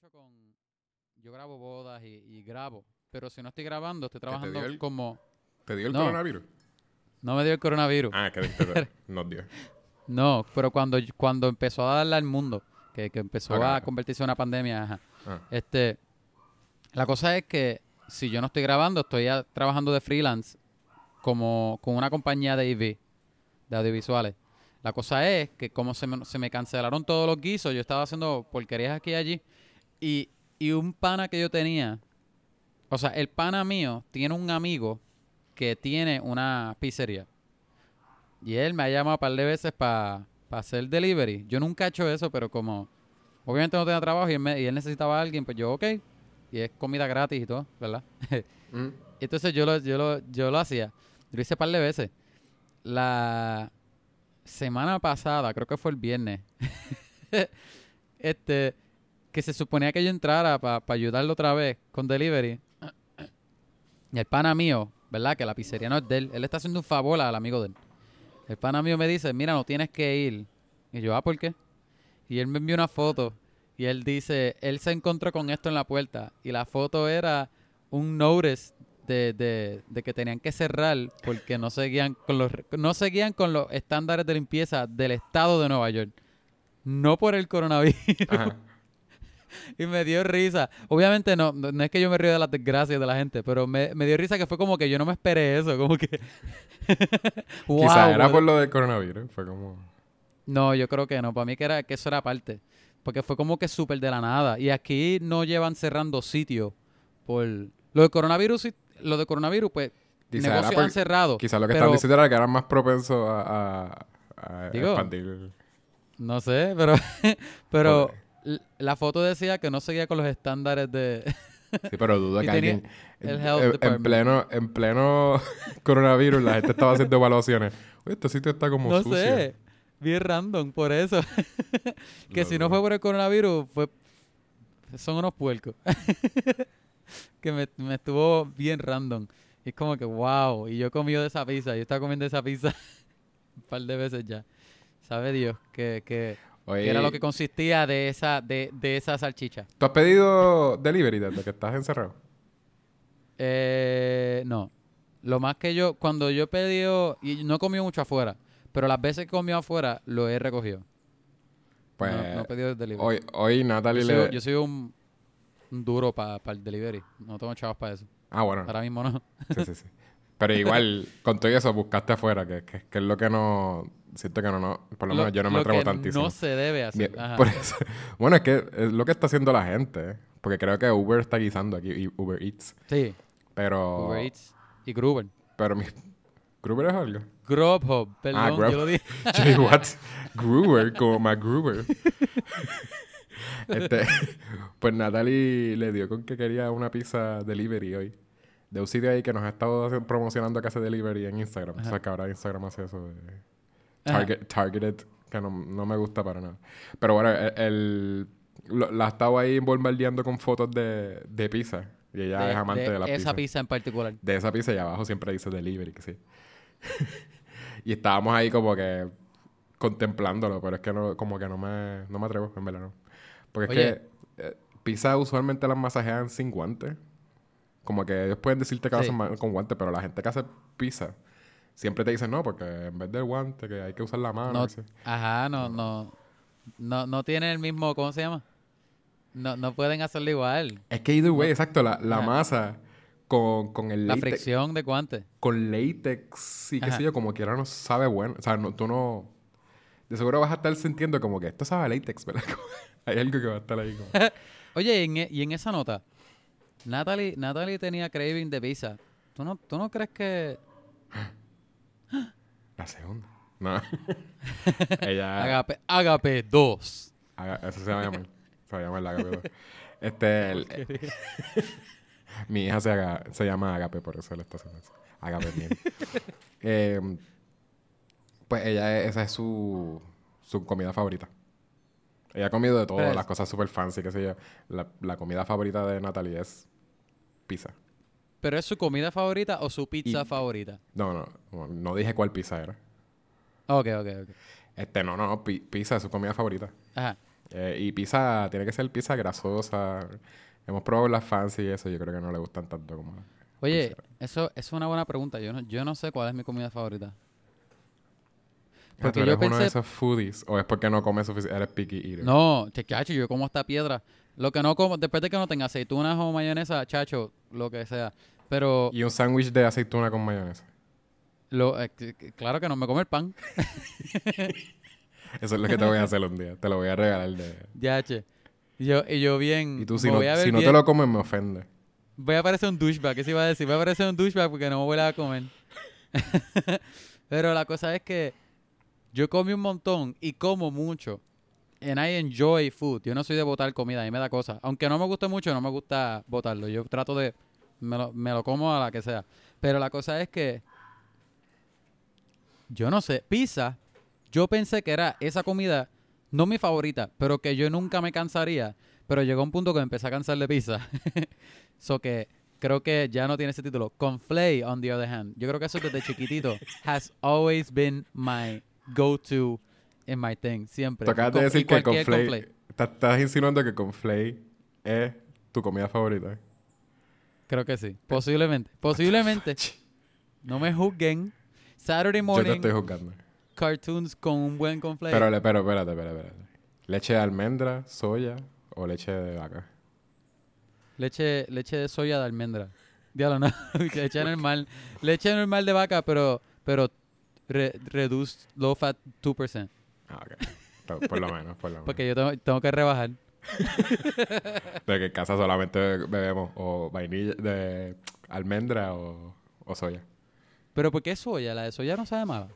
mucho con... Yo grabo bodas y, y grabo, pero si no estoy grabando, estoy trabajando el- como... ¿Te dio el No. coronavirus? No me dio el coronavirus. Ah, que te, nos dio. No, pero cuando, cuando empezó a darle al mundo, que, que empezó a convertirse en una pandemia, ajá, Ah, este, la cosa es que si yo no estoy grabando, estoy ya trabajando de freelance como con una compañía de AV, de audiovisuales. La cosa es que como se me, se me cancelaron todos los guisos, yo estaba haciendo porquerías aquí y allí, y, y un pana que yo tenía, o sea, el pana mío tiene un amigo que tiene una pizzería. Y él me ha llamado un par de veces para hacer delivery. Yo nunca he hecho eso, pero como obviamente no tenía trabajo y él, me- y él necesitaba a alguien, pues yo, ok. Y es comida gratis y todo, ¿verdad? mm, entonces yo lo, yo lo, yo lo hacía. Yo lo hice un par de veces. La semana pasada, creo que fue el viernes, este, que se suponía que yo entrara para ayudarlo otra vez con delivery. Y el pana mío, ¿verdad? Que la pizzería no es de él. Él está haciendo un favor al amigo de él. El pana mío me dice, mira, no tienes que ir. Y yo, ah, ¿por qué? Y él me envió una foto. Y él dice, él se encontró con esto en la puerta. Y la foto era un notice de, de, de que tenían que cerrar porque no seguían con los no seguían con los estándares de limpieza del estado de Nueva York. No por el coronavirus. ajá. y me dio risa. Obviamente no, no, es que yo me río de las desgracias de la gente, pero me, me dio risa que fue como que yo no me esperé eso, como que... Wow, Quizá era por lo del coronavirus. Fue como... No, yo creo que no. Para mí que era que eso era parte. Porque fue como que súper de la nada. Y aquí no llevan cerrando sitios por lo de coronavirus. Lo de coronavirus, pues Quizá negocios por- han cerrado. Quizá lo que pero- están diciendo era que eran más propensos a, a, a Digo, expandir. No sé, pero pero. La foto decía que no seguía con los estándares de Sí, pero dudo Y que alguien... el en- health en, pleno, en pleno coronavirus la gente estaba haciendo evaluaciones. Oye, este sitio está como no sucio. sé, bien random por eso. que si no fue por el coronavirus, fue son unos puercos. que me, me estuvo bien random. Y es como que, wow. Y yo comí de esa pizza. Yo estaba comiendo esa pizza un par de veces ya. Sabe Dios que, que, Oye, que era lo que consistía de esa, de, de esa salchicha. ¿Tú has pedido delivery desde que estás encerrado? Eh, no. Lo más que yo, cuando yo he pedido, y no he comido mucho afuera, pero las veces que he comido afuera, lo he recogido. Pues no, no he pedido delivery. hoy, hoy Natalie yo, le... soy, yo soy un, un duro para el delivery. No tengo chavos para eso. Ah, bueno. Ahora mismo no. Sí, sí, sí. Pero igual, con todo eso, buscaste afuera, que, que, que es lo que no... Siento que no, no... Por lo, menos yo no me atrevo tantísimo. No se debe hacer. Bien, Ajá. por eso- Bueno, es que es lo que está haciendo la gente. ¿eh? Porque creo que Uber está guisando aquí, Uber Eats. Sí, Pero... Uber Eats y Gruber. Pero mi... ¿Gruber es algo? Grubhub, perdón, Ah, Grub- yo lo dije. Jay, what? Gruber, como MacGruber. este, pues Natalie le dio con que quería una pizza delivery hoy. De un sitio ahí que nos ha estado promocionando que hace delivery en Instagram. O sea, que ahora Instagram hace eso de Ajá. Target, targeted, que no, no me gusta para nada. Pero bueno, el, el- lo- la estaba ahí bombardeando con fotos de, de pizza. Y ella es amante de, la esa pizza. pizza en particular. De esa pizza y abajo siempre dice delivery, que sí. y estábamos ahí como que contemplándolo, pero es que no, como que no me, no me atrevo, en verdad no. Porque es que eh, pizza usualmente las masajean sin guantes. Como que ellos pueden decirte que Sí. hacen con guantes, pero la gente que hace pizza siempre te dicen no, porque en vez del guante que hay que usar la mano. No, ajá, no, no, no, no tiene el mismo, ¿cómo se llama? No, no pueden hacerlo igual. Es que either way, exacto, la, la masa con, con el La fricción de guantes. con látex y qué Ajá. sé yo, como quiera no sabe bueno. O sea, no, tú no... De seguro vas a estar sintiendo como que esto sabe a látex, ¿verdad? Hay algo que va a estar ahí como... Oye, y en, e- y en esa nota, Natalie, Natalie tenía craving de pizza. ¿Tú no, ¿Tú no crees que La segunda. No. Ella... Agape, Agape 2? Aga- Eso se va a llamar. Se va a llamar la Agape. dos. Este... el- Mi hija se, se llama Agape, por eso le está haciendo eso. Agape bien. Eh, pues ella, es- esa es su, su comida favorita. Ella ha comido de todo, Pero es- las cosas super fancy, qué sé yo. La, la comida favorita de Natalie es pizza. ¿Pero es su comida favorita o su pizza Y- favorita? No, no, no, no dije cuál pizza era. Ok, ok, ok. Este, no, no, pi- pizza es su comida favorita. Ajá. Eh, y pizza, tiene que ser pizza grasosa. Hemos probado las fancy y eso, yo creo que no le gustan tanto como... Oye, Pizza. eso, es una buena pregunta. Yo no, yo no sé cuál es mi comida favorita. Ah, Porque ¿tú yo eres uno de pensé- esos foodies o es porque no comes suficiente, eres picky eater. No, che, chacho, yo como esta piedra. Lo que no como, después de que no tenga aceitunas o mayonesa, chacho, lo que sea. Pero, Y un sándwich de aceituna con mayonesa. lo, eh, claro que no me come el pan. Eso es lo que te voy a hacer un día. Te lo voy a regalar de... Ya, che. Y yo, y yo bien. Y tú si no, si no te lo comes me ofende. Voy a parecer un douchebag, ¿qué se iba a decir? Voy a parecer un douchebag porque no me voy a comer. Pero la cosa es que yo comí un montón y como mucho. And I enjoy food. Yo no soy de botar comida, a mí me da cosa. Aunque no me guste mucho, no me gusta botarlo. Yo trato de... Me lo, me lo como a la que sea. Pero la cosa es que... Yo no sé. Pizza, yo pensé que era esa comida, no mi favorita, pero que yo nunca me cansaría. Pero llegó un punto que me empecé a cansar de pizza. so que creo que ya no tiene ese título. Conflay, on the other hand. Yo creo que eso desde chiquitito has always been my go-to in my thing. Siempre. Tú acabas de decir que conflay. flay... Estás, insinuando que con flay es tu comida favorita. Creo que sí. Posiblemente. Posiblemente. No me juzguen. Saturday Yo te morning estoy juzgando. cartoons con un buen conflay. Pero, pero, espérate, espérate, espérate. ¿Leche de almendra, soya o leche de vaca? Leche, leche de soya de almendra. Diablo, no. leche normal. Leche normal de vaca, pero, pero re- reduced low fat 2%. Ah, ok. Por, lo menos, por lo menos. Porque yo tengo, tengo que rebajar. De que en casa solamente bebemos o vainilla de almendra o, o soya. Pero ¿por qué soya? La de soya no sabe mala.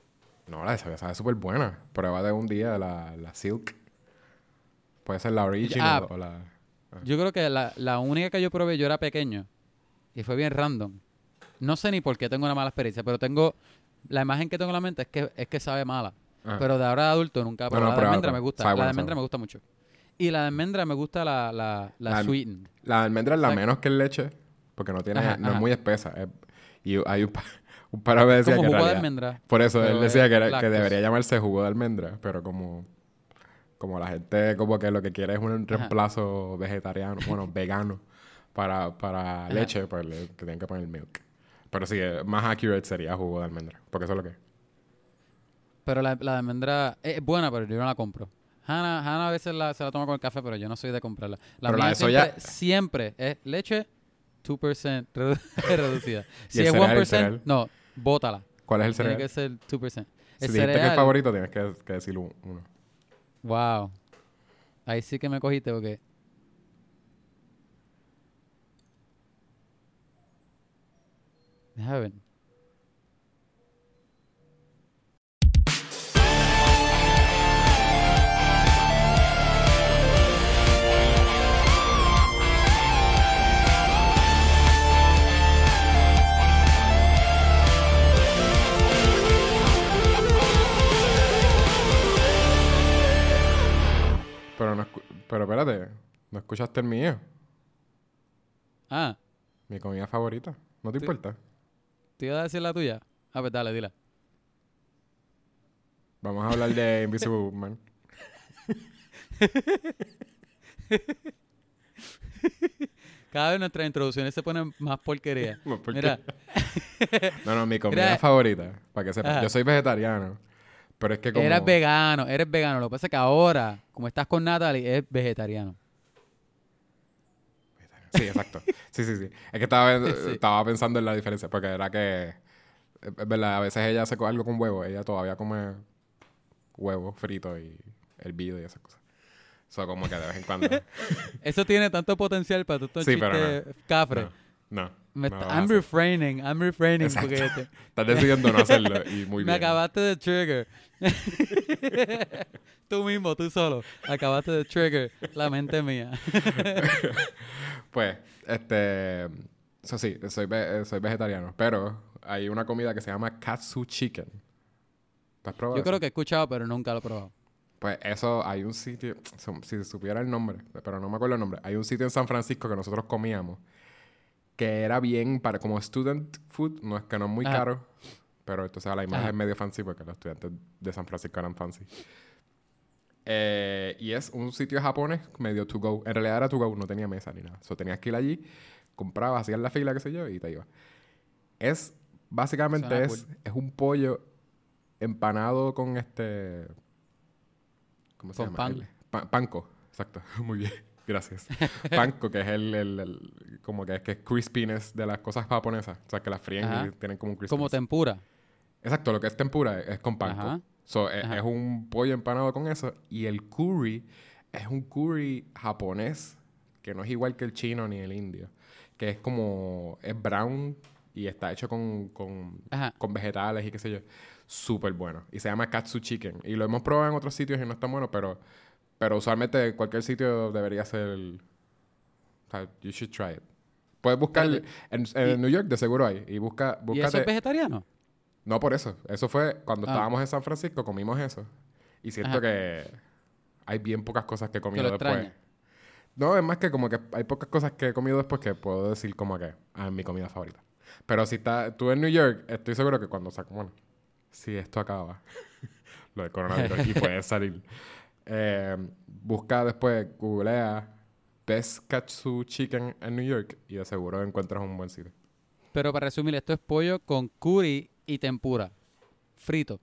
No, la de soya sabe súper buena. Prueba de un día la, la Silk. Puede ser la original Ah. o la... Yo creo que la, la única que yo probé, yo era pequeño. Y fue bien random. No sé ni por qué tengo una mala experiencia, pero tengo... La imagen que tengo en la mente es que, es que sabe mala. Ah. Pero de ahora de adulto nunca. Pero no, la de almendra me gusta. Sabe la de almendra me gusta mucho. Y la de almendra me gusta la, la, la, La- sweeten. La almendra es la menos que el leche porque no tiene... Ajá, no ajá. es muy espesa. es- y hay un, un par de Como que jugo de almendra. Por eso él decía que, era- que debería llamarse jugo de almendra, pero como, como la gente como que lo que quiere es un reemplazo vegetariano, bueno, vegano para, para leche, pues le te tienen que poner milk. Pero sí, eh, más accurate sería jugo de almendra, porque eso es lo que es. Pero la, la de almendra es es buena, pero yo no la compro. Hannah, Hannah a veces la- se la toma con el café, pero yo no soy de comprarla. La Pero la mía de siempre, soya- siempre es leche 2% redu- reducida. ¿Y Si el es cereal, el 1%, cereal? no, bótala. ¿Cuál es el Tiene cereal? que ser 2%. Si El dijiste que cereal, favorito, tienes que, que decir un- uno. wow. Ahí sí que me cogiste porque... Déjame ver. Pero, no pero espérate, ¿no escuchaste el mío? Ah, Mi comida favorita. ¿No te importa? ¿te iba a decir la tuya? Ah, pues dale, dila. Vamos a hablar de Invisible Man. Cada vez nuestras introducciones se ponen más porquería. Mira, No, no, mi comida Mira. favorita, para que sepas. Yo soy vegetariano, pero es que como... eres vegano, eres vegano. Lo que pasa es que ahora, como estás con Natalie, es vegetariano. Sí, exacto. Sí, sí, sí. Es que estaba, Sí. estaba pensando en la diferencia, porque era que... Es verdad, a veces ella hace algo con huevo, ella todavía come huevo frito y hervido y esas cosas. Eso como que de vez en cuando... Eso tiene tanto potencial para tu Sí, pero chiste cafre. No, no. Me no está- I'm hacer. refraining, I'm refraining Exacto. porque te- Estás decidiendo no hacerlo y muy me bien. acabaste de trigger. tú mismo, tú solo, acabaste de trigger la mente mía. Pues, este... Eso sí, soy, ve- soy vegetariano, pero hay una comida que se llama katsu chicken. ¿Te has probado Yo eso? creo que he escuchado, pero nunca lo he probado. Pues eso, hay un sitio, si supiera el nombre, pero no me acuerdo el nombre, hay un sitio en San Francisco que nosotros comíamos que era bien para como student food, no es que no es muy Ajá. caro, pero entonces la imagen Ajá. es medio fancy porque los estudiantes de San Francisco eran fancy. Eh, y es un sitio japonés medio to go. En realidad era to go, no tenía mesa ni nada. So, tenías que ir allí, comprabas, hacías la fila, qué sé yo, y te ibas. Es, básicamente Suena es, es un pollo empanado con este... ¿Cómo se Con llama? pan. El- pa- panco, exacto. Muy bien. Gracias. Panko, que es el, el- el- como que es que es crispiness de las cosas japonesas. O sea, que las fríen Ajá. y tienen como un crispiness. Como tempura. Exacto, lo que es tempura es, es con panko. Ajá. So, es, es un pollo empanado con eso. Y el curry es un curry japonés que no es igual que el chino ni el indio. Que es como... Es brown y está hecho con, con, con vegetales y qué sé yo. Súper bueno. Y se llama katsu chicken. Y lo hemos probado en otros sitios y no está bueno, pero... Pero usualmente cualquier sitio debería ser... o sea, you should try it. Puedes buscar... En, en New York de seguro hay. Y busca... ¿Y eso búscate- es vegetariano? no por eso. Eso fue cuando Ah. estábamos en San Francisco, comimos eso. Y siento Ajá. que hay bien pocas cosas que he comido después. No, es más que como que hay pocas cosas que he comido después que puedo decir como que ah, es mi comida favorita. Pero si está, tú en New York, estoy seguro que cuando saco, bueno, si esto acaba, lo del coronavirus, y puedes salir, eh, busca después, googlea Best Katsu Chicken en New York y de seguro encuentras un buen sitio. Pero para resumir, esto es pollo con curry y tempura. Frito.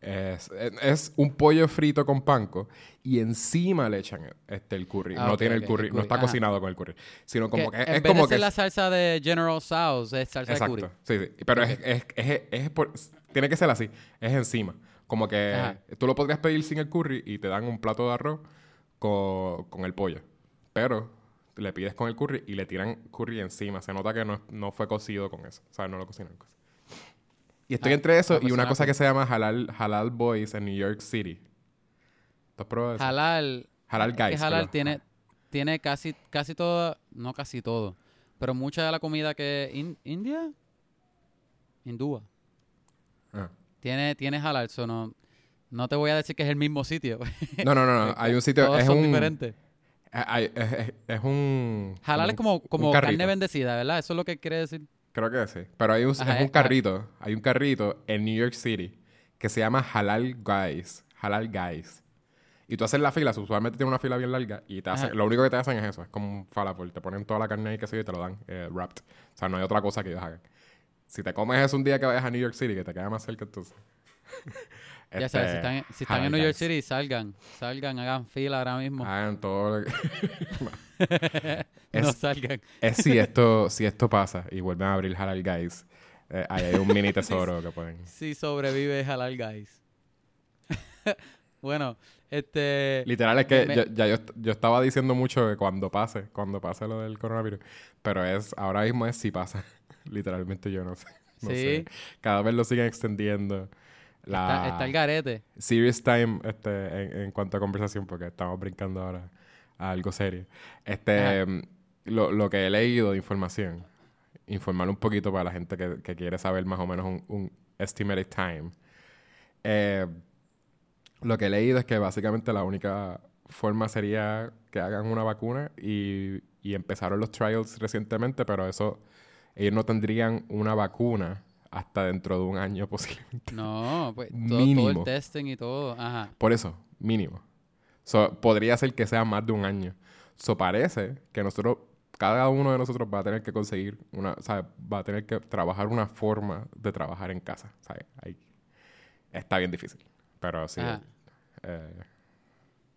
Es, es- es un pollo frito con panko y encima le echan este, el curry. Ah, no tiene el curry, el no está ajá. cocinado con el curry. Sino como que, en es vez como de que... la salsa de General Tso's, es salsa de exacto. curry. Sí, sí. Pero Ok. es, es, es, es por- tiene que ser así. Es encima. Como que Ajá. tú lo podrías pedir sin el curry y te dan un plato de arroz con, con el pollo. Pero le pides con el curry y le tiran curry encima. Se nota que no, no fue cocido con eso. O sea, no lo con eso. Y estoy Ah, entre eso y una cosa que se llama Halal, Halal Boys en New York City. ¿Tú has probado eso? Halal. Halal es que Guys. halal perdón. tiene, tiene casi, casi todo, no casi todo, pero mucha de la comida que in- India, hindúa, Ah. tiene, tiene halal, so no, no te voy a decir que es el mismo sitio. No, no, no, no. Hay un sitio. Todos Es son un. diferentes. eh, hay- es, es- es un. Halal es como, como carne bendecida, ¿verdad? Eso es lo que quiere decir. Creo que sí. Pero hay un, Ajá, es un eh, carrito. Hay un carrito en New York City que se llama Halal Guys. Halal Guys. Y tú haces la fila, usualmente tiene una fila bien larga y te hacen, lo único que te hacen es eso, es como un falafel, te ponen toda la carne ahí que yo y te lo dan eh, wrapped. O sea, no hay otra cosa que ellos hagan. Si te comes eso un día que vayas a New York City, que te queda más cerca entonces. ya sabes, si este, están, si están en New York. City, salgan, salgan, hagan fila ahora mismo. Hagan todo lo que... no salgan. Es si esto, si esto pasa y vuelven a abrir Halal Guys, eh, ahí hay un mini tesoro que pueden... Si sobrevive Halal Guys. bueno, este... Literal es que Me- yo- ya yo, yo estaba diciendo mucho que cuando pase, cuando pase lo del coronavirus, pero es ahora mismo es si pasa. Literalmente yo no sé. No Sí. sé. Cada vez lo siguen extendiendo. La Está, está el garete. serious time este, en, en cuanto a conversación, porque estamos brincando ahora a algo serio. Este, mm, lo, lo que he leído de información, informar un poquito para la gente que, que quiere saber más o menos un, un estimated time. Eh, lo que he leído es que básicamente la única forma sería que hagan una vacuna y, y empezaron los trials recientemente, pero eso, ellos no tendrían una vacuna hasta dentro de un año posiblemente. No, pues todo, el testing y todo. Ajá. Por eso, mínimo. So, podría ser que sea más de un año. So, parece que nosotros, cada uno de nosotros va a tener que conseguir una, o sea, va a tener que trabajar una forma de trabajar en casa. Sea, ahí- está bien difícil. Pero sí. Eh,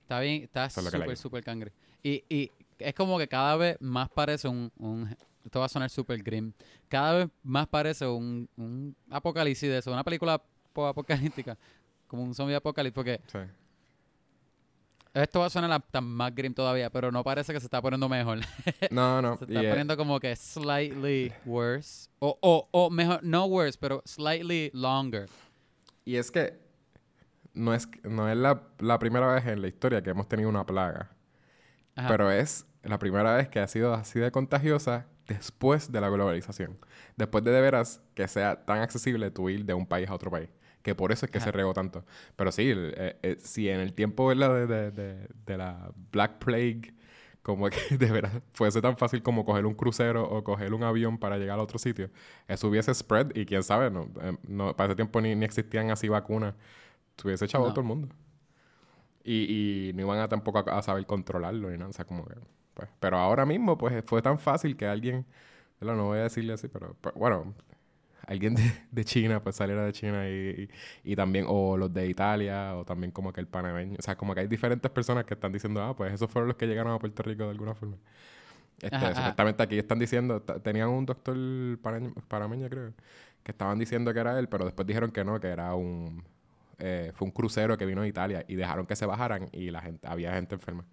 Está bien, está súper, súper cangre. Y, y es como que cada vez más parece un, un esto va a sonar súper grim, cada vez más parece un, un apocalipsis de eso, una película apocalíptica, como un zombie apocalipsis, porque sí. esto va a sonar hasta más grim todavía, pero no parece que se está poniendo mejor. No, no. se está poniendo como que slightly worse, o, o, o mejor, no worse, pero slightly longer. y es que no es, no es la, la primera vez en la historia que hemos tenido una plaga. Ajá. Pero es la primera vez que ha sido así de contagiosa después de la globalización. Después de de veras que sea tan accesible tú ir de un país a otro país. Que por eso es que Ajá. se regó tanto. Pero sí, eh, eh, si en el tiempo. De, de, de- de la Black Plague, como que de veras fuese tan fácil como coger un crucero o coger un avión para llegar a otro sitio, eso hubiese spread y quién sabe, no, eh, no, para ese tiempo ni, ni existían así vacunas. Tuviese echado a No. todo el mundo. Y, y no iban a tampoco a, a saber controlarlo ni nada. O sea, como que, pues, pero ahora mismo, pues, fue tan fácil que alguien, ¿verdad? no voy a decirle así, pero, pero, bueno, alguien de, de China, pues saliera de China y, y, y también, o los de Italia, o también como que el panameño. O sea, como que hay diferentes personas que están diciendo, ah, pues esos fueron los que llegaron a Puerto Rico de alguna forma. Este, Ajá, ajá. supuestamente aquí están diciendo, tenían un doctor panameño, creo, que estaban diciendo que era él, pero después dijeron que no, que era un eh, fue un crucero que vino de Italia y dejaron que se bajaran y la gente había gente enferma.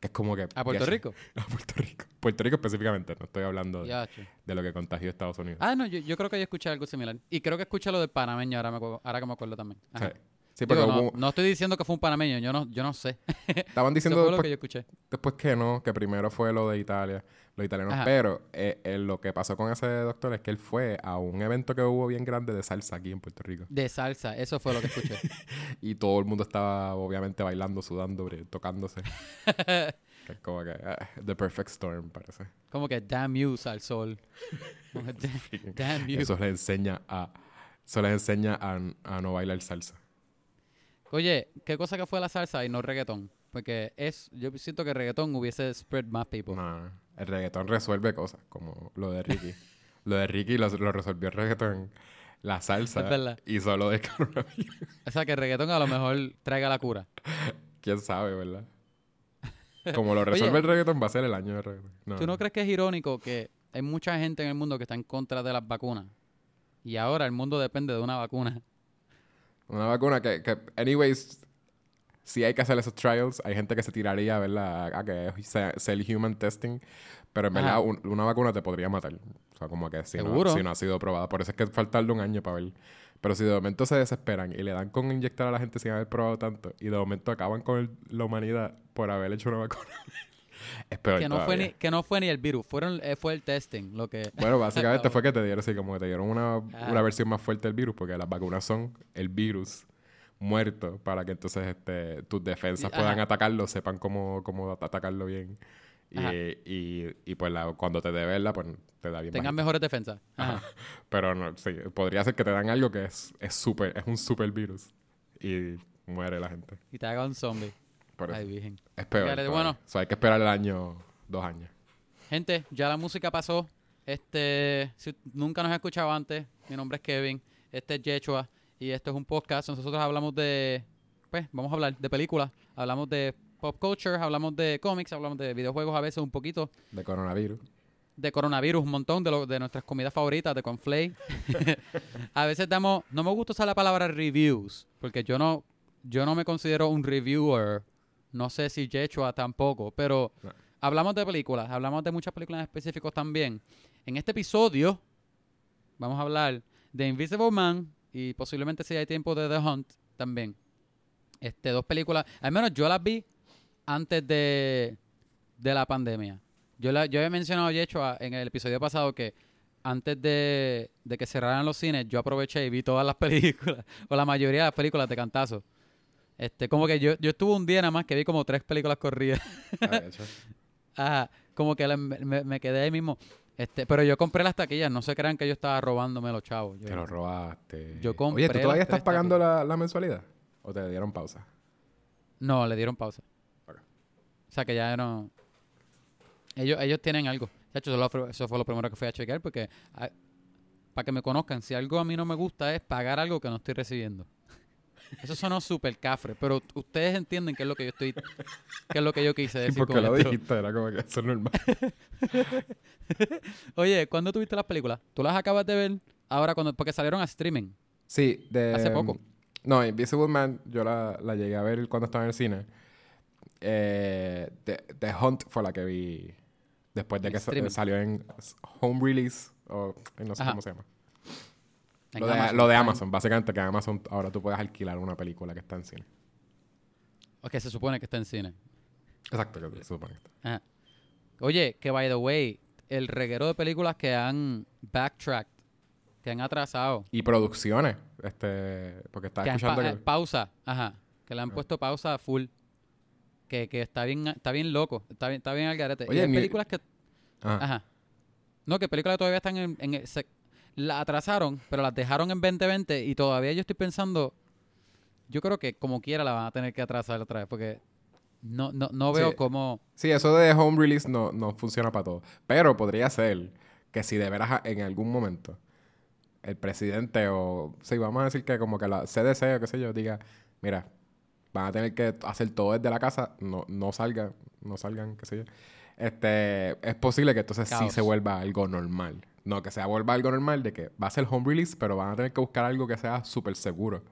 Que es como que ¿A Puerto ya- Rico? A Puerto Rico. Puerto Rico específicamente, no estoy hablando de, lo que contagió Estados Unidos. Ah, no, yo, yo creo que yo escuché algo similar. Y creo que escuché lo del panameño, ahora, me ahora que me acuerdo también. Ajá. Sí. Sí, porque no, hubo- no estoy diciendo que fue un panameño, yo no, yo no sé. estaban Eso diciendo fue lo que yo escuché. después que no, que primero fue lo de Italia, los italianos, Ajá. pero eh, eh, lo que pasó con ese doctor es que él fue a un evento que hubo bien grande de salsa aquí en Puerto Rico. De salsa, eso fue lo que escuché. Y todo el mundo estaba obviamente bailando, sudando, tocándose. que es como que ah, The Perfect Storm, parece. Como que damn you, sal sol. Como que, "Da- damn you. Eso les enseña a eso les enseña a, a no bailar salsa. Oye, ¿qué cosa que fue la salsa y no reggaetón? Porque es, yo siento que reggaetón hubiese spread más people. No. El reggaetón resuelve cosas, como lo de Ricky. lo de Ricky lo, lo resolvió el reggaetón. La salsa Es verdad. hizo lo de coronavirus. O sea, que el reggaetón a lo mejor traiga la cura. Quién sabe, ¿verdad? Como lo resuelve Oye, el reggaetón, va a ser el año de reggaetón. No, ¿Tú no crees que es irónico que hay mucha gente en el mundo que está en contra de las vacunas? Y ahora el mundo depende de una vacuna. Una vacuna que, que, anyways, si hay que hacer esos trials, hay gente que se tiraría, ¿verdad? A, que sea, sea el human testing, pero en verdad un- una vacuna te podría matar. O sea, como que si no, si no ha sido probada. Por eso es que faltarle un año para ver. Pero si de momento se desesperan y le dan con inyectar a la gente sin haber probado tanto, y de momento acaban con el- la humanidad por haber hecho una vacuna, es peor Que no, fue ni, que no fue ni el virus, fueron, eh, fue el testing. Lo que, Bueno, básicamente fue que te dieron, sí, como que te dieron una, una versión más fuerte del virus, porque las vacunas son el virus muerto para que entonces este, tus defensas Ajá. puedan atacarlo, sepan cómo, cómo at- atacarlo bien. Y, y, y pues la- cuando te dé verla, pues te da bien tengan bajito. mejores defensas. Ajá. Pero no, sí, podría ser que te dan algo que es, es super, es un super virus. Y muere la gente. Y te haga un zombie. Por eso. Ay, virgen. es peor. Todavía. bueno. So, hay que esperar el año, dos años. Gente, ya la música pasó. Este, si nunca nos has escuchado antes, mi nombre es Kevin, este es Yechua y esto es un podcast. Nosotros hablamos de, pues, vamos a hablar de películas, hablamos de pop culture, hablamos de cómics, hablamos de videojuegos a veces un poquito, De coronavirus. de coronavirus, un montón de, lo, de nuestras comidas favoritas, de conflay. a veces damos, no me gusta usar la palabra reviews, porque yo no, yo no me considero un reviewer, no sé si Yechua tampoco, pero No. hablamos de películas, hablamos de muchas películas específicas también. En este episodio vamos a hablar de Invisible Man y posiblemente si hay tiempo de The Hunt también. Este, dos películas, al menos yo las vi antes de, de la pandemia. Yo, la, yo había mencionado, de hecho, a- en el episodio pasado que antes de, de que cerraran los cines, yo aproveché y vi todas las películas, o la mayoría de las películas de cantazo. Este, como que yo, yo estuve un día nada más que vi como tres películas corridas. Ah. Ajá, como que la- me, me quedé ahí mismo. Este, pero yo compré las taquillas, no se crean que yo estaba robándome los chavos. Yo- Te lo robaste. Yo compré Oye, ¿tú todavía estás pagando la, la mensualidad? ¿O te dieron pausa? No, le dieron pausa. O sea que ya no. Ellos, ellos tienen algo. De hecho, eso fue lo primero que fui a chequear porque ah, para que me conozcan, si algo a mí no me gusta es pagar algo que no estoy recibiendo. Eso sonó súper cafre, pero ustedes entienden qué es lo que yo estoy, qué es lo que yo quise decir Porque con lo esto. dijiste, era como que eso es normal. Oye, ¿cuándo tuviste las películas? ¿Tú las acabas de ver ahora cuando porque salieron a streaming? Sí, de... Hace poco. No, Invisible Man yo la, la llegué a ver cuando estaba en el cine. Eh, The, The Hunt fue la que vi después de que streaming. salió en home release o no sé Ajá. cómo se llama. Lo de, Amazon lo de. Amazon, básicamente que Amazon ahora tú puedes alquilar una película que está en cine. O que se supone que está en cine. Exacto, que se supone que está. Ajá. Oye, que by the way, el reguero de películas que han backtracked, que han atrasado, Y producciones, este, porque han escuchando pa- que... eh, pausa, ajá, que le han Ah. puesto pausa full, que, que está bien, está bien loco, está bien, está bien al garete. Y Oye, hay ni- películas que, Ajá. ajá, no, que películas todavía están en, en se- la atrasaron, pero las dejaron en 2020 y todavía yo estoy pensando yo creo que como quiera la van a tener que atrasar otra vez porque no, no, no veo Sí. cómo... Sí, eso de home release no, no funciona para todo. Pero podría ser que si de veras en algún momento el presidente o... Sí, vamos a decir que como que la CDC o qué sé yo diga, mira, van a tener que hacer todo desde la casa, no, no salgan, no salgan, qué sé yo. Este, es posible que entonces sí se vuelva algo normal. No, que se vuelva algo normal de que va a ser home release, pero van a tener que buscar algo que sea súper seguro.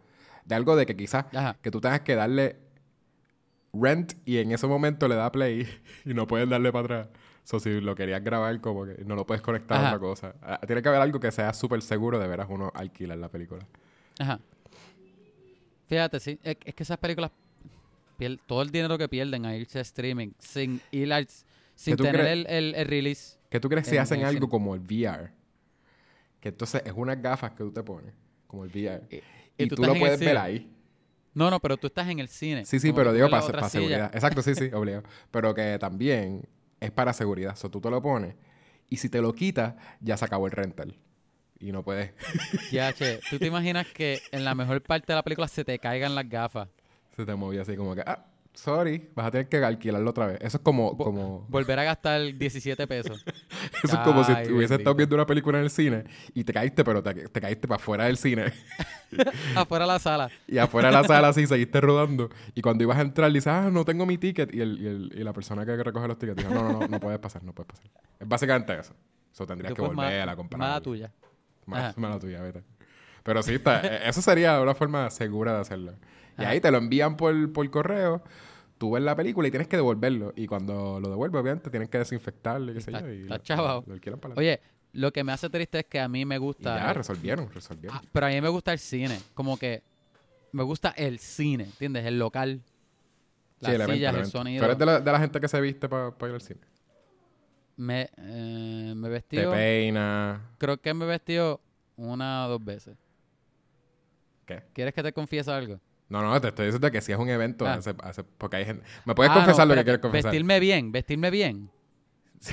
De algo de que quizás Ajá. que tú tengas que darle rent y en ese momento le da play y no puedes darle para atrás. So, si lo querías grabar, como que no lo puedes conectar a otra cosa. Ah, Tiene que haber algo que sea súper seguro de veras uno alquilar la película. Ajá. Fíjate, sí. Es, es que esas películas... pier- todo el dinero que pierden a irse a streaming sin ir al- sin tener el- el release. ¿Qué tú crees si En- hacen en algo como el VR? Que entonces es unas gafas que tú te pones, como el VR. Y- tú, tú lo puedes ver ahí. No, no, pero tú estás en el cine. Sí, sí, pero digo para, para seguridad. Exacto, sí, sí, obligado. Pero que también es para seguridad. O sea, tú te lo pones y si te lo quitas, ya se acabó el rental. Y no puedes. Ya, che, ¿tú te imaginas que en la mejor parte de la película se te caigan las gafas? se te movía así como que, ah, sorry, vas a tener que alquilarlo otra vez. Eso es como, como, Volver a gastar 17 pesos. eso es como si hubieses estado viendo una película en el cine y te caíste, pero te, te caíste para afuera del cine. Afuera de la sala. y afuera de la sala así seguiste rodando. Y cuando ibas a entrar, dices, ah, no tengo mi ticket. Y, el, y, el- y la persona que recoge los tickets dijo, no, no, no, no puedes pasar, no puedes pasar. Es básicamente eso. Eso tendrías Que que fue volver a comprar. Mala tuya. Mala, Ajá. mala tuya, vete. Pero sí, está, eh, eso sería una forma segura de hacerlo. Y Ajá. ahí te lo envían por, por correo, tú ves la película y tienes que devolverlo. Y cuando lo devuelves, obviamente, tienes que desinfectarlo y qué sé yo. Y está Oye, lo que me hace triste es que a mí me y gusta... ya, resolvieron, resolvieron. Ah, pero a mí me gusta el cine. Como que me gusta el cine, ¿entiendes? El local. Las sí, sillas, el sonido. Tú eres de la, de la gente que se viste para ir al cine. Me, eh, me Te vestido... peina. Creo que me vestido una o dos veces. ¿Qué? ¿Quieres que te confiese algo? No, no, te estoy diciendo que si es un evento, Ah. hace- hace- porque hay gente... ¿Me puedes Ah, no, confesar lo que quieres confesar? Vestirme bien, vestirme bien.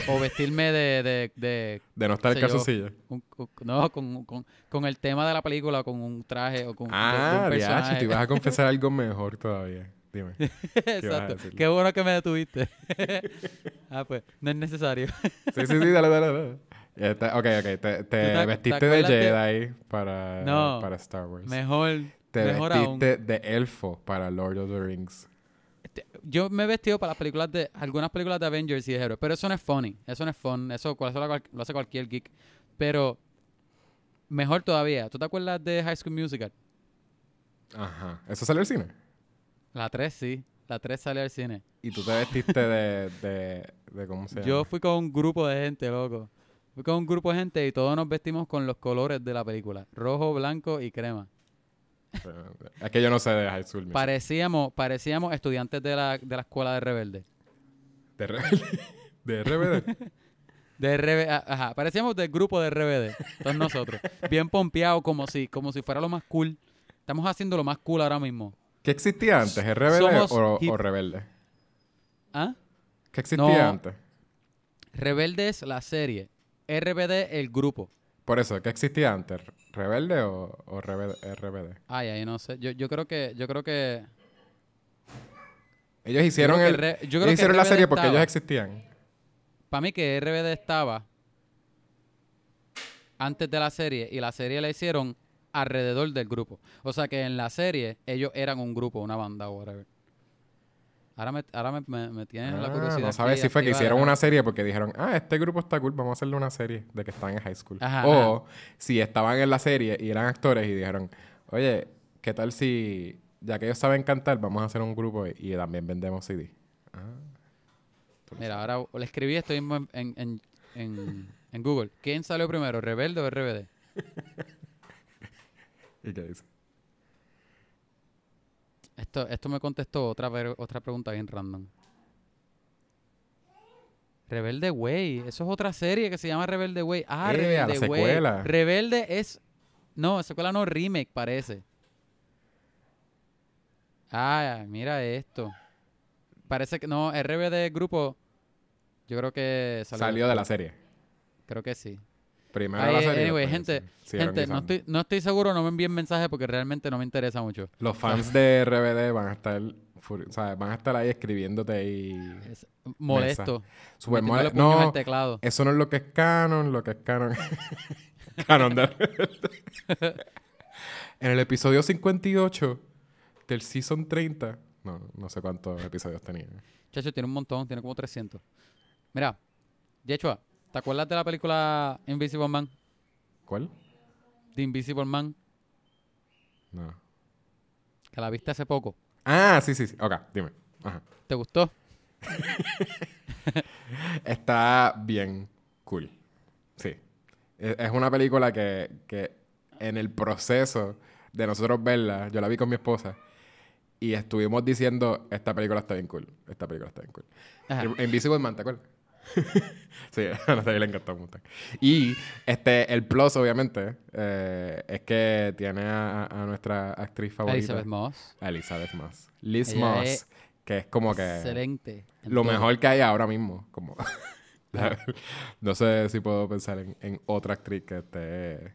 O vestirme de, de, de De no estar calzoncillo. un- un- no, con, con, con el tema de la película, con un traje o con Ah, un diache, personaje. te ibas a confesar algo mejor todavía. Dime. Exacto. Qué bueno que me detuviste. ah, pues, no es necesario. Sí, sí, sí, dale, dale, dale. Este, ok, ok. Te, te te- vestiste te de Jedi para, No. para Star Wars. Mejor, te mejor aún. vestiste de elfo para Lord of the Rings. Este, Yo me he vestido para las películas de... Algunas películas de Avengers y de héroes. Pero eso no es funny. Eso no es fun. Eso, lo hace cualquier geek. Pero... Mejor todavía. ¿Tú te acuerdas de High School Musical? Ajá. ¿Eso salió al cine? La 3, sí. La 3 salió al cine. Y tú te vestiste de... de, de ¿Cómo se llama? Yo fui con un grupo de gente, loco. Fui con un grupo de gente y todos nos vestimos con los colores de la película. Rojo, blanco y crema. Es que yo no sé de High School. Parecíamos, parecíamos estudiantes de la, de la escuela de Rebelde. De, Rebelde. de RBD. De RB, a- ajá, parecíamos del grupo de RBD, todos nosotros. Bien pompeados, como si, como si fuera lo más cool. Estamos haciendo lo más cool ahora mismo. ¿Qué existía antes? ¿RBD o, o Rebelde? ¿Ah? ¿Qué existía No. antes? Rebelde es la serie. RBD el grupo. Por eso, ¿qué existía antes? ¿Rebelde o, o RBD, RBD? Ay, ay, no sé. Yo, yo creo que, yo creo que. Ellos hicieron, el, Re- yo creo ellos que hicieron la serie porque estaba. ellos existían. Para mí que RBD estaba antes de la serie y la serie la hicieron alrededor del grupo. O sea que en la serie ellos eran un grupo, una banda o whatever. Ahora me, ahora me, me, me tienes la Ah, curiosidad. no sabes si fue que hicieron una serie porque dijeron, ah, este grupo está cool, vamos a hacerle una serie de que están en high school. Ajá, o si estaban en la serie y eran actores y dijeron, oye, ¿qué tal si, ya que ellos saben cantar, vamos a hacer un grupo y, y también vendemos CD? Ah, Mira, ahora le escribí esto mismo en, en, en, en- en Google. ¿Quién salió primero, Rebelde o RBD? ¿Y qué dice? Esto, esto me contestó otra, otra pregunta bien random. Rebelde Way. Eso es otra serie que se llama Rebelde Way. Ah, Eh, la Rebelde Way. secuela. Rebelde es... No, secuela no, remake parece. Ah, mira esto. Parece que... No, RBD grupo... Yo creo que Salió, de la serie. Creo que sí. Primero Ay, la serie. y anyway, después gente, sí. Gente no, estoy, no estoy seguro, no me envíen mensajes porque realmente no me interesa mucho. Los fans de RBD van a estar... O sea, van a estar ahí escribiéndote y... Es molesto. Super metiéndole mole- puños No, teclado. eso no es lo que es canon, lo que es canon. canon de En el episodio 58 del season 30, no, no sé cuántos episodios tenía. Chacho, tiene un montón, tiene como 300. Mira, Yechua, ¿te acuerdas de la película Invisible Man? ¿Cuál? The Invisible Man, No. que la viste hace poco. Ah, sí, sí, sí. Ok, dime. Ajá. ¿Te gustó? Está bien cool. Sí. Es, es una película que, que en el proceso de nosotros verla, yo la vi con mi esposa y estuvimos diciendo, esta película está bien cool, esta película está bien cool. Ajá. Invisible Man, ¿te acuerdas? sí, a Natalia le encantó montón. Y este, el plus, obviamente, eh, es que tiene a, a nuestra actriz favorita. Elizabeth Moss. Elizabeth Moss. Liz Ella Moss, es que es como que Excelente. en lo todo. mejor que hay ahora mismo. Como no sé si puedo pensar en, en otra actriz que esté,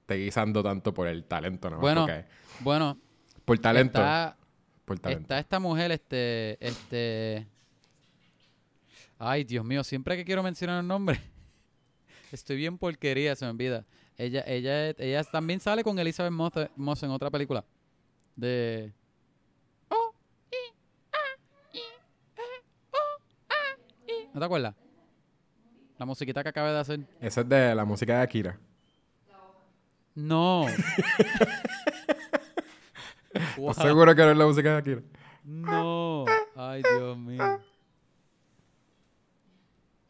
esté guisando tanto por el talento, ¿no? Bueno, Porque Bueno, por talento. está, por talento. está esta mujer, este, este... Ay, Dios mío, siempre que quiero mencionar un nombre, estoy bien porquería, se me olvida. Ella, ella, ella también sale con Elizabeth Moss, en otra película. De... ¿No te acuerdas? La musiquita que acabé de hacer. Esa es de la música de Akira. No. Wow. ¿Estás seguro que no es la música de Akira? No. Ay, Dios mío.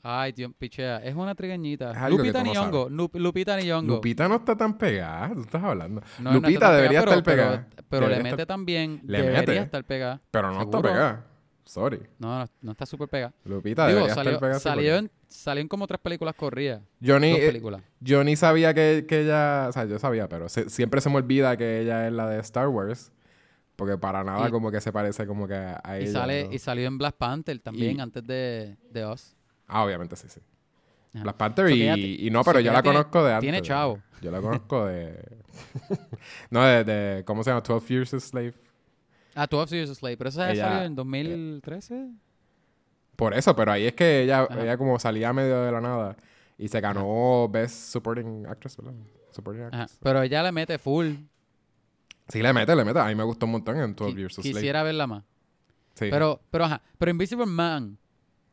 Ay, Dios, pichea. Es una trigueñita. Es algo que Lupita tú no Nyong'o. Lup- Lupita Nyong'o. Lupita no está tan pegada, tú estás hablando. No, no está Lupita tan debería pegada, estar pero- pegada. Pero, pero le mete estar- también. Le debería mete. estar pegada. Pero no está ¿Seguro? pegada. Sorry. No, no, no está súper pegada. Lupita Digo, debería salió, estar pegada. salió, 100%. en, salió en como tres películas corridas. Yo ni, Dos eh, películas. yo ni sabía que, que ella... O sea, yo sabía, pero se- siempre se me olvida que ella es la de Star Wars. Porque para nada Y- como que se parece como que a, a Y, ella. sale, ¿no? y salió en Black Panther también, Y- antes de, de Us. Ah, obviamente, sí, sí. Ajá. Black Panther y, no, pero yo la tiene- conozco de antes. tiene chavo. Yo la conozco de... no, de, de... ¿Cómo se llama? 12 Years a Slave. Ah, 12 Years a Slave. Pero esa Ella- salió en 2013. Por eso, pero ahí es que ella, Ajá. ella como salía medio de la nada y se ganó Best Supporting Actress, ¿verdad? Supporting. Actress. Pero ella le mete full. Sí, le mete, le mete. A mí me gustó un montón en 12 Qui- Years a Slave. Quisiera verla más. Sí. Pero, pero ajá. Pero Invisible Man,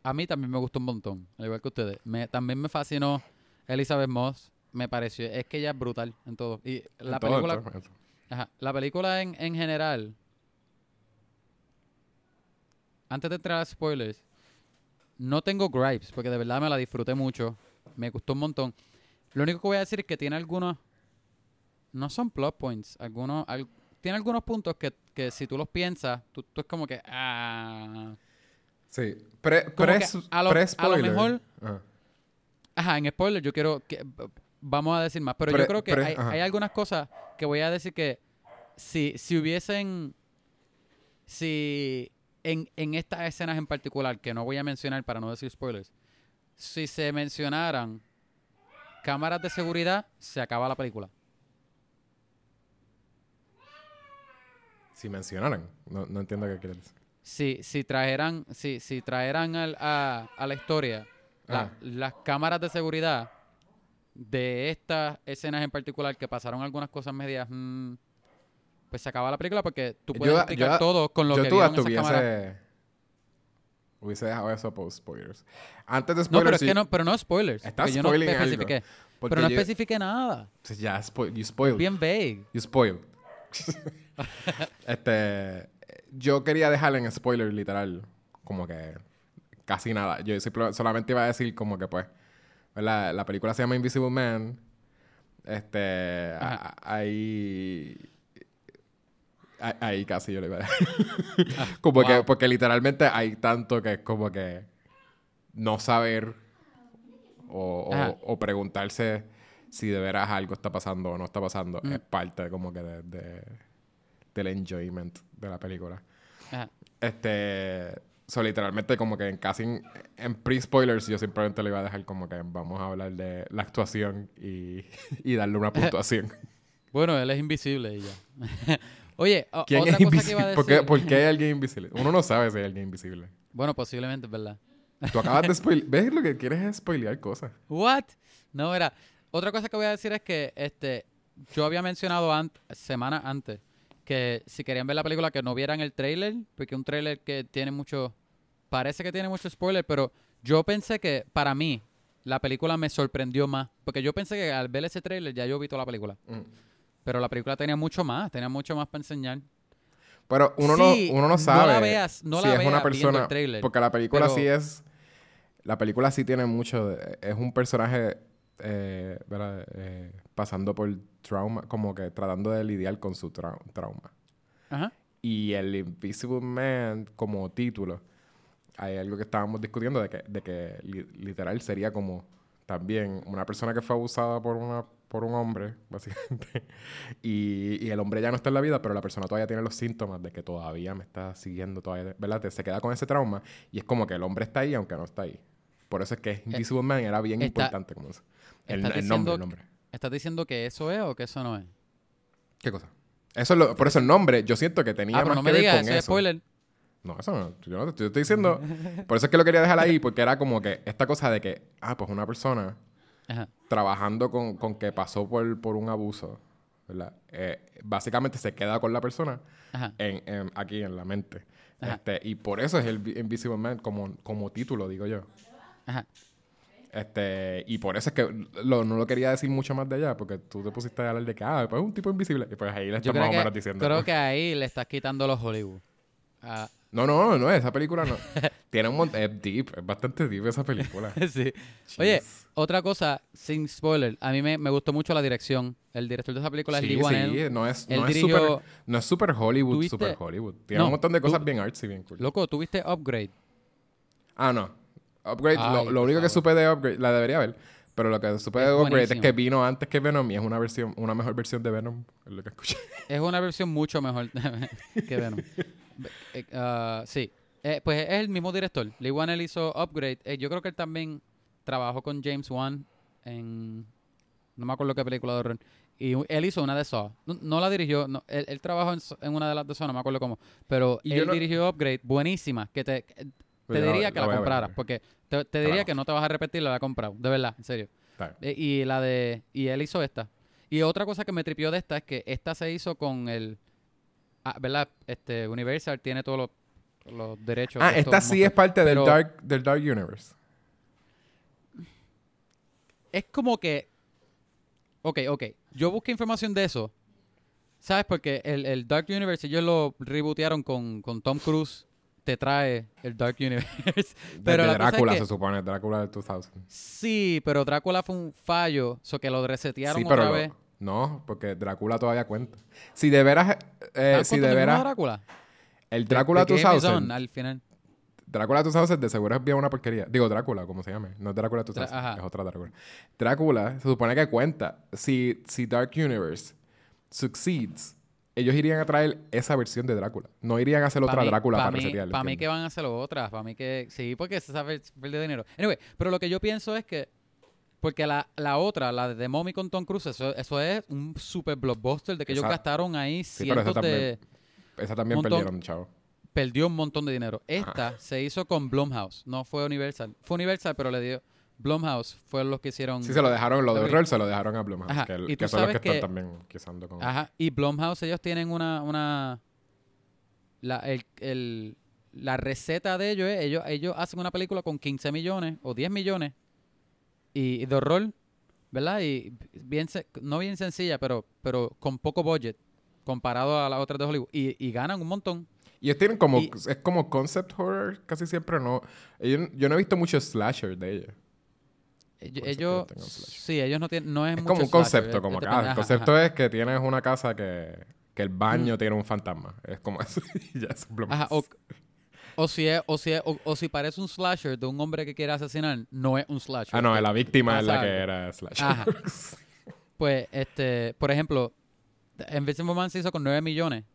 a mí también me gustó un montón. Al igual que ustedes. Me, también me fascinó Elizabeth Moss. Me pareció. Es que ella es brutal en todo. Y la película. todo, todo. Ajá. La película en, en general. Antes de entrar a spoilers. No tengo gripes. Porque de verdad me la disfruté mucho. Me gustó un montón. Lo único que voy a decir es que tiene algunos. No son plot points. Algunos. al- tiene algunos puntos que, que si tú los piensas, tú, tú es como que. Ah. Sí. Pre, pre, a lo- a lo spoiler. mejor- Ajá. Ajá, en spoiler yo quiero que vamos a decir más, pero Pre- yo creo que pre- hay, ajá. hay algunas cosas que voy a decir que si, si hubiesen si en, en estas escenas en particular que no voy a mencionar para no decir spoilers, si se mencionaran cámaras de seguridad, se acaba la película. Si mencionaran. No, no entiendo qué quieres decir. Si, si trajeran, si, si trajeran al- a, a la historia la- Ah. las cámaras de seguridad de estas escenas en particular que pasaron algunas cosas medias, mm, pues se acaba la película porque tú Yo- puedes explicar yo- todo con lo Yo que tú vieron esas hubiese... cámaras. Hubiese dejado eso post spoilers. Antes de No, spoilers... pero es que no, pero no spoilers. Estás yo no especifiqué. Pero no especifiqué nada. Ya, spoil, you spoiled. Bien vague. You spoiled. este, yo quería dejarle en spoiler literal, como que casi nada. Yo solamente iba a decir como que pues, ¿verdad? La película se llama Invisible Man. Este, a- ahí, ahí casi yo le iba a decir. como que, porque literalmente hay tanto que es como que no saber o, o- preguntarse si de veras algo está pasando o no está pasando Mm. es parte como que de, de- del enjoyment de la película. Ajá. Este, So, literalmente, como que en casi en, en pre-spoilers, yo simplemente le iba a dejar como que vamos a hablar de la actuación y, y darle una puntuación. Bueno, él es invisible y ya. Oye, ¿Quién otra es cosa que iba a decir. ¿Por qué, por qué hay alguien invisible? Uno no sabe si hay alguien invisible. Bueno, posiblemente, es verdad. Tú acabas de spoilear. ¿Ves lo que quieres es spoilear cosas? What? No, era. Otra cosa que voy a decir es que este yo había mencionado ant- semanas antes que si querían ver la película que no vieran el trailer, porque un trailer que tiene mucho parece que tiene mucho spoiler, pero yo pensé que para mí la película me sorprendió más, porque yo pensé que al ver ese trailer ya yo vi toda la película, Mm. pero la película tenía mucho más, tenía mucho más para enseñar. Pero uno, Sí, no, uno no no sabe la veas- no si la es una veas persona. el tráiler, porque la película pero- sí es. La película sí tiene mucho. es un personaje. eh, ¿verdad? Eh, pasando por trauma. Como que tratando de lidiar con su trau- trauma. Ajá. Y el Invisible Man, como título, hay algo que estábamos discutiendo de que, de que li- literal sería como también una persona que fue abusada por una por un hombre, básicamente. Y, y el hombre ya no está en la vida, pero la persona todavía tiene los síntomas de que todavía me está siguiendo, todavía, ¿verdad? Te- Se queda con ese trauma y es como que el hombre está ahí aunque no está ahí. Por eso es que Invisible Man era bien está- importante como eso. El, el nombre, el nombre. ¿Estás diciendo que eso es o que eso no es? ¿Qué cosa? Eso es lo- por eso el nombre, yo siento que tenía Ah, pero más no que me ver digas, con eso es spoiler. No, eso no. Yo no te estoy diciendo. Por eso es que lo quería dejar ahí, porque era como que esta cosa de que, ah, pues una persona Ajá. trabajando con, con que pasó por, por un abuso, ¿verdad? Eh, básicamente se queda con la persona en, en- aquí en la mente. Este, y por eso es el Vi- Invisible Man como, como título, digo yo. Ajá. Este, y por eso es que lo- no lo quería decir mucho más de allá, porque tú te pusiste a hablar de que, ah, pues es un tipo invisible. Y pues ahí le estás más o menos diciendo. creo que ahí le estás quitando los Hollywood. Ah, No, no, no, esa película no. Tiene un montón. Es deep, es bastante deep esa película. sí. Oye, otra cosa, sin spoiler, a mí me, me gustó mucho la dirección. El director de esa película Sí, es Lee Wanell. sí, no es, no es super, no es super Hollywood, super Hollywood. Tiene No, un montón de cosas tú- bien artsy, bien cool. Loco, ¿tuviste Upgrade? Ah, no. Upgrade, Ay, lo, lo único que supe de Upgrade, la debería ver, pero lo que supe Es de Upgrade es que vino antes que Venom y es una versión, una mejor versión de Venom, es lo que escuché. Es una versión mucho mejor que Venom. Eh, ah, sí. Eh, pues es el mismo director. Lee Wanell hizo Upgrade. Eh, yo creo que él también trabajó con James Wan en... No me acuerdo qué película de horror. Y él hizo una de Saw. No, no la dirigió. no, él, él trabajó en, en una de las de Saw, no me acuerdo cómo. Pero Y él no- dirigió Upgrade. Buenísima. Que te, te Pues la- diría que la compraras. Porque te, te diría que no te vas a repetir la he comprado. De verdad, en serio. Eh, y la de y él hizo esta y otra cosa que me tripió de esta es que esta se hizo con el ah, verdad este Universal tiene todos los, los derechos Ah, de esta sí es parte Pero- del, dark, del Dark Universe. es como que ok ok yo busqué información de eso sabes porque el, el Dark Universe ellos lo rebootearon con, con Tom Cruise te trae el Dark Universe pero es Drácula que- se supone, Drácula del 2000. sí pero Drácula fue un fallo so que lo resetearon Sí, pero otra lo- vez no, porque Drácula todavía cuenta. Si de veras, eh, ¿Están si de veras, Drácula el Drácula The Game is 2000, on, al final Drácula 2000 de seguro es bien una porquería. Digo, Drácula, como se llame. No es Drácula 2000, ajá. es otra Drácula. Drácula se supone que cuenta. Si, si Dark Universe succeeds, ellos irían a traer esa versión de Drácula. No irían a hacer otra Drácula para mí, resetear. Para mí que van a hacer otras. Para mí que sí, porque se sabe perder dinero. Anyway, pero lo que yo pienso es que. Porque la, la otra, la de The Mommy con Tom Cruise, eso, eso es un super blockbuster de que ellos gastaron ahí Sí, pero esa cientos de. Esa también montón- perdieron, chavo. Perdió un montón de dinero. Esta se hizo con Blumhouse, no fue Universal. Fue Universal, pero le dio. Blumhouse fue los que hicieron. Sí, se lo dejaron, lo de horror se lo dejaron a Blumhouse. Ajá, Que, el- y que son los que están también quizando con... Ajá. Y Blumhouse, ellos tienen una. una la, el, el- la receta de ellos es: ellos, ellos hacen una película con 15 millones o 10 millones y, y de horror, ¿verdad? Y bien, se- no bien sencilla, pero, pero con poco budget comparado a las otras de Hollywood. Y, y ganan un montón. Y ellos tienen como... Y- es como concept horror, casi siempre no... ellos- yo no he visto mucho slasher de ellos. Ellos, sí, ellos no tienen, no es, Es mucho como un concepto, como ah, el ajá, concepto ajá. es que tienes una casa que... Que el baño tiene un fantasma. Es como eso. ya es. Ajá, o, o si es, o si es- o, o si parece un slasher de un hombre que quiere asesinar, no es un slasher. Ah, no, la víctima es la que era slasher. Ajá. Pues, este, por ejemplo, Invisible Man se hizo con 9 millones.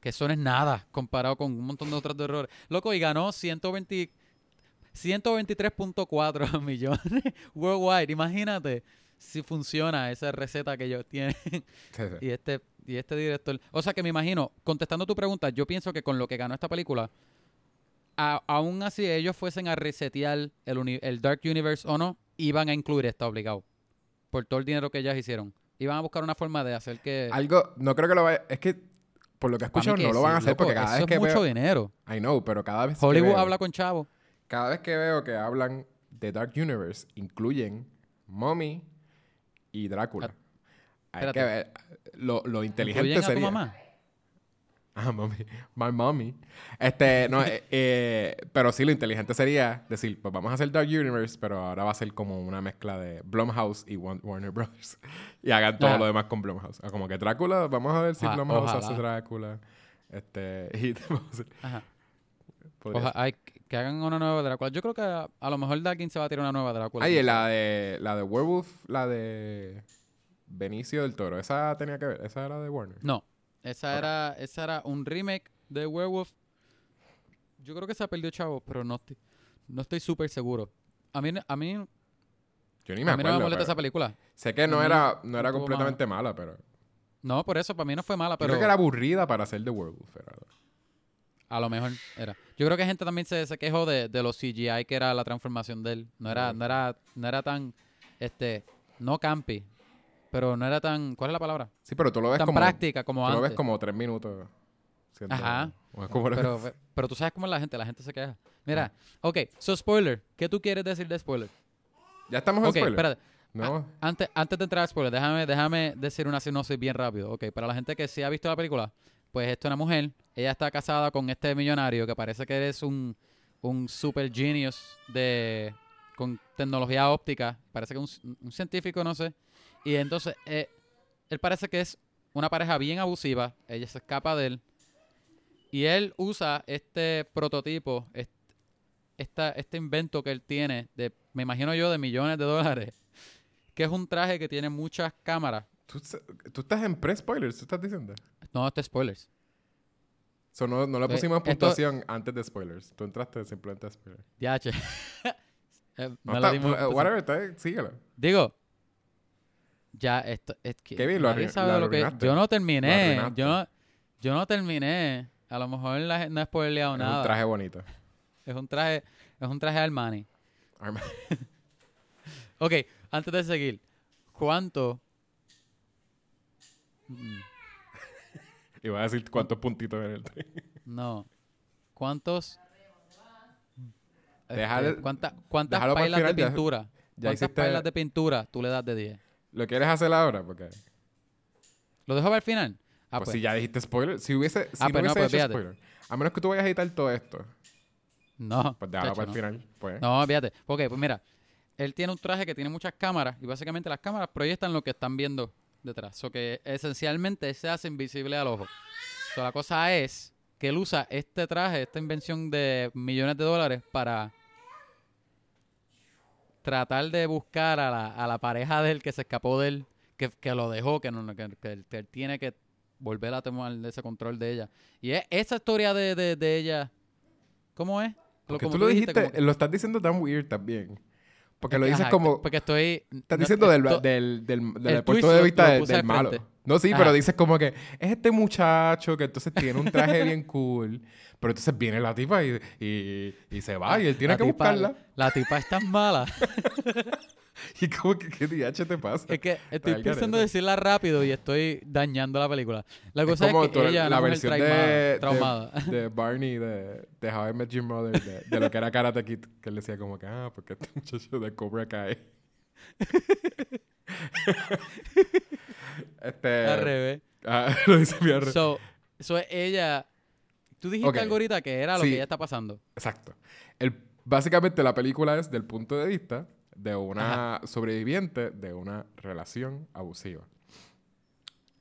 Que eso no es nada comparado con un montón de otros de errores. Loco, y ganó 120, 123.4 millones worldwide. Imagínate si funciona esa receta que ellos tienen. Sí, sí. y este y este director. O sea que me imagino, contestando tu pregunta, yo pienso que con lo que ganó esta película, a- aún así ellos fuesen a resetear el, uni- el Dark Universe o no, iban a incluir esta obligado. Por todo el dinero que ellas hicieron. Iban a buscar una forma de hacer que. Algo, no creo que lo vaya... Es que, por lo que que no lo sí, van a hacer loco, porque cada eso vez que es mucho veo... dinero. I know, pero cada vez que Hollywood veo- habla con Chavo. Cada vez que veo que hablan de Dark Universe, incluyen Mommy y Drácula. Hay que ver. Lo, lo inteligente ¿Incluyen a tu sería... mamá? Ah, mommy. My mommy. Este, no, eh, eh, pero sí, lo inteligente sería decir, pues vamos a hacer Dark Universe, pero ahora va a ser como una mezcla de Blumhouse y Warner Bros. y hagan todo lo demás con Blumhouse. Ah, Como que Drácula, vamos a ver si Oja- Blumhouse ojalá. hace Drácula. Este, y Ajá. podría Oja- ay, que hagan una nueva Drácula. Yo creo que a, a lo mejor Darkin se va a tirar una nueva Drácula. Ay, la de, la de Werewolf, la de Benicio del Toro, esa tenía que ver, esa era de Warner. No, esa era esa era un remake de Werewolf. Yo creo que se ha perdido chavo, pero no estoy no estoy súper seguro. A mí a mí Yo ni me a mí no acuerdo. me molesta pero esa película. sé que no era, no era completamente mala, pero. No, por eso para mí no fue mala, Yo pero creo que era aburrida para ser de Werewolf. era- a lo mejor era. Yo creo que gente también se, se quejó de, de los CGI que era la transformación de él. No era no era no era tan este no campi, pero no era tan ¿cuál es la palabra? Sí, pero tú lo ves Tan como. práctica como tú lo antes. ves como tres minutos. siento- Ajá. como- Pero, pero tú sabes cómo es la gente, la gente se queja. Mira, ok, so spoiler. ¿Qué tú quieres decir de spoiler? ya estamos en Ok, spoiler. espérate. No. Ah, antes, antes de entrar a spoiler, déjame, déjame decir una sinopsis bien rápido. Ok, para la gente que sí ha visto la película, pues esto es una mujer. Ella está casada con este millonario que parece que eres un, un super genius de, con tecnología óptica. Parece que es un, un científico, no sé. Y entonces, eh, él parece que es una pareja bien abusiva. Ella se escapa de él. Y él usa este prototipo, est- esta, este invento que él tiene, de, me imagino yo, de millones de dólares, que es un traje que tiene muchas cámaras. ¿Tú, tú estás en pre-spoilers, tú estás diciendo. No, este es spoilers. So, no, no le Eh, pusimos esto- puntuación antes de spoilers. Tú entraste simplemente a spoilers. Ya, che. Eh, No no le está- dimos eh, puntuación. whatever, está síguelo. Digo, ya esto es que Kevin, lo nadie arruin- sabe lo lo que arruinaste. yo no Lo terminé, arruinaste. yo no yo no terminé. A lo mejor la no he spoileado Es nada. un traje bonito. Es un traje, es un traje Armani. Arma- Ok, antes de seguir, ¿cuánto? Mm, Iba a decir cuántos puntitos en el tren. No. ¿Cuántos? Este, ¿cuánta- ¿Cuántas el pailas de final, ya- pintura? ya ¿Cuántas pailas de pintura tú le das de 10? ¿Lo quieres hacer ahora? Porque ¿Lo dejo para el final? Ah, pues, pues. si ya dijiste spoiler, si hubiese, si Ah, no pues no, hubiese pues hecho spoiler, a menos que tú vayas a editar todo esto, No. pues déjalo para no. el final, pues. No, fíjate. Ok, pues mira. Él tiene un traje que tiene muchas cámaras y básicamente las cámaras proyectan lo que están viendo detrás. O que esencialmente se hace invisible al ojo. So, la cosa es que él usa este traje, esta invención de millones de dólares para tratar de buscar a la, a la pareja de él que se escapó de él, que, que lo dejó, que, no, que, que él, que él tiene que volver a tomar ese control de ella. Y es esa historia de, de, de ella, ¿cómo es? Porque como tú lo dijiste, lo estás diciendo tan weird también. Porque lo Ajá, dices como, Porque estoy... estás no, diciendo del, esto- del, del, del el punto de vista del, del al malo. No, sí, Ajá. pero dices como que es este muchacho que entonces tiene un traje bien cool, pero entonces viene la tipa y, y, y se va y él tiene la que tipa- buscarla. La tipa es tan mala. Y como que, ¿qué DH te pasa? es que estoy pensando decirla rápido y estoy dañando la película. La cosa es, como que ella la mujer versión traumada, de, de- traumada. de Barney de, de How I Met Your Mother, de, de lo que era Karate Kid, que él decía como que, ah, porque este muchacho de Cobra Kai. este... Al revés. Ah, lo dice mi arre- So, so ella... Tú dijiste Ok. algo ahorita que era lo Sí. que ella está pasando. Exacto. El, básicamente la película es del punto de vista de una sobreviviente de una relación abusiva.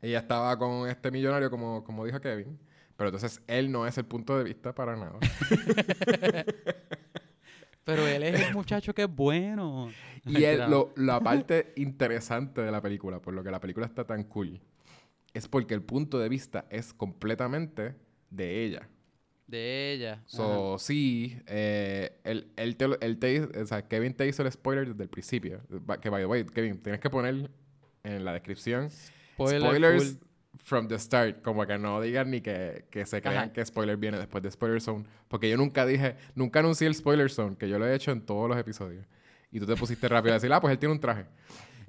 Ella estaba con este millonario, como, como dijo Kevin, pero entonces él no es el punto de vista para nada. Pero él es el muchacho que es bueno. y él, lo- la parte interesante de la película, por lo que la película está tan cool, es porque el punto de vista es completamente de ella. De ella. So, sí, eh, él, él te, él te hizo- o sea, Kevin te hizo el spoiler desde el principio. Que, by the way, Kevin, tienes que poner en la descripción Spoiler spoilers. From the start. Como que no digan ni que, que se crean Ajá. que spoiler viene después de Spoiler Zone. Porque yo nunca dije, nunca anuncié el Spoiler Zone, que yo lo he hecho en todos los episodios. Y tú te pusiste rápido a decir, ah, pues él tiene un traje.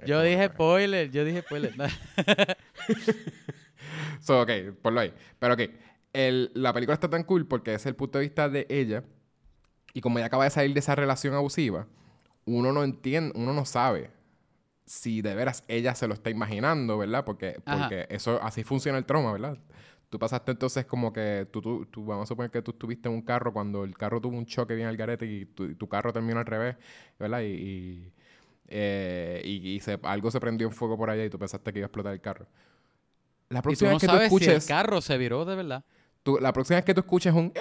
Yo dije spoiler, yo dije spoiler. So, ok, ponlo ahí. Pero ok, el- la película está tan cool porque es el punto de vista de ella. Y como ella acaba de salir de esa relación abusiva, uno no entiende, uno no sabe si de veras ella se lo está imaginando, ¿verdad? Porque, porque eso así funciona el trauma, ¿verdad? Tú pasaste entonces como que tú, tú, tú- vamos a suponer que tú estuviste en un carro cuando el carro tuvo un choque bien al garete y tu, tu carro terminó al revés, ¿verdad? Y, y, eh, y- y se- algo se prendió en fuego por allá y tú pensaste que iba a explotar el carro. La y tú próxima no vez que tú si el escuches carro se viró de verdad. tú- la próxima vez que tú escuches un "Ah",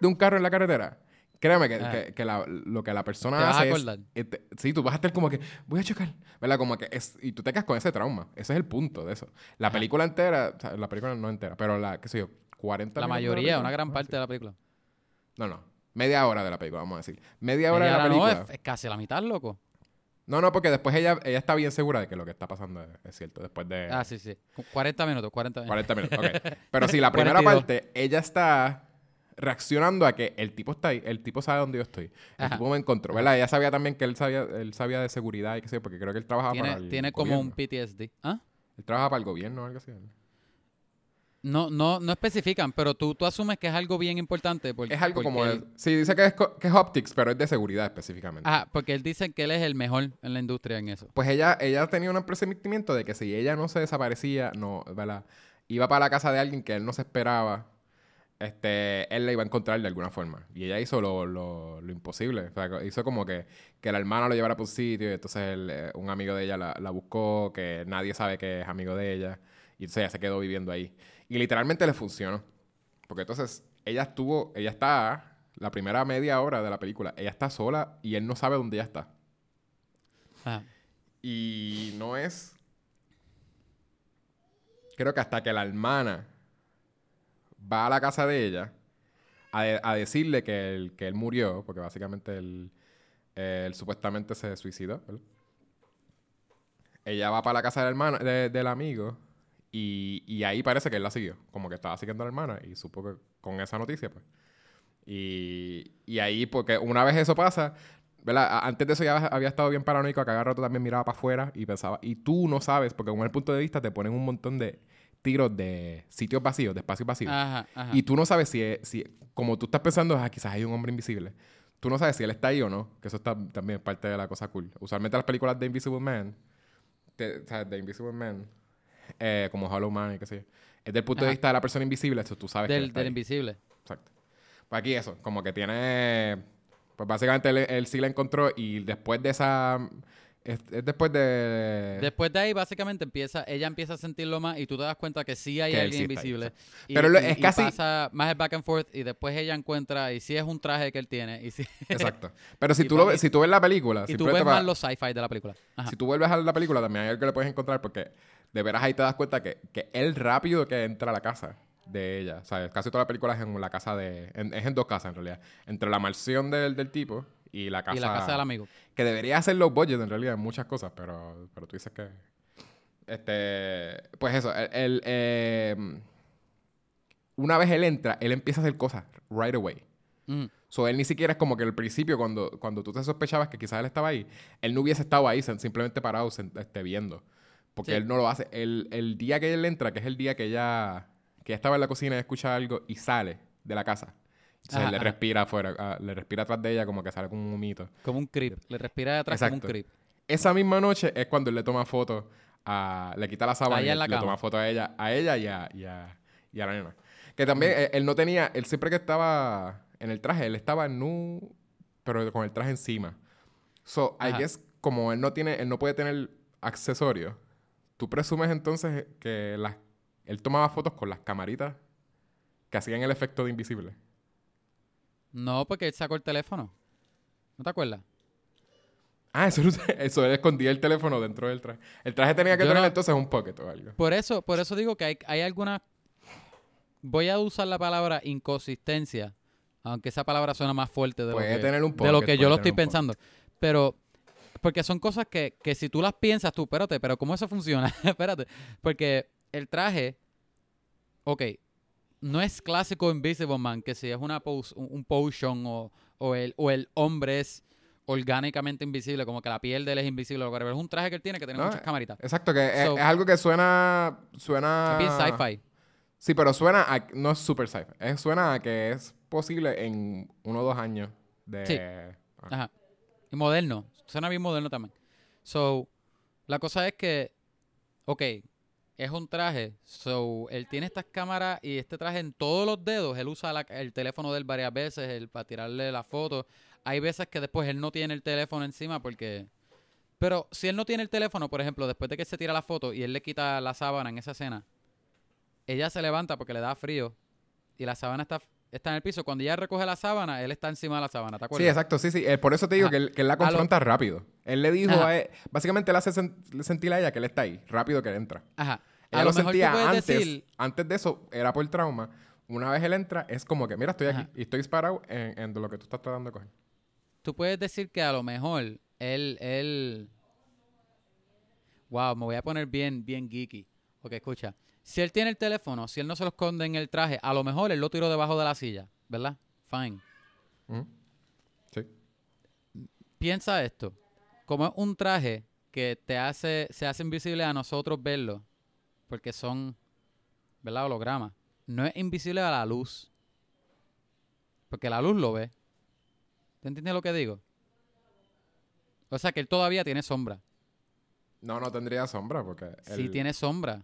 de un carro en la carretera, créeme que, Ajá. que- que la- lo que la persona Te vas a hace es- acordar. eh, te- sí, tú vas a estar como que voy a chocar, ¿verdad? Como que es y tú te quedas con ese trauma. Ese es el punto de eso. La Ajá. película entera, o sea, la película no entera, pero la qué sé yo, 40 La mayoría, película, una gran a parte de la película. No, no. Media hora de la película, vamos a decir. Media hora Media de la hora no, película. es, es casi la mitad, loco. No, no, porque después ella, ella está bien segura de que lo que está pasando es, es cierto. Después de Ah, sí, sí. Cu- 40 minutos, 40 minutos. 40 minutos, ok. Pero sí, la primera 42. parte, ella está reaccionando a que el tipo está ahí, el tipo sabe dónde yo estoy. El Ajá. tipo me encontró, ¿verdad? Ella sabía también que él sabía, él sabía de seguridad y qué sé yo, porque creo que él trabajaba para el tiene como un. PTSD. ¿Ah? Él trabaja para el gobierno o algo así. No, no, no especifican, pero tú, tú asumes que es algo bien importante. Porque, Es algo como... el- sí, dice que es, que es optics, pero es de seguridad específicamente. Ajá, porque él dice que él es el mejor en la industria en eso. Pues ella, ella tenía un presentimiento de que si ella no se desaparecía, no, ¿verdad? Iba para la casa de alguien que él no se esperaba, este, él la iba a encontrar de alguna forma. Y ella hizo lo, lo, lo imposible. O sea, hizo como que, que la hermana lo llevara por un sitio y entonces él, eh, un amigo de ella la, la buscó, que nadie sabe que es amigo de ella. Y entonces ella se quedó viviendo ahí. Y literalmente le funcionó. Porque entonces ella estuvo, ella está, la primera media hora de la película, ella está sola y él no sabe dónde ella está. Ajá. Y no es. Creo que hasta que la hermana va a la casa de ella a, de- a decirle que él, que él murió, porque básicamente él, supuestamente se suicidó. Ella va para la casa del, del amigo y, y ahí parece que él la siguió. Como que estaba siguiendo a la hermana y supo que con esa noticia, pues. Y, y ahí, porque una vez eso pasa, ¿verdad? Antes de eso ya había estado bien paranoico, a cada rato también miraba para afuera y pensaba, y tú no sabes, porque con el punto de vista te ponen un montón de tiros de sitios vacíos, de espacios vacíos. Ajá, ajá. Y tú no sabes si, es- si como tú estás pensando, ah, quizás hay un hombre invisible. Tú no sabes si él está ahí o no, que eso está también parte de la cosa cool. Usualmente las películas de Invisible Man, sea, de Invisible Man, eh, como Hollow Man y qué sé yo, es del punto de vista de la persona invisible, eso tú sabes que él del, está del ahí. invisible. Exacto. Pues aquí eso, como que tiene. Pues básicamente él, él sí la encontró y después de esa. Es, es después de. Después de ahí, básicamente, empieza, ella empieza a sentirlo más y tú te das cuenta que sí hay Que alguien sí ahí, invisible. Y, Pero lo- y- es y casi- pasa más el back and forth y después ella encuentra y si es un traje que él tiene y si, Exacto. Pero si tú, lo, ves- si tú ves la película. y tú ves más los sci-fi de la película. Ajá. Si tú vuelves a la película, también hay algo que le puedes encontrar porque de veras ahí te das cuenta que, que él rápido que entra a la casa de ella. O sea, casi toda la película es en la casa de. en- es en dos casas en realidad. Entre la mansión del, del tipo y la casa. y la casa del amigo. Que debería ser los budgets en realidad en muchas cosas, pero, pero tú dices que. Este. Pues eso, el. el, eh, una vez él entra, él empieza a hacer cosas right away. Mm. So, él ni siquiera es como que al principio, cuando, cuando tú te sospechabas que quizás él estaba ahí, él no hubiese estado ahí, simplemente parado, este, viendo. Porque Sí. él no lo hace. El, el día que él entra, que es el día que ella, que ella estaba en la cocina y escucha algo y sale de la casa. Entonces Ajá, le ajá. respira afuera, ah, le respira atrás de ella como que sale con un humito. Como un creep. Le respira atrás como Exacto. un creep. Esa misma noche es cuando él le toma foto a... Le quita la sábana y le, cama. toma foto a ella, a ella y a, y a, y a la nena. Que también él, él no tenía... Él siempre que estaba en el traje, él estaba nu... Pero con el traje encima. So, I guess, como él no tiene... Él no puede tener accesorios, tú presumes entonces que las, él tomaba fotos con las camaritas que hacían el efecto de invisible. No, porque él sacó el teléfono. ¿No te acuerdas? Ah, eso, eso él escondía el teléfono dentro del traje. El traje tenía que Yo tener no- entonces un pocket o algo. Por eso, por eso digo que hay, hay algunas voy a usar la palabra inconsistencia, aunque esa palabra suena más fuerte de, lo que, tener un de lo pocket, que yo lo estoy pocket. pensando. Pero, porque son cosas que, que si tú las piensas, tú, espérate, pero ¿cómo eso funciona? espérate. Porque el traje, ok, no es clásico Invisible Man, que si es una pos- un, un potion o, o, el, o el hombre es orgánicamente invisible, como que la piel de él es invisible, o es un traje que él tiene que tiene No, muchas camaritas. Exacto, que es, So- es algo que suena. Suena. Bien sci-fi. Sí, pero suena a. No es super sci-fi. Suena a que es posible en uno o dos años de. Sí. Ah. Ajá. Y moderno. Suena bien moderno también. So, la cosa es que, ok, es un traje. So, él tiene estas cámaras y este traje en todos los dedos. Él usa la- el teléfono de él varias veces él, para tirarle la foto. Hay veces que después él no tiene el teléfono encima porque... Pero si él no tiene el teléfono, por ejemplo, después de que se tira la foto y él le quita la sábana en esa escena, ella se levanta porque le da frío y la sábana está, está en el piso. Cuando ella recoge la sábana, él está encima de la sábana, ¿te acuerdas? Sí, exacto, sí, sí. Eh, por eso te digo que él, que él la confronta rápido. Él le dijo Ajá. a él, básicamente él hace sen- sentir a ella que él está ahí, rápido que él entra. Ajá. Ella A lo sentía antes, decir... antes de eso, era por trauma. Una vez él entra, es como que, mira, estoy aquí y estoy disparado en, en lo que tú estás tratando de coger. tú puedes decir que a lo mejor él, él... Wow, me voy a poner bien, bien geeky. Ok, escucha. Si él tiene el teléfono, si él no se lo esconde en el traje, a lo mejor él lo tiró debajo de la silla, ¿verdad? Fine. Sí. Piensa esto. Como es un traje que te hace, se hace invisible a nosotros verlo, porque son, ¿verdad? Hologramas. No es invisible a la luz. Porque la luz lo ve. ¿Te entiendes lo que digo? O sea que él todavía tiene sombra. No, no tendría sombra porque Sí tiene sombra.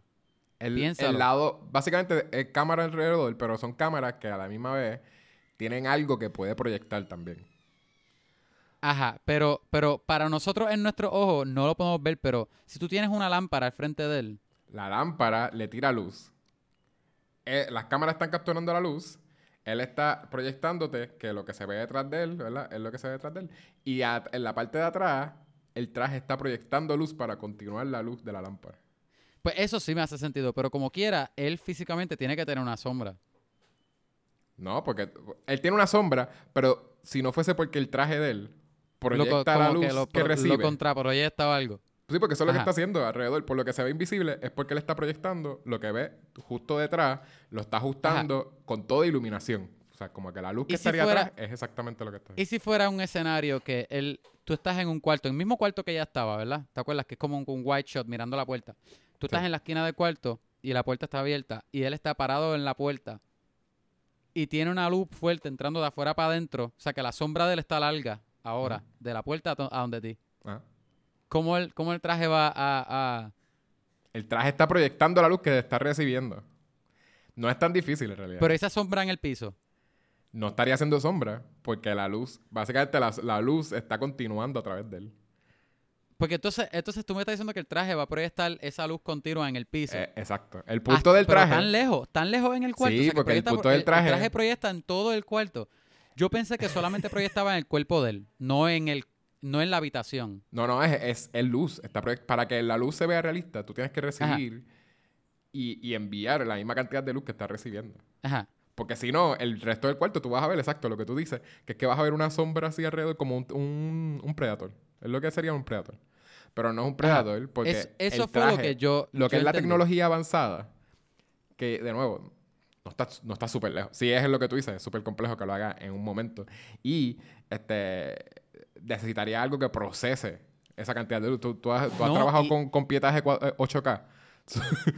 el, piénsalo. el lado, básicamente es cámara alrededor, pero son cámaras que a la misma vez tienen algo que puede proyectar también. Ajá, pero, pero para nosotros en nuestros ojos no lo podemos ver, pero si tú tienes una lámpara al frente de él, La lámpara le tira luz. Eh, las cámaras están capturando la luz. Él está proyectándote que lo que se ve detrás de él, ¿verdad? Es lo que se ve detrás de él. Y a- en la parte de atrás, el traje está proyectando luz para continuar la luz de la lámpara. pues eso sí me hace sentido, pero como quiera, él físicamente tiene que tener una sombra. No, porque él tiene una sombra, pero si no fuese porque el traje de él Lo proyecta la como luz que lo, que recibe. lo contraproyecta o algo. Sí, porque eso es lo que está haciendo alrededor. Por lo que se ve invisible es porque él está proyectando lo que ve justo detrás, lo está ajustando con toda iluminación. O sea, como que la luz ¿Y que si estaría fuera- atrás es exactamente lo que está. ¿Y si fuera un escenario que él, tú estás en un cuarto, en el mismo cuarto que ella estaba, ¿verdad? ¿Te acuerdas? Que es como un, un white shot mirando la puerta. Tú estás Sí. en la esquina del cuarto y la puerta está abierta y él está parado en la puerta y tiene una luz fuerte entrando de afuera para adentro. O sea, que la sombra de él está larga ahora, de la puerta a, a donde ti. Ah. ¿Cómo el, cómo el traje va a, a- El traje está proyectando la luz que está recibiendo. No es tan difícil en realidad. Pero esa sombra en el piso. no estaría haciendo sombra porque la luz, básicamente la, la luz está continuando a través de él. Porque entonces, entonces tú me estás diciendo que el traje va a proyectar esa luz continua en el piso. Eh, exacto. El punto del pero traje. tan lejos, tan lejos en el cuarto. Sí, o sea, que porque el punto del traje- El traje proyecta en todo el cuarto. Yo pensé que solamente proyectaba en el cuerpo de él, no en el, no en la habitación. No, no, es, es, es luz. Está para que la luz se vea realista, tú tienes que recibir y, y enviar la misma cantidad de luz que estás recibiendo. Ajá. Porque si no, el resto del cuarto tú vas a ver exacto lo que tú dices, que es que vas a ver una sombra así alrededor como un, un, un predator. Es lo que sería un predator. Pero no es un predator porque Es- eso el fue lo que yo. Lo que yo es la tecnología avanzada, que de nuevo, no está no está súper lejos. Si es lo que tú dices, es súper complejo que lo haga en un momento. Y este necesitaría algo que procese esa cantidad de luz. Tú, tú has, tú has No, trabajado y- con, con pietaje cua- eh, 8K.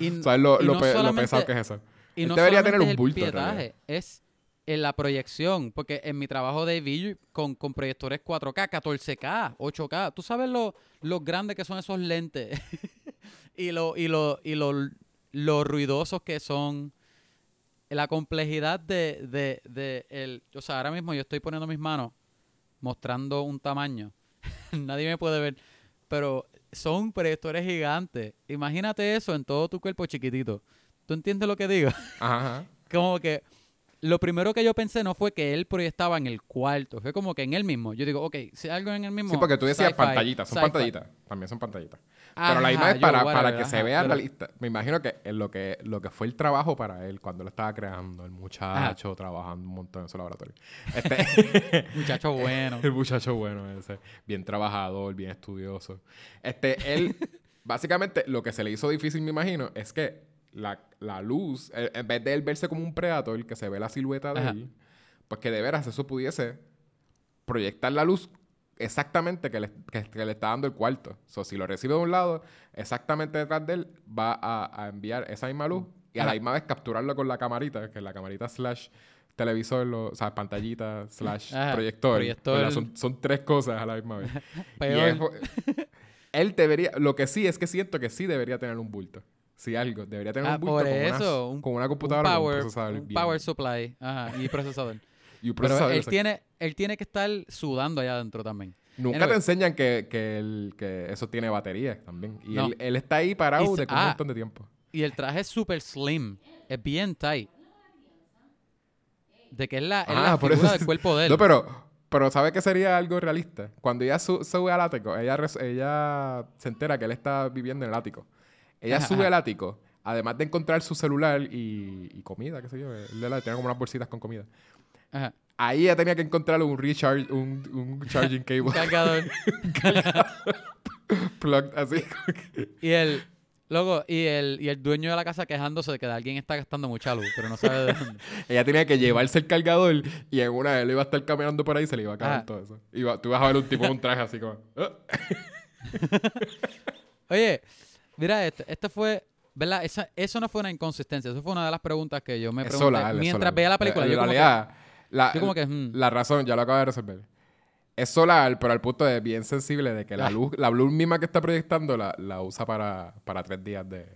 Y, ¿Sabes lo, y lo no pe- lo solamente- pesado que es eso? y no debería tener un es el bulto, realidad. pietaje, es en la proyección. Porque en mi trabajo de AV con, con proyectores 4K, 14K, 8K, tú sabes lo, lo grandes que son esos lentes y lo, y lo, y lo, lo ruidosos que son. La complejidad de, de, de el, o sea, ahora mismo yo estoy poniendo mis manos mostrando un tamaño. Nadie me puede ver. Pero son proyectores gigantes. Imagínate eso en todo tu cuerpo chiquitito. ¿Tú entiendes lo que digo? Ajá, ajá. Como que lo primero que yo pensé no fue que él proyectaba en el cuarto, fue como que en él mismo. Yo digo, ok, si algo en el mismo. Sí, porque tú decías pantallitas, son pantallitas. También son pantallitas. Pero la misma es para, para que se vea pero- realista. Me imagino que en lo que lo que fue el trabajo para él cuando lo estaba creando, el muchacho trabajando un montón en su laboratorio. Este, Muchacho bueno. el muchacho bueno ese, bien trabajador, bien estudioso. Este, él, básicamente, lo que se le hizo difícil, me imagino, es que la, la luz, eh, en vez de él verse como un predator, que se ve la silueta de Ajá. él, pues que de veras eso pudiese proyectar la luz exactamente que le, que, que le está dando el cuarto. So, si lo recibe de un lado, exactamente detrás de él, va a, a enviar esa misma luz y a la misma vez capturarlo con la camarita, que es la camarita slash televisor, lo- o sea, pantallita slash Ajá, proyector. proyector. Son, son tres cosas a la misma vez. Y Peor. él debería, lo que sí es que siento que sí debería tener un bulto. Si algo, debería tener Ah, un bulto por con, una- eso, con una Un computadora con un power, procesador un power supply ajá, y procesador. y un Pero procesador, él exacto. tiene, él tiene que estar sudando allá adentro también. Nunca Anyway. te enseñan que, que, eso tiene baterías también. Y No. él, él está ahí parado de con un ah. montón de tiempo. Y el traje es súper slim. Es bien tight. De que es la, es Ah, la por figura eso del cuerpo de él. No, pero, pero ¿sabe que sería algo realista? Cuando ella su- sube al ático, ella, ella se entera que él está viviendo en el ático. Ella sube al ático, además de encontrar su celular y, y comida, qué sé yo. Él le- tiene como unas bolsitas con comida. Ajá. Ahí ella tenía que encontrar un recharge, un, un charging Un cable cargador. plugged así. y el... Luego, y el, y el dueño de la casa quejándose de que alguien está gastando mucha luz, pero no sabe de dónde. ella tenía que llevarse el cargador y en una vez él iba a estar caminando por ahí y se le iba a Ajá. todo eso. Iba, tú vas a ver un tipo con un traje así como... "Ah". Oye, mira, este, este fue, ¿verdad? Esa, eso no fue una inconsistencia, eso fue una de las preguntas que yo me pregunté solar, es mientras veía la película. Yo como que, realidad, la, yo como que, hmm. la razón, ya lo acabo de resolver. Es solar, pero al punto de bien sensible de que la Ah. luz, la luz misma que está proyectando la, la usa para, para tres días de...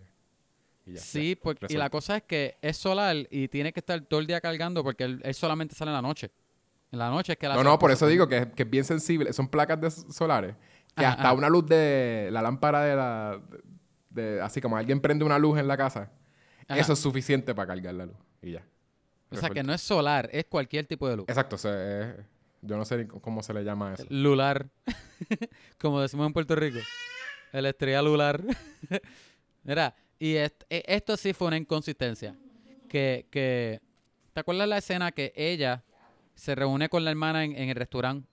y ya, Sí, ya, porque, y la cosa es que es solar y tiene que estar todo el día cargando porque él, él solamente sale en la noche. En la noche es que él No, no, por eso digo que, es- que es bien sensible. Son placas de solares que hasta una luz de la lámpara de la... de- así como alguien prende una luz en la casa, Ajá. eso es suficiente para cargar la luz. Y ya. O sea, que no es solar, es cualquier tipo de luz. Exacto. o sea, es- yo no sé cómo se le llama eso. Lular, como decimos en Puerto Rico. El estrella lular. Mira, y est- e- esto sí fue una inconsistencia. Que, que, ¿te acuerdas la escena que ella se reúne con la hermana en, en el restaurante?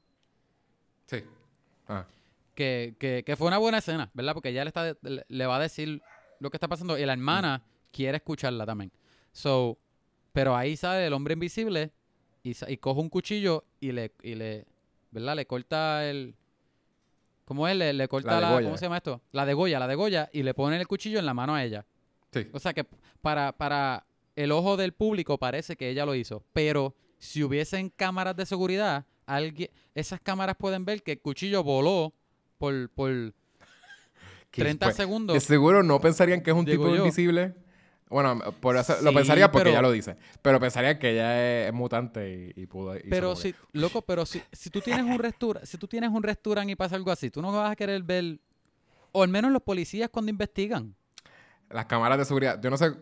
Sí. Ah. Que, que, que fue una buena escena, ¿verdad? Porque ella le, está, le, le va a decir lo que está pasando y la hermana quiere escucharla también. So, pero ahí sale el hombre invisible y, y coge un cuchillo y le, y le, ¿verdad? Le corta el... ¿Cómo es? Le, le corta la... ¿Cómo se llama esto? La degolla, la degolla y le pone el cuchillo en la mano a ella. Sí. O sea que para, para el ojo del público parece que ella lo hizo. Pero si hubiesen cámaras de seguridad, alguien, esas cámaras pueden ver que el cuchillo voló por, por Que 30 pues, segundos. De seguro no pensarían que es un Digo tipo yo. invisible. Bueno, por eso, lo pensaría porque pero- ella lo dice. Pero pensarían que ella es, mutante y, y pudo. Pero si, loco, pero si, si tú tienes un restaurante, si tú tienes un restaurante y pasa algo así, tú no vas a querer ver, o al menos los policías cuando investigan. Las cámaras de seguridad. Yo no sé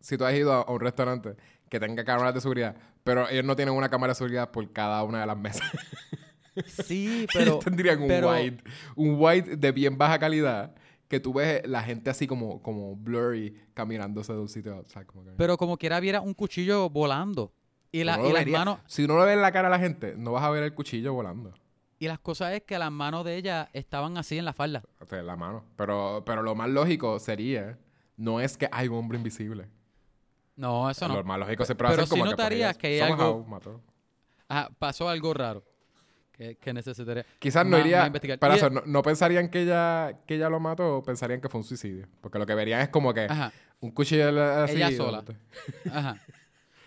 si tú has ido a a un restaurante que tenga cámaras de seguridad, pero ellos no tienen una cámara de seguridad por cada una de las mesas. Sí, pero tendrían un pero- white, un white de bien baja calidad que tú ves la gente así como, como blurry caminándose de un sitio a otro. pero como quiera viera un cuchillo volando. Y, la, lo y las manos, Si no le ve en la cara a la gente, no vas a ver el cuchillo volando. y las cosas es que las manos de ella estaban así en la falda. O sea, la mano. Pero, pero lo más lógico sería, no es que hay un hombre invisible. No, eso no. Lo más lógico a Pero ser como que, que hay somehow algo- mató. Ajá, pasó algo raro que, que necesitaría. Quizás no iría. investigar. Para eso, no, no pensarían que ella, que ella lo mató, pensarían que fue un suicidio. Porque lo que verían es como que Ajá, un cuchillo así. Ella sola. ajá.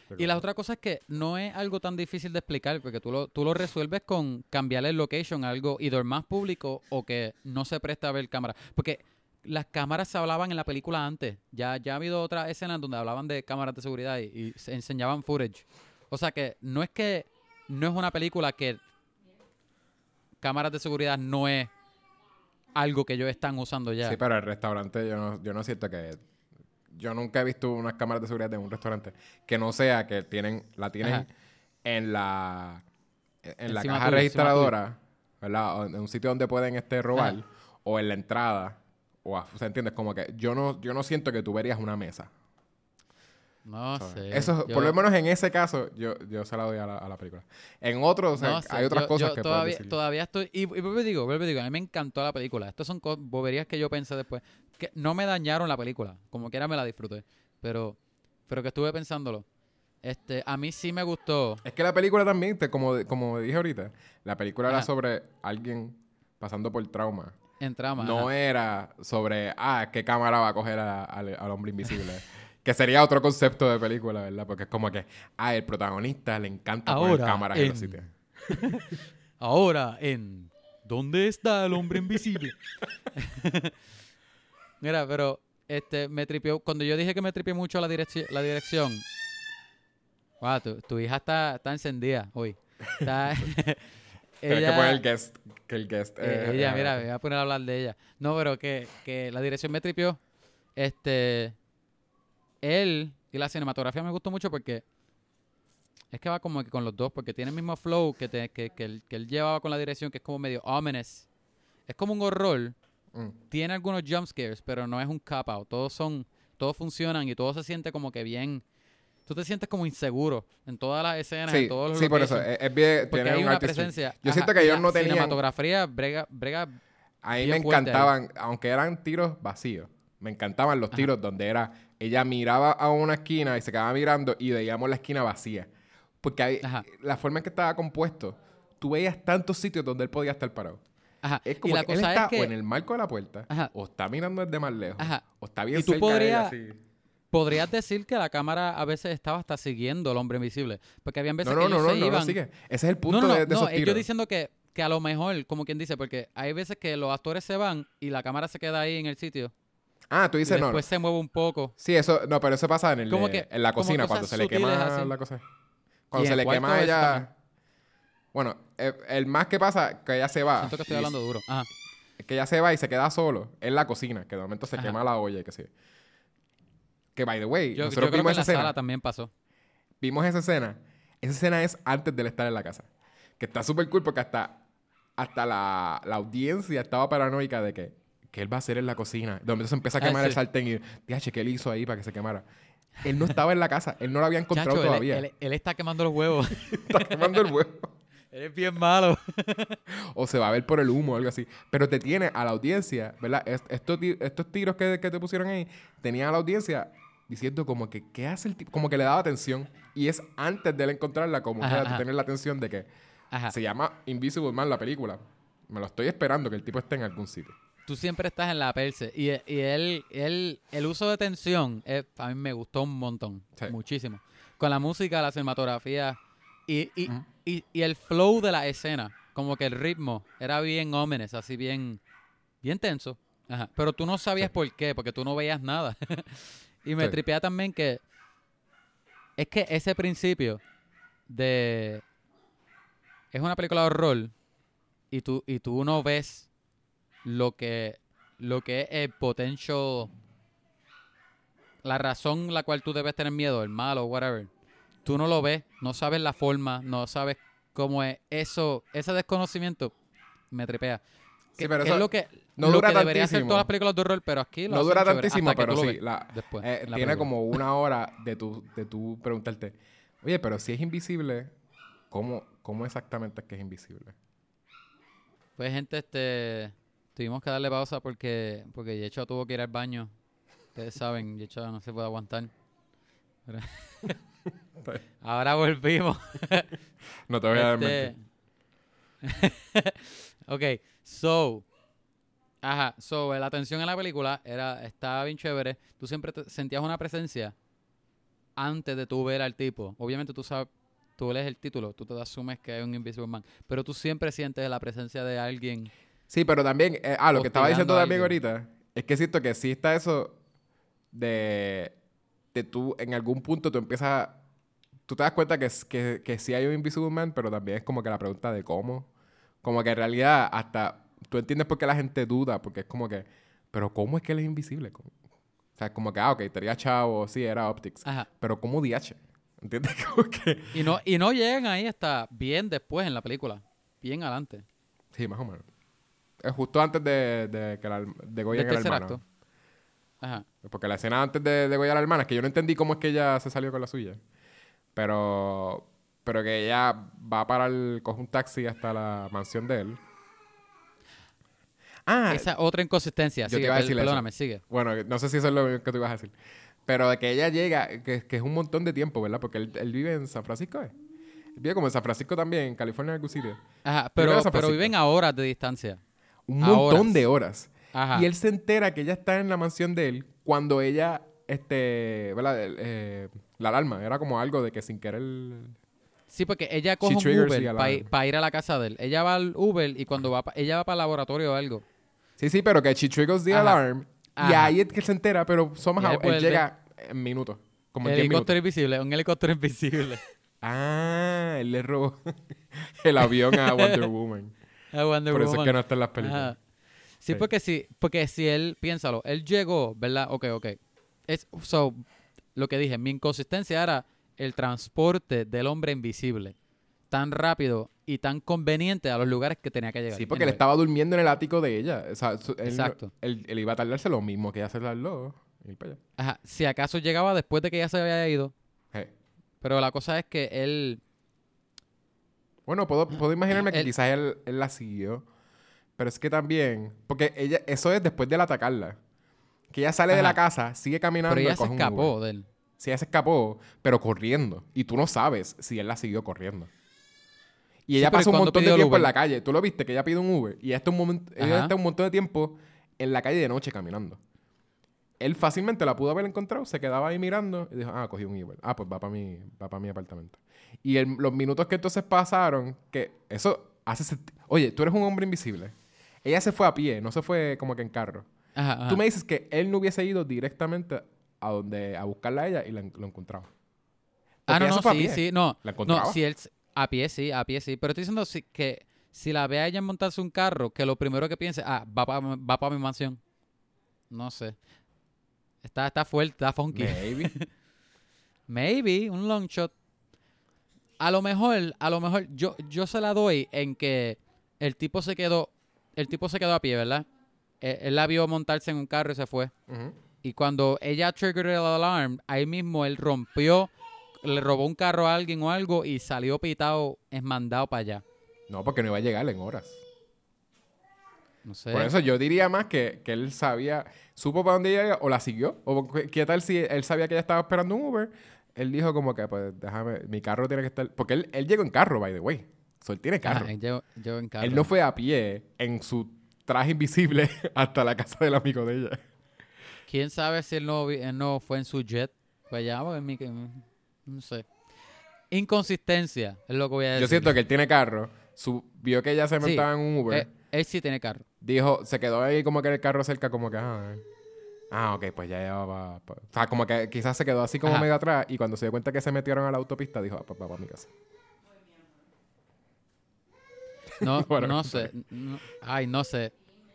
Y la otra cosa es que no es algo tan difícil de explicar, porque tú lo, tú lo resuelves con cambiarle el location a algo either más público o que no se presta a ver cámara. Porque las cámaras se hablaban en la película antes. Ya, ya ha habido otras escenas donde hablaban de cámaras de seguridad y, y se enseñaban footage. O sea que no es que no es una película que cámaras de seguridad no es algo que ellos están usando ya. Sí, pero el restaurante yo no, yo no siento que yo nunca he visto unas cámaras de seguridad en un restaurante que no sea que tienen, la tienen Ajá. en la en la caja registradora, ¿verdad? O en un sitio donde pueden este robar Ajá. o en la entrada o a- o sea, entiendes como que yo no yo no siento que tú verías una mesa. No ¿sabes? sé. Eso, yo- por lo menos en ese caso, yo, yo se la doy a la, a la película. En otros, o sea, no sé, hay otras yo- cosas yo que todavía, decir. todavía estoy. Y, y vuelvo y digo, vuelvo y digo, a mí me encantó la película. Estas son boberías que yo pensé después. Que no me dañaron la película. Como quiera me la disfruté. Pero, pero que estuve pensándolo. Este, a mí sí me gustó. Es que la película también, te- como, como dije ahorita, la película era sobre alguien pasando por trauma. En trama. No ajá. era sobre, ah, qué cámara va a coger a- al hombre invisible. que sería otro concepto de película, ¿verdad? Porque es como que, ah, el protagonista le encanta poner cámaras en los sitios. Ahora en ¿Dónde está el hombre invisible? Mira, pero este me tripió cuando yo dije que me tripió mucho la dirección la dirección. Wow, tu, tu hija está, está encendida hoy. Está, hay que poner el guest, que el guest... eh, eh, ella, eh, mira, me voy a poner a hablar de ella. No, pero que, que la dirección me tripió. Este. Él y la cinematografía me gustó mucho porque. Es que va como que con los dos, porque tiene el mismo flow que, te- que, que él, que él llevaba con la dirección, que es como medio ominous. Es como un horror. mm. Tiene algunos jump scares, pero no es un cop out. Todos son. Todos funcionan y todo se siente como que bien. Tú te sientes como inseguro en todas las escenas, en Sí, todos los sí, por eso. Es, es bien, tiene hay un una presencia. Yo ajá, siento que ellos no tenían... Cinematografía brega, brega A mí me fuerte encantaban, aunque eran tiros vacíos, me encantaban los tiros donde era, ella miraba a una esquina y se quedaba mirando y veíamos la esquina vacía. Porque hay- la forma en que estaba compuesto, tú veías tantos sitios donde él podía estar parado. Ajá. Es y como la que él cosa está es que o en el marco de la puerta, Ajá. o está mirando desde más lejos, Ajá. o está bien Y tú cerca de ella, podrías- así. podrías decir que la cámara a veces estaba hasta siguiendo al hombre invisible. Porque habían veces No, que no, no, ellos no, se no, no, iban. sigue. Ese es el punto de, esos tiros. yo diciendo que, que a lo mejor, como quien dice, porque hay veces que los actores se van y la cámara se queda ahí en el sitio. Ah, tú Y dices no, después se mueve un poco. Sí, eso, no, pero eso pasa en, el, Como que- en la como cocina, cuando se le quema así. la cosa. Cuando en se le quema ella... también. Bueno, eh, el más que pasa, que ella se va. Siento que estoy hablando duro. Ajá. que ella se va y se queda solo en la cocina, que de momento se Ajá. quema la olla y que sí. Que, by the way, Yo, yo nosotros creo que vimos en la esa escena. sala también pasó. Vimos esa escena. Esa escena es antes de él estar en la casa. Que está súper cool porque hasta, hasta la, la audiencia estaba paranoica de que, que él va a hacer en la cocina. De momento se empieza a Ah, quemar el sí. sartén y, diache, ¿qué él hizo ahí para que se quemara? Él no estaba en la casa. Él no lo había encontrado Chacho, él- todavía. Él, él está quemando los huevos. Está quemando el huevo. él es bien malo. o se va a ver por el humo o algo así. Pero te tiene a la audiencia, ¿verdad? Est- Estos, estos tiros que, que te pusieron ahí, tenían a la audiencia diciendo como que, ¿qué hace el tipo? Como que le daba atención. Y es antes de él encontrarla, como Ajá, que ajá. tener la atención de que Ajá. se llama Invisible Man la película. Me lo estoy esperando que el tipo esté en algún sitio. Tú siempre estás en la perse. Y, y él, él, el uso de tensión, eh, a mí me gustó un montón. Sí. Muchísimo. Con la música, la cinematografía y, y, Ujú. y, y el flow de la escena. Como que el ritmo era bien ominous, así bien, bien tenso. Ajá. Pero tú no sabías Sí. por qué, porque tú no veías nada. y me Sí. tripea también que es que ese principio de es una película de horror y tú y tú no ves lo que lo que es el potential la razón la cual tú debes tener miedo, el malo, whatever. Tú no lo ves, no sabes la forma, no sabes cómo es eso, ese desconocimiento me tripea. Sí, pero que eso es lo que no lo dura que debería hacer tantísimo. todas las películas de horror, pero aquí lo No dura tantísimo, pero tú sí. La, después, eh, la tiene película. como una hora de tu, de tu preguntarte, oye, pero si es invisible, ¿cómo, ¿cómo exactamente es que es invisible? Pues gente, este tuvimos que darle pausa porque porque Yecho tuvo que ir al baño. Ustedes saben, Yecho no se puede aguantar. Pero- Ahora volvimos. No te voy a dar Este- mentir. ok, so. Ajá, so la atención en la película era, estaba bien chévere. Tú siempre te- sentías una presencia antes de tú ver al tipo. Obviamente tú sabes, tú lees el título, tú te asumes que es un Invisible Man. Pero tú siempre sientes la presencia de alguien. Sí, pero también, eh, ah, lo que estaba diciendo también ahorita, es que siento que sí está eso de, de tú, en algún punto tú empiezas, tú te das cuenta que, que, que sí hay un Invisible Man, pero también es como que la pregunta de cómo. Como que en realidad hasta tú entiendes por qué la gente duda, porque es como que, pero ¿cómo es que él es invisible? ¿Cómo? O sea, como que, ah, ok, tenía chavo, sí, era Optics. Ajá. Pero como DH. ¿Entiendes? Como que... Y no, y no llegan ahí hasta bien después en la película. Bien adelante. Sí, más o menos. Es justo antes de, de que la, de acto. Ajá. Porque la escena antes de, de Goya a la hermana, es que yo no entendí cómo es que ella se salió con la suya. Pero, pero que ella va a parar, coge un taxi hasta la mansión de él. Ah, Esa otra inconsistencia. Yo te Sigue, iba a decir eso. perdóname, sigue. bueno, no sé si eso es lo que tú ibas a decir. Pero de que ella llega, que, que es un montón de tiempo, ¿verdad? Porque él, él vive en San Francisco, ¿eh? Él vive como en San Francisco también, en California, en algún sitio. Ajá, pero, pero viven a horas de distancia. Un A montón horas. de horas. Ajá. Y él se entera que ella está en la mansión de él cuando ella, este, eh, la alarma era como algo de que sin querer. Sí, porque ella coge un Uber para ir a la casa de él. Ella va al Uber y cuando va, pa- ella va para el laboratorio o algo. Sí, sí, pero que she triggers the Ajá. alarm. Y ahí es que se entera, pero ahí él vuelve. llega en minutos. Como El 10 minutos. helicóptero invisible, un helicóptero invisible. Ah, él le robó el avión a Wonder Woman. A Wonder Por eso es que no está en las películas. Ajá. Sí, Sí. porque si, porque si él, piénsalo, él llegó, ¿verdad? Ok, ok. Es, so, lo que dije, mi inconsistencia era el transporte del hombre invisible. Tan rápido y tan conveniente a los lugares que tenía que llegar. Sí, porque él estaba durmiendo en el ático de ella. O sea, su- él, Exacto. Él, él iba a tardarse lo mismo que ella se tardó. Ajá. Si acaso llegaba después de que ya se había ido. Hey. Pero la cosa es que él... Bueno, puedo, puedo imaginarme que Él- quizás él, él la siguió. Pero es que también... Porque ella... Eso es después de atacarla. Que ella sale de la casa, sigue caminando Pero y ella se coge un escapó de él. Sí, ella se escapó, pero corriendo. Y tú no sabes si él la siguió corriendo. Y Sí, ella ¿y pasa un montón de tiempo en la calle. Tú lo viste, que ella pide un Uber. Y ella está un, momento, ella está un montón de tiempo en la calle de noche caminando. Él fácilmente la pudo haber encontrado, se quedaba ahí mirando y dijo, ah, cogí un Uber. Ah, pues va para mi, va para mi apartamento. Y el- los minutos que entonces pasaron, que eso hace... Oye, tú eres un hombre invisible. Ella se fue a pie, no se fue como que en carro. Ajá, ajá. Tú me dices que él no hubiese ido directamente a donde a buscarla a ella y la, lo encontraba. Ah, no, no, sí, pie. sí, no. ¿La No, si él... A pie sí, a pie sí. Pero estoy diciendo si- que si la ve a ella montarse un carro, que lo primero que piense, ah, va para va pa mi mansión. No sé. Está, está fuerte, está funky. Maybe. Maybe, un long shot. A lo mejor, a lo mejor, yo, yo se la doy en que el tipo se quedó, el tipo se quedó a pie, ¿verdad? Eh, Él, la vio montarse en un carro y se fue. Ujú. Y cuando ella triggered el alarm, ahí mismo él rompió, le robó un carro a alguien o algo y salió pitado, esmandado para allá. No, porque no iba a llegar en horas. No sé. Por eso yo diría más que, que él sabía, supo para dónde ella iba o la siguió. O qué tal si él sabía que ella estaba esperando un Uber. Él dijo como que, pues, déjame, mi carro tiene que estar... Porque él, él llegó en carro, by the way. So, él tiene carro. En él no fue a pie en su traje invisible hasta la casa del amigo de ella. ¿Quién sabe si él no, él no fue en su jet? Pues allá, porque mi- que- no sé. Inconsistencia es lo que voy a decir. Yo siento que él tiene carro. Su, vio que ella se Sí, montaba en un Uber. Eh, él sí tiene carro. dijo, se quedó ahí como que en el carro cerca, como que, ah, eh. Ah, ok, pues ya va. pa- O sea, como que quizás se quedó así como Ajá. medio atrás y cuando se dio cuenta que se metieron a la autopista, dijo, ah, pues va para mi casa. No, Bueno, no sé. no- ay, no sé.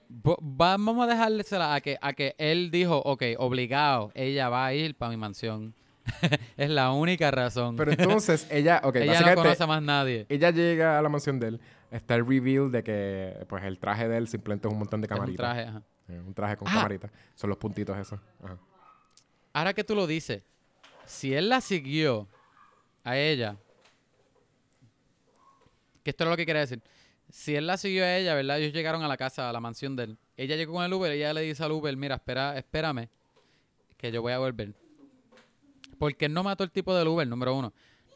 Bo- Vamos a dejársela a que, a que él dijo, ok, obligado, ella va a ir para mi mansión. es la única razón. Pero entonces ella, ok, ella no conoce a más nadie. ella llega a la mansión de él, está el reveal de que, pues, el traje de él simplemente es un montón de Es un camaritas. traje, ajá. Eh, un traje con Ah. camaritas. Son los puntitos esos. Ajá. Ahora que tú lo dices, si él la siguió a ella, que esto es lo que quería decir, si él la siguió a ella, ¿verdad? Ellos llegaron a la casa, a la mansión de él. Ella llegó con el Uber, ella le dice al Uber, mira, espera, espérame, que yo voy a volver. Porque él no mató el tipo del Uber, número uno.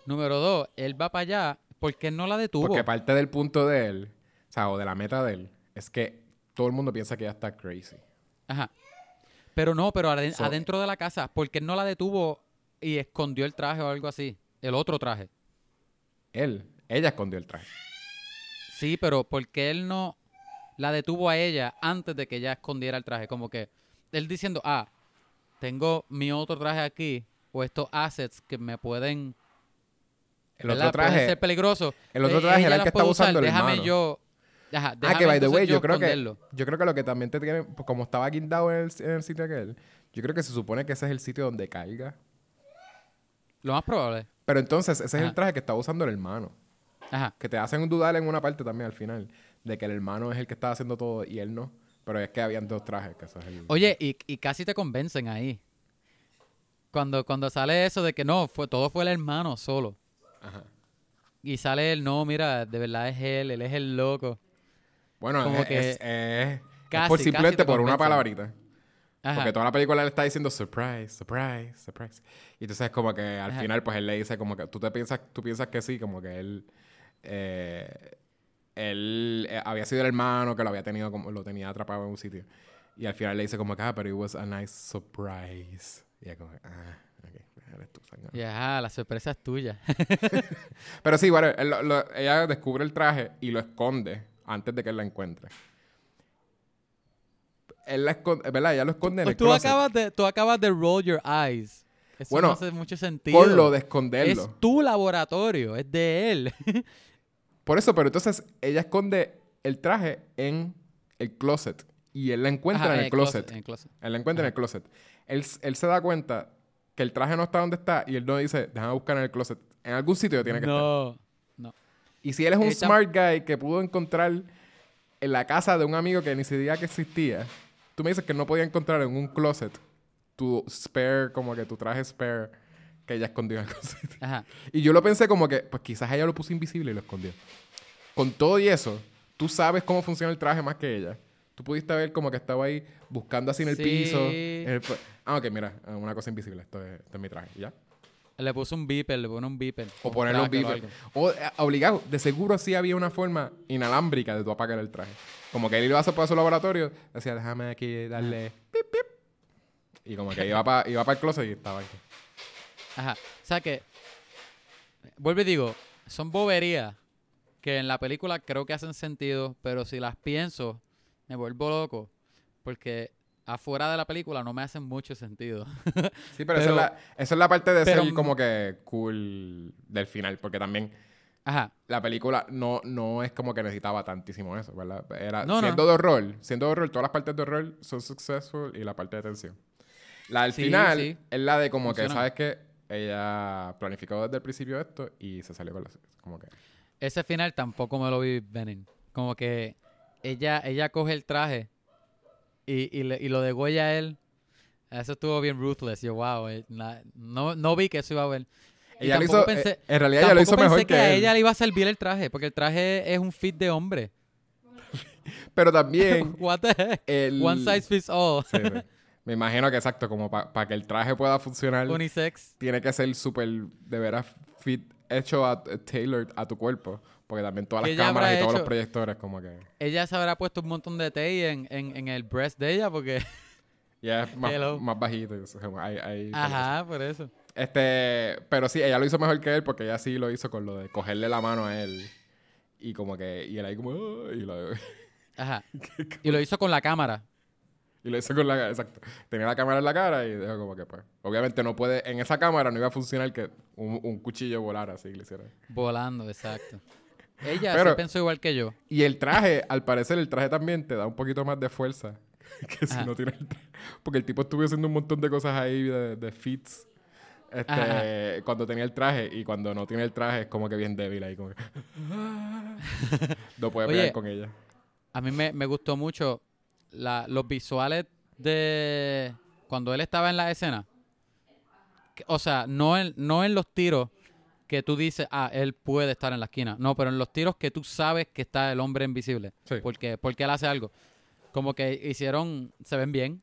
Número dos, él va para allá porque él no la detuvo. Porque parte del punto de él, o sea, o de la meta de él, es que todo el mundo piensa que ella está crazy. Ajá. Pero no, pero aden- So- adentro de la casa, porque él no la detuvo y escondió el traje o algo así. El otro traje. Él, ella escondió el traje. Sí, pero porque él no la detuvo a ella antes de que ella escondiera el traje. Como que él diciendo, ah, tengo mi otro traje aquí o estos assets que me pueden, El ¿verdad? otro pueden traje, ser peligrosos. el otro Eh, traje era el que estaba usando el Déjame hermano. yo. Ajá, Ah, que by the way, yo creo que, yo creo que lo que también te tiene, pues, como estaba guindado en el, en el sitio aquel, yo creo que se supone que ese es el sitio donde caiga. Lo más probable. Pero entonces, ese es el traje que estaba usando el hermano. Ajá. Que te hacen dudar en una parte también al final, de que el hermano es el que estaba haciendo todo y él no. Pero es que habían dos trajes, que eso es el... Oye, y, y casi te convencen ahí. Cuando, cuando sale eso de que no, fue, todo fue el hermano solo. Ajá. Y sale él, no, mira, de verdad es él, él es el loco. Bueno, Como es, que es- es- es casi, por casi simplemente te por una palabrita. Ajá. Porque toda la película le está diciendo surprise, surprise, surprise. Y entonces como que al Ajá. final pues él le dice como que tú te piensas, tú piensas que sí, como que él eh, él eh, había sido el hermano que lo había tenido como lo tenía atrapado en un sitio. Y al final le dice como que ah, pero it was a nice surprise. Y es como que, ah, ok, eres tú, sangre. Y ajá, la sorpresa es tuya. Pero sí, bueno, él lo- lo- ella descubre el traje y lo esconde antes de que él la encuentre. Él la esconde, ¿verdad? Ella lo esconde en el tú, closet. acabas de, tú acabas de roll your eyes. Eso Bueno, no hace mucho sentido. Por lo de esconderlo. es tu laboratorio, es de él. Por eso, pero entonces ella esconde el traje en el closet y él la encuentra Ajá, en el closet. en el closet. Él la encuentra en el closet. Él, él se da cuenta que el traje no está donde está y él no dice, déjame buscar en el closet. En algún sitio tiene que estar. No, no. Y si él es un smart guy que pudo encontrar en la casa de un amigo que ni sabía que existía, tú me dices que no podía encontrar en un closet tu spare, como que tu traje spare que ella escondió en el closet. Ajá. Y yo lo pensé como que, pues quizás ella lo puso invisible y lo escondió. Con todo y eso, tú sabes cómo funciona el traje más que ella. Tú pudiste ver como que estaba ahí buscando así en el Sí. piso. en el ah, ok, mira, una cosa invisible. Esto es, esto es mi traje. ¿y ¿Ya? Le puso un beeper, le pone un beeper. O ponerle un beeper. O eh, obligado. De seguro sí había una forma inalámbrica de tú apagar el traje. Como que él iba a hacer para su laboratorio. Decía, déjame aquí darle pip, pip. Y como que iba para iba el closet y estaba aquí. Ajá. O sea que, vuelvo y digo, son boberías que en la película creo que hacen sentido, pero si las pienso, me vuelvo loco. Porque afuera de la película no me hacen mucho sentido. Sí, pero, esa, Pero- es la, esa es la parte de pero- ser como que cool del final. Porque también Ajá. la película no, no es como que necesitaba tantísimo eso, ¿verdad? Era, No, no. siendo de horror, siendo de horror, todas las partes de horror son successful y la parte de tensión. La del Sí, final sí. es la de como que, Funciona. ¿sabes qué? Ella planificó desde el principio esto y se salió con la... Como que... Ese final tampoco me lo vi venir. Como que ella, ella coge el traje y, y, y lo degüella a él. Eso estuvo bien ruthless. Yo, wow. eh, na- no, no vi que eso iba a ver. Y Ella hizo, pensé- eh, en realidad ella lo hizo mejor que, que a él. ella le iba a servir el traje, porque el traje es un fit de hombre. Pero también What the heck? el... One size fits all. Sí, sí. Me imagino que exacto, como para que el traje pueda funcionar, Unisex. tiene que ser súper, de veras, fit, hecho a, tailored a tu cuerpo. Porque también todas las cámaras y todos los proyectores como que... Ella se habrá puesto un montón de tape en, en, en el breast de ella, porque. Ya es más, más bajito. hay- hay- Ajá, por eso. Este, pero sí, ella lo hizo mejor que él porque ella sí lo hizo con lo de cogerle la mano a él. Y como que, y él ahí como, y lo, Ajá. Y lo hizo con la cámara. y lo hizo con la, exacto. Tenía la cámara en la cara y dijo como que pues, obviamente no puede, en esa cámara no iba a funcionar que un, un cuchillo volara así que le hiciera. Volando, exacto. Ella Pero- sí pensó igual que yo. Y el traje, al parecer el traje también te da un poquito más de fuerza que si Ajá. no tiene el traje. Porque el tipo estuvo haciendo un montón de cosas ahí de, de feats. Este, Ajá. cuando tenía el traje y cuando no tiene el traje es como que bien débil ahí como que- no puede Oye, pelear con ella. A mí me, me gustó mucho la- los visuales de cuando él estaba en la escena. O sea, no en, no en los tiros que tú dices, ah, él puede estar en la esquina. No, pero en los tiros que tú sabes que está el hombre invisible. Sí. Porque, porque él hace algo. Como que hicieron, se ven bien.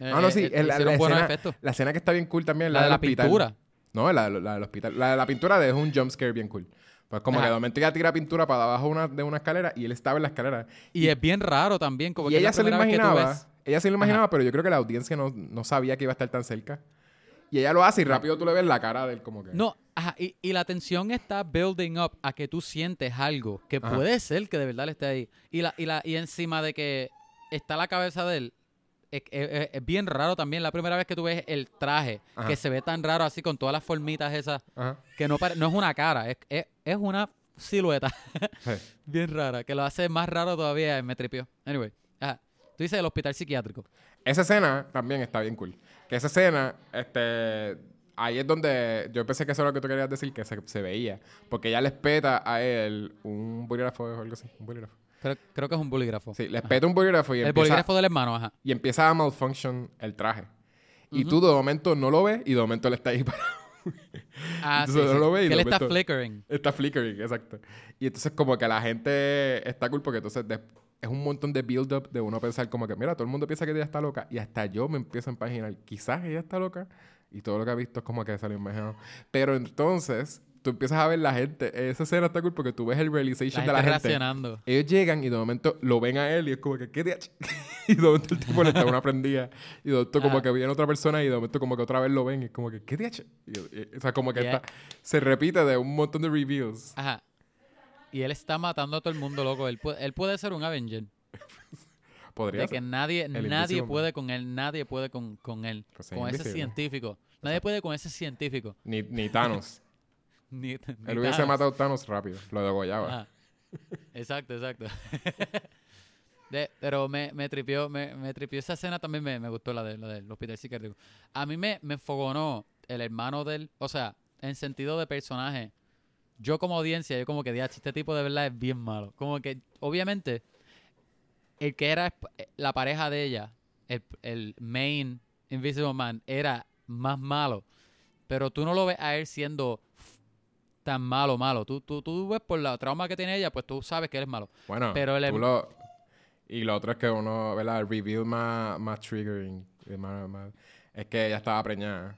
Ah, no, Eh, sí, eh, el- la, hicieron la buenos escena, efectos. la escena que está bien cool también, La, la, de la hospital. pintura. No, la, la del hospital. La de la pintura es un jumpscare bien cool. Pues como Ajá. que de momento ella tira pintura para abajo una- de una escalera y él estaba en la escalera. Y, es bien raro también. Como y que ella se lo imaginaba. Ella se lo imaginaba, pero yo creo que la audiencia no, no sabía que iba a estar tan cerca. Y ella lo hace y rápido tú le ves la cara de él como que... No, ajá, y, y la tensión está building up a que tú sientes algo que Ajá. puede ser que de verdad le esté ahí. Y, la, y, la, y encima de que está la cabeza de él, es, es- es bien raro también la primera vez que tú ves el traje, Ajá. que se ve tan raro así con todas las formitas esas, Ajá. que no, no es una cara, es, es, es una silueta Sí. bien rara, que lo hace más raro todavía, me tripió. Anyway, ajá. Tú dices el hospital psiquiátrico. Esa escena también está bien cool. Que esa escena, este, ahí es donde yo pensé que eso era lo que tú querías decir, que se, se veía. Porque ella les peta a él un bolígrafo o algo así. Un bolígrafo. Creo, creo que es un bolígrafo. Sí, les peta un bolígrafo y el empieza, bolígrafo del hermano, ajá. y empieza a malfunction el traje. Y tú de momento no lo ves y de momento él está ahí parado. Ah, sí, Entonces, sí. no lo que él está flickering. Está flickering, exacto. Y entonces como que la gente está cool porque entonces de- es un montón de build-up de uno pensar como que, mira, todo el mundo piensa que ella está loca y hasta yo me empiezo a imaginar, quizás ella está loca y todo lo que ha visto es como que se lo imaginó. Pero entonces tú empiezas a ver la gente, esa escena está cool porque tú ves el La realization gente de la gente. reaccionando. Ellos llegan y de momento lo ven a él y es como que, ¿qué? Y de momento el tipo le está una prendida. Y de momento como Ah. que viene otra persona y de momento como que otra vez lo ven y es como que, ¿qué? Y- y- o sea, como que Yeah. está, se repite de un montón de reveals. Ajá. Y él está matando a todo el mundo, loco. Él puede, él puede ser un Avenger. Podría De que ser. nadie, El nadie Invisible puede con él, nadie puede con, con él. Pues con ese científico. Nadie puede con ese científico. Ni, ni Thanos. Ni, ni Él hubiese matado a Thanos rápido. Lo degollaba. Ajá. Exacto, exacto. De- pero me, me tripió, me, me tripió esa escena también me, me gustó la, de, la del hospital psiquiátrico. A mí me, me enfogonó el hermano del, o sea, en sentido de personaje. Yo como audiencia, yo como que, "Diach, este tipo de verdad es bien malo. Como que, obviamente, el que era eh, la pareja de ella, el, el main Invisible Man, era más malo. Pero tú no lo ves a él siendo tan malo, malo. Tú, tú, tú ves por la trauma que tiene ella, pues tú sabes que él es malo. Bueno, Pero el tú lo... Y lo otro es que uno, ¿verdad? El reveal más, más triggering. más- más- es que ella estaba preñada.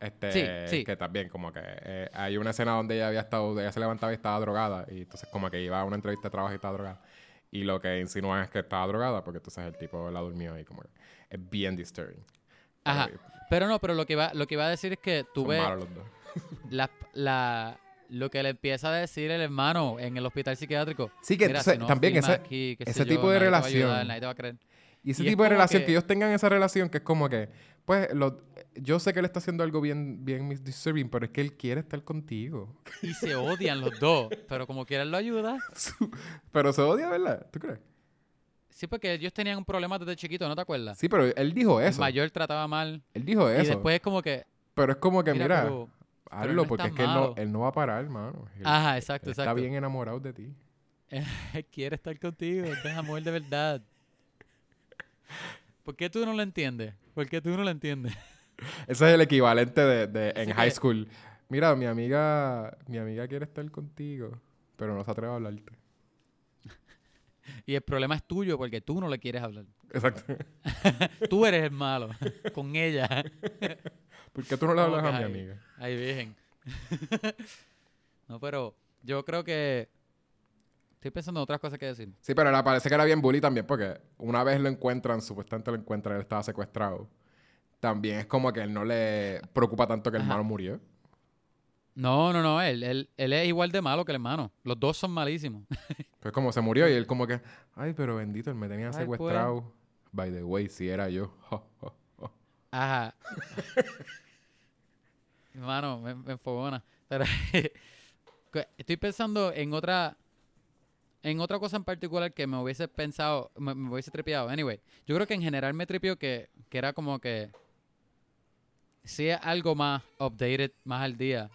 Este, Sí, sí. Que también como que eh, hay una escena donde ella había estado, ella se levantaba y estaba drogada. Y entonces como que iba a una entrevista de trabajo y estaba drogada. Y lo que insinúan es que estaba drogada porque entonces el tipo la durmió y como que es bien disturbing. Ajá. Pero Pero no, pero lo que iba, lo que iba a decir es que tú ves los la, la, lo que le empieza a decir el hermano en el hospital psiquiátrico. Sí, que Mira, entonces si no también ese- aquí, ese yo, tipo de va ayudar, relación. nadie te va a creer. Y ese Y es tipo de relación, que- que... ellos tengan esa relación que es como que, pues, lo- yo sé que él está haciendo algo bien, bien disturbing, pero es que él quiere estar contigo. Y se odian los dos, pero como quieran lo ayuda. pero se odia, ¿verdad? ¿Tú crees? Sí, porque ellos tenían un problema desde chiquito, ¿no te acuerdas? Sí, pero él dijo El eso. mayor trataba mal. Él dijo eso. Y después es como que, Pero es como que, mira, mira, pero- pero él hazlo, no porque es que él no, él no va a parar, hermano. Él- Ajá, exacto, él exacto. Está bien enamorado de ti. Él quiere estar contigo, es amor de verdad. ¿Por qué tú no lo entiendes? ¿Por qué tú no lo entiendes? Ese es el equivalente de, de en high que- school. Mira, mi amiga, mi amiga quiere estar contigo, pero no se atreve a hablarte. Y el problema es tuyo porque tú no le quieres hablar. Exacto. Tú eres el malo con ella. ¿Por qué tú no le hablas a mi amiga? Ay, virgen. no, pero yo creo que estoy pensando en otras cosas que decir. Sí, pero era- parece que era bien bully también, porque una vez lo encuentran, supuestamente lo encuentran, él estaba secuestrado. También es como que él no le preocupa tanto que el Ajá. hermano murió. No, no, no, él, él, él es igual de malo que el hermano. Los dos son malísimos. Pues como se murió y él como que, ay, pero bendito, él me tenía Ay, secuestrado. By the way, si era yo. Ajá. Hermano, me, me enfogona. Pero estoy pensando en otra en otra cosa en particular que me hubiese pensado, me, me hubiese tripeado. Anyway, yo creo que en general me tripió que, que era como que sí es algo más updated, más al día.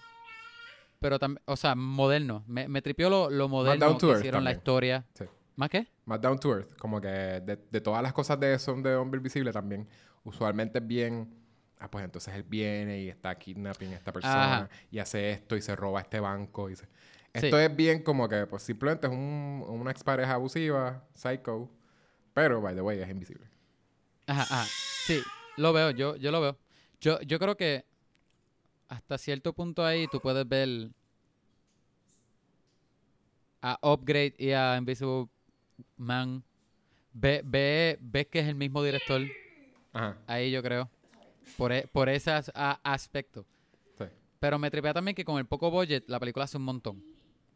Pero también, o sea, moderno. Me, me tripió lo, lo moderno que earth hicieron la historia. Sí. ¿Más qué? Más down to earth. Como que de, de todas las cosas de son de hombre invisible también, usualmente es bien. Ah, pues entonces él viene y está kidnapping a esta persona Ajá. y hace esto y se roba este banco. Y se... Sí. Esto es bien como que, pues simplemente es un, una expareja abusiva, psycho, pero, by the way, es invisible. Ajá, ajá. Sí, lo veo, yo, yo lo veo. Yo, yo creo que hasta cierto punto ahí tú puedes ver a Upgrade y a Invisible Man. Ve, ve, ves que es el mismo director. Ajá, Ahí yo creo. Por, e- por ese as- a- aspecto. sí. Pero me tripea también que con el poco budget la película hace un montón.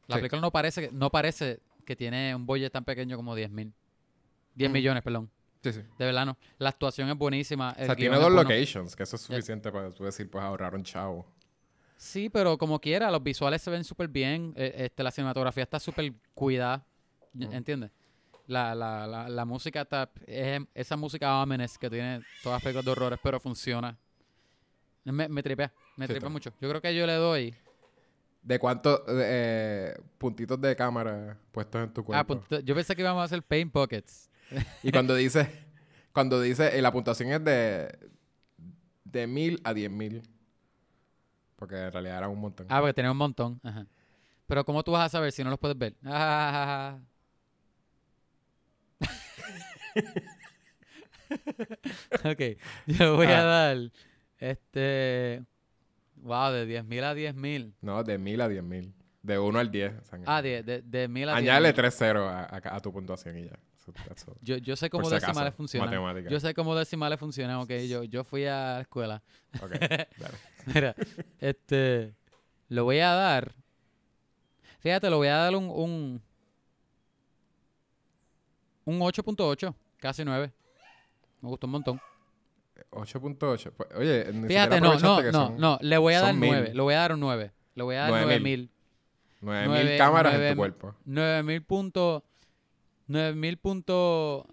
La Sí. película no parece, que- no parece que tiene un budget tan pequeño como 10 mil. 10 Mm. millones, perdón. Sí, sí. De verdad no. La actuación es buenísima. O sea, tiene dos bueno. locations, que eso es suficiente para tú decir, pues ahorraron chavo. Sí, pero como quiera, los visuales se ven súper bien. eh, este, la cinematografía está súper cuidada. Ujú. ¿Entiendes? La, la, la, la música está. es esa música ominous que tiene todas las películas de horrores, pero funciona. Me, me tripea. Me Sí, tripea está. mucho. Yo creo que yo le doy. ¿De cuántos eh, puntitos de cámara puestos en tu cuerpo? Ah, yo pensé que íbamos a hacer paint pockets. Y cuando dice, cuando dice, eh, la puntuación es de, de mil a diez mil. Porque en realidad era un montón. Ah, porque tenía un montón. Ajá. Pero ¿cómo tú vas a saber si no los puedes ver? Ah. ok, yo voy a Ah. dar este wow, de 10.000 a 10.000. No, de mil a diez mil. De uno al diez. o sea, Ah, de, de, de 1.000 a 10.000. Añádele tres ceros a, a- a tu puntuación y ya. That's all. Yo, yo sé cómo si acaso, decimales funcionan. matemática. Yo sé cómo decimales funcionan, ok. Yo, yo fui a la escuela. Ok, dale. Mira, este. Lo voy a dar. Fíjate, lo voy a dar un. Un, un 8.8, casi 9. Me gustó un montón. 8.8. Pues, oye, ni Fíjate, no, no, que no, son no. Le voy a dar 9. mil. Le voy a dar un 9. Le voy a dar 9.000. 9.000. 9000 nueve- cámaras nueve- en tu cuerpo. 9.000 punto. 9.000 punto.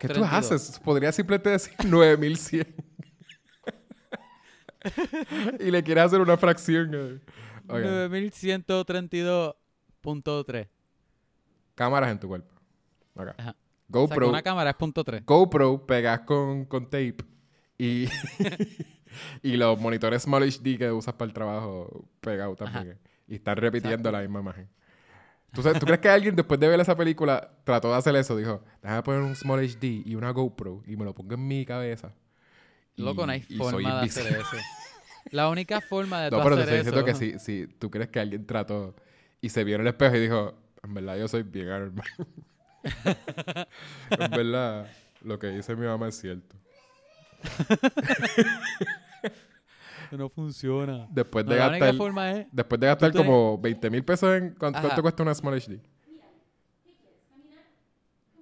¿Qué tú haces? Podría simplemente decir 9100. y le quieres hacer una fracción. eh. Ok. 9132.3. Cámaras en tu cuerpo. Ok. Ajá. O sea, que GoPro. una cámara es punto 3. GoPro pegas con, con tape y, y los monitores Small HD que usas para el trabajo pegados también. Y están repitiendo la misma imagen. ¿Tú, sabes- ¿Tú crees que alguien después de ver esa película trató de hacer eso? Dijo, déjame poner un Small HD y una GoPro y me lo pongo en mi cabeza. Y- Loco, no hay forma de hacer eso. La única forma de No, pero te hacer estoy diciendo eso... que si, si tú crees que alguien trató y se vio en el espejo y dijo, en verdad yo soy bien normal. en verdad, lo que dice mi mamá es cierto. No funciona. Después No, de la única gastar, forma es... después de gastar como 20 mil pesos en ¿cuánto, cuánto cuesta una Small HD?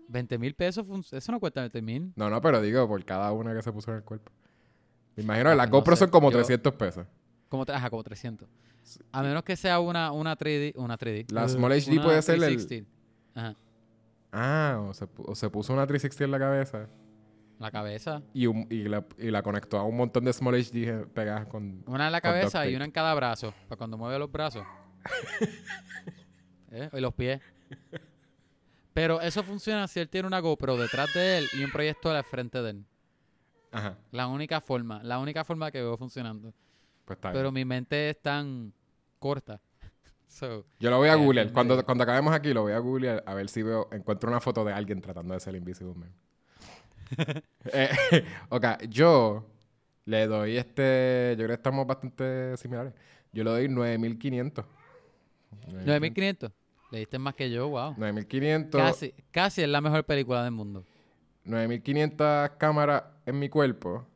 20 mil pesos, eso no cuesta 20 mil. No, no, pero digo, por cada una que se puso en el cuerpo. Me imagino que Ah, las no GoPro sé. son como Yo- 300 pesos. Como, ajá, como 300. A menos que sea una, una 3D, una 3D. La uh, Small HD una puede ser el- 360. Ajá. Ah, o se, o se puso una 360 en la cabeza La cabeza. y, un- y, la, y la conectó a un montón de Small HD pegadas con... Una en la cabeza y una en cada brazo. Para cuando mueve los brazos. ¿Eh? Y los pies. Pero eso funciona si él tiene una GoPro detrás de él y un proyector al frente de él. Ajá, La única forma. La única forma que veo funcionando. pues está. Pero mi mente es tan corta. So, Yo lo voy a Eh, googlear. es Cuando, medio- cuando acabemos aquí, lo voy a googlear a ver si veo, encuentro una foto de alguien tratando de ser Invisible Man. Eh, ok, yo le doy este. Yo creo que estamos bastante similares. Yo le doy 9500. 9500. Le diste más que yo, wow. 9500. Casi, casi es la mejor película del mundo. 9500 cámaras en mi cuerpo.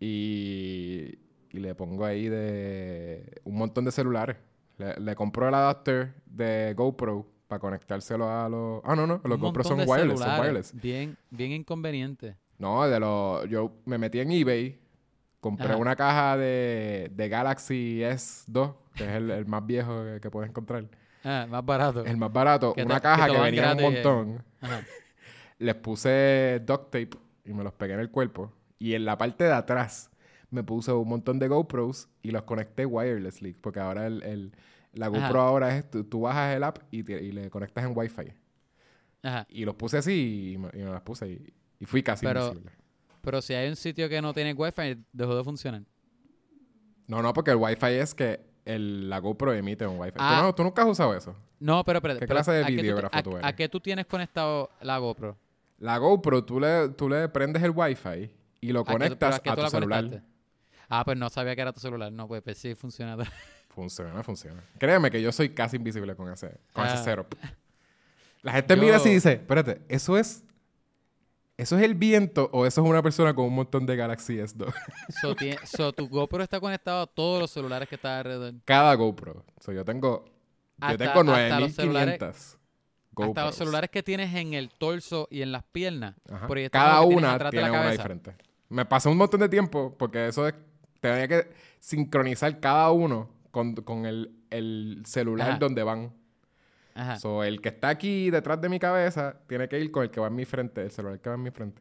Y, y le pongo ahí de un montón de celulares. Le, le compro el adapter de GoPro para conectárselo a los... Ah, no, no. Los GoPro son wireless, son wireless. Bien, bien inconveniente. No, de los... Yo me metí en eBay. Compré Ajá. una caja de, de Galaxy S2, que es el, el más viejo que, que puedes encontrar. Ah, más barato. El más barato. Que una que caja que, dan venía un gratis, eh. montón. Ajá. les puse duct tape y me los pegué en el cuerpo. Y en la parte de atrás me puse un montón de GoPros y los conecté wirelessly. Porque ahora el, el- la Ajá. GoPro ahora es, tú, tú bajas el app y, te- y le conectas en Wi-Fi. Ajá. Y los puse así y me, y me las puse y, y fui casi Pero- invisible. Pero si hay un sitio que no tiene wifi, dejó de funcionar. No, no, porque el Wi-Fi es que el, la GoPro emite un Wi-Fi. Ah. ¿Tú, no- tú nunca has usado eso? No, pero espérate. ¿Qué pero clase de ¿a tú- videógrafo a- tú eres? ¿A qué tú tienes conectado la GoPro? La GoPro, tú le, tú le prendes el Wi-Fi y lo ¿A qué tú- pero conectas a tú tu la celular. conectaste? Ah, pues no sabía que era tu celular. No, pues, pues sí funciona. Funciona, funciona. Créeme que yo soy casi invisible con ese, con ese Ah. setup. La gente Yo- mira así y dice, espérate, ¿eso es, ¿eso es el viento o eso es una persona con un montón de Galaxy S2? so, tu GoPro está conectado a todos los celulares que están alrededor. Cada GoPro. So, yo tengo, yo tengo hasta los 9500 GoPros. Hasta los celulares que tienes en el torso y en las piernas. Cada una tiene una diferente. Me pasé un montón de tiempo porque eso es Tenía que sincronizar cada uno con, con el, el celular Ajá. donde van. Ajá. So, el que está aquí detrás de mi cabeza tiene que ir con el que va en mi frente, el celular que va en mi frente.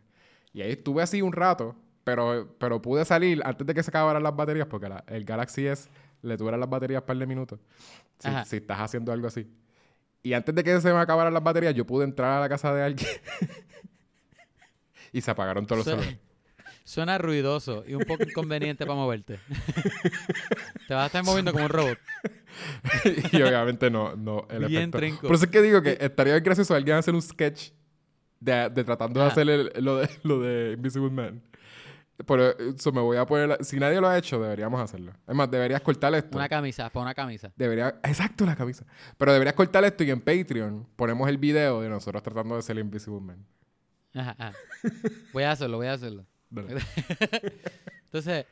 Y ahí estuve así un rato, pero, pero pude salir antes de que se acabaran las baterías, porque la- el Galaxy S le tuvieran las baterías un par de minutos. Si, estás haciendo algo así. Y antes de que se me acabaran las baterías, yo pude entrar a la casa de alguien. y se apagaron todos los celulares. Suena ruidoso y un poco inconveniente para moverte. Te vas a estar moviendo como un robot. y obviamente no, no el Bien efecto. trinco. Por eso es que digo que estaría gracioso alguien hacer un sketch de, de tratando de hacer el- lo, de, lo de Invisible Man. Pero eso me voy a poner... la- Si nadie lo ha hecho, deberíamos hacerlo. Es más, deberías cortar esto. Una camisa, para una camisa. Debería... Exacto, la camisa. Pero deberías cortar esto y en Patreon ponemos el video de nosotros tratando de ser Invisible Man. Ajá, ajá. Voy a hacerlo, voy a hacerlo. Dale. Entonces,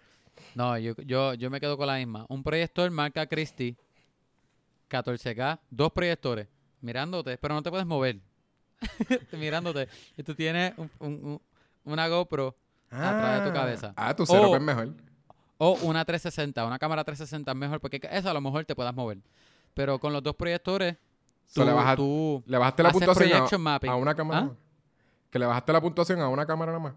no, yo, yo, yo me quedo con la misma. Un proyector marca Christie, 14K, dos proyectores, mirándote, pero no te puedes mover. mirándote. Y tú tienes un- un- un- una GoPro atrás de tu cabeza. Ah, tu setup O- es mejor. O una 360, una cámara 360 es mejor, porque eso a lo mejor te puedas mover. Pero con los dos proyectores, So, tú, le, baja- tú le bajaste la puntuación a, una cámara ¿Ah? Que le bajaste la puntuación a una cámara nada más.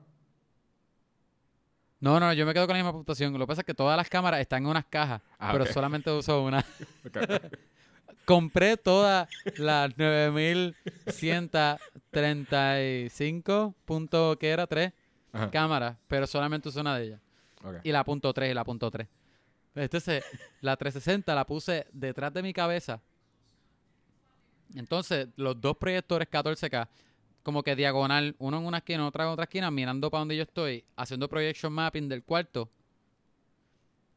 No, no, yo me quedo con la misma puntuación. Lo que pasa es que todas las cámaras están en unas cajas, Ah, pero solamente uso una. Compré todas las 9135 punto que era 3 Ajá. cámaras, pero solamente usé una de ellas. Y la punto 3 y la punto 3. Entonces, la 360 la puse detrás de mi cabeza. Entonces, los dos proyectores 14K, como que diagonal, uno en una esquina, otro en otra esquina, mirando para donde yo estoy, haciendo projection mapping del cuarto.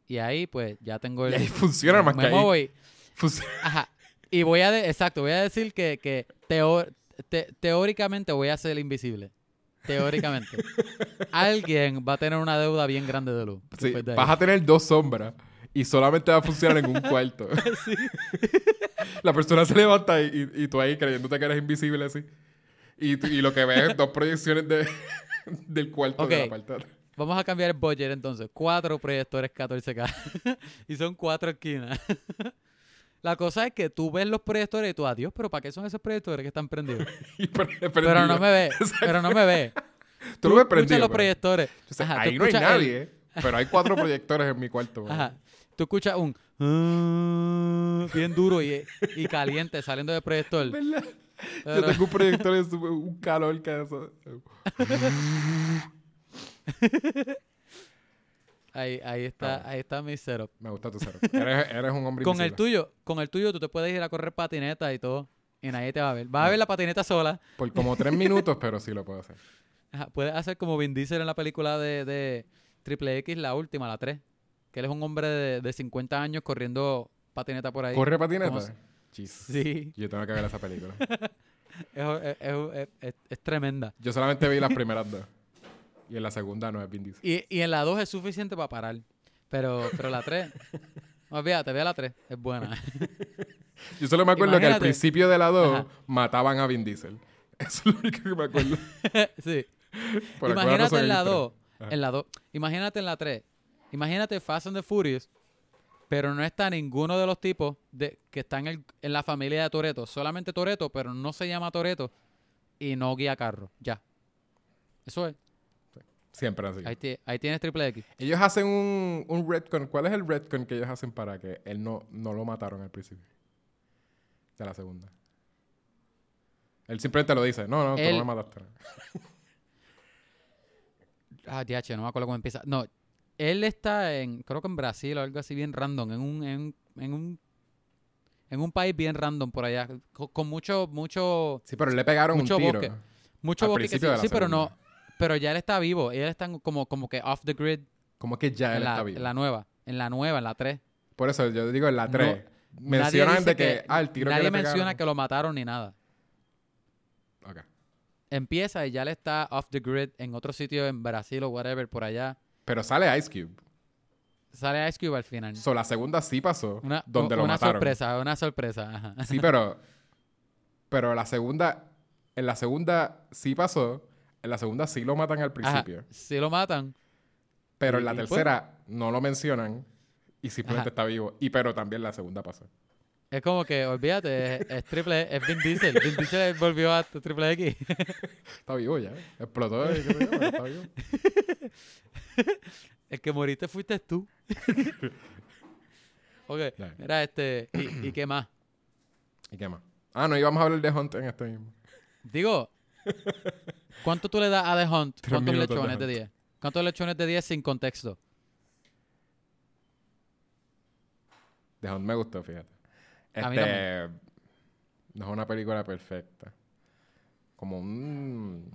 Y ahí, pues, ya tengo el. Y ahí funciona más me que ahí. y- Funciona. Ajá. Y voy a, de- exacto, voy a decir que, que te- teóricamente voy a ser invisible. Teóricamente. Alguien va a tener una deuda bien grande de luz. Sí, de vas a tener dos sombras y solamente va a funcionar en un cuarto. La persona se levanta y, y- y tú ahí creyéndote que eres invisible así. Y, y lo que ves es dos proyecciones de, del cuarto de la parte atrás. Vamos a cambiar el budget entonces. Cuatro proyectores 14K. y son cuatro esquinas. La cosa es que tú ves los proyectores y tú, adiós, pero ¿para qué son esos proyectores que están prendidos? Pero no me ves. pero no me ves. Tú lo ves prendido. los pero- proyectores. Ajá, ahí no hay escuchas el- nadie, pero hay cuatro proyectores en mi cuarto. Ajá. Tú escuchas un "Ah", bien duro y, y caliente saliendo del proyector. ¿Verdad? Yo tengo un proyector de su- un calor que eso. Ahí, ahí está, Ah. ahí está mi setup. Me gusta tu cero. Eres, eres un hombre Con el tuyo, con el tuyo tú te puedes ir a correr patineta y todo. Y nadie te va a ver. Vas a ver la patineta sola. Por como tres minutos, pero sí lo puedo hacer. Ajá, Puedes hacer como Vin Diesel en la película de, de Triple X, la última, la 3. Que él es un hombre de, de 50 años corriendo patineta por ahí. ¿Corre ¿Cómo patineta? Jesus. Sí, Yo tengo que ver esa película. es, es- es- es- es tremenda. Yo solamente vi las primeras dos. Y en la segunda no es Vin Diesel. Y, y en la 2 es suficiente para parar. Pero, pero la 3, no, olvídate, ve la 3, es buena. Yo solo me acuerdo que al principio de la 2 Ajá. mataban a Vin Diesel. Eso es lo único que me acuerdo. sí. Por Imagínate en la el intro. 2, Ajá. en la 2, imagínate en la 3, imagínate Fast and the Furious, pero no está ninguno de los tipos de, que están en, en la familia de Toreto, solamente Toreto, pero no se llama Toreto y no guía carro, ya. Eso es, Siempre así. ahí, ti- ahí tienes triple X. Ellos hacen un, un retcon. ¿Cuál es el retcon que ellos hacen para que él no, no lo mataron al principio? De la segunda. Él simplemente lo dice. No, no, tú no me mataste. Ah, DH, no me acuerdo cómo empieza. No, él está en, creo que en Brasil o algo así bien random, en un, en, un- en un, en un país bien random por allá, con, con mucho, mucho, Sí, pero le pegaron Mucho un tiro. bosque. mucho Al bosque que sí, pero no, pero ya él está vivo, él está como, como que off the grid Como que ya él la, está vivo. en la nueva, en la nueva, en la 3. Por eso yo digo en la No, 3. mencionan dice de que, ah, el tiro nadie que le menciona pegaron. que lo mataron ni nada. Ok. Empieza y ya él está off the grid en otro sitio en Brasil o whatever por allá. Pero sale Ice Cube. Sale Ice Cube al final. So, la segunda sí pasó. Una, donde u- lo una mataron. sorpresa, una sorpresa. ajá. Sí, pero. Pero la segunda. En la segunda sí pasó. En la segunda sí lo matan al Ajá, principio. Si lo matan, Pero en la pues- tercera no lo mencionan y simplemente Ajá. está vivo. Y pero también la segunda pasó. Es como que, olvídate, es, es triple, es Vin Diesel. Vin Diesel volvió a triple X. Está vivo ya. Explotó yo, pero está vivo. El que moriste fuiste tú. ok, mira este, ¿y, y qué más? ¿Y qué más? Ah, no íbamos a hablar de Hunt en este mismo. Digo, ¿cuánto tú le das a The Hunt? Tres ¿Cuántos de lechones de Hunt. 10? ¿Cuántos lechones de 10 sin contexto? The Hunt me gustó, fíjate. A mí Este, no es una película perfecta. Como un...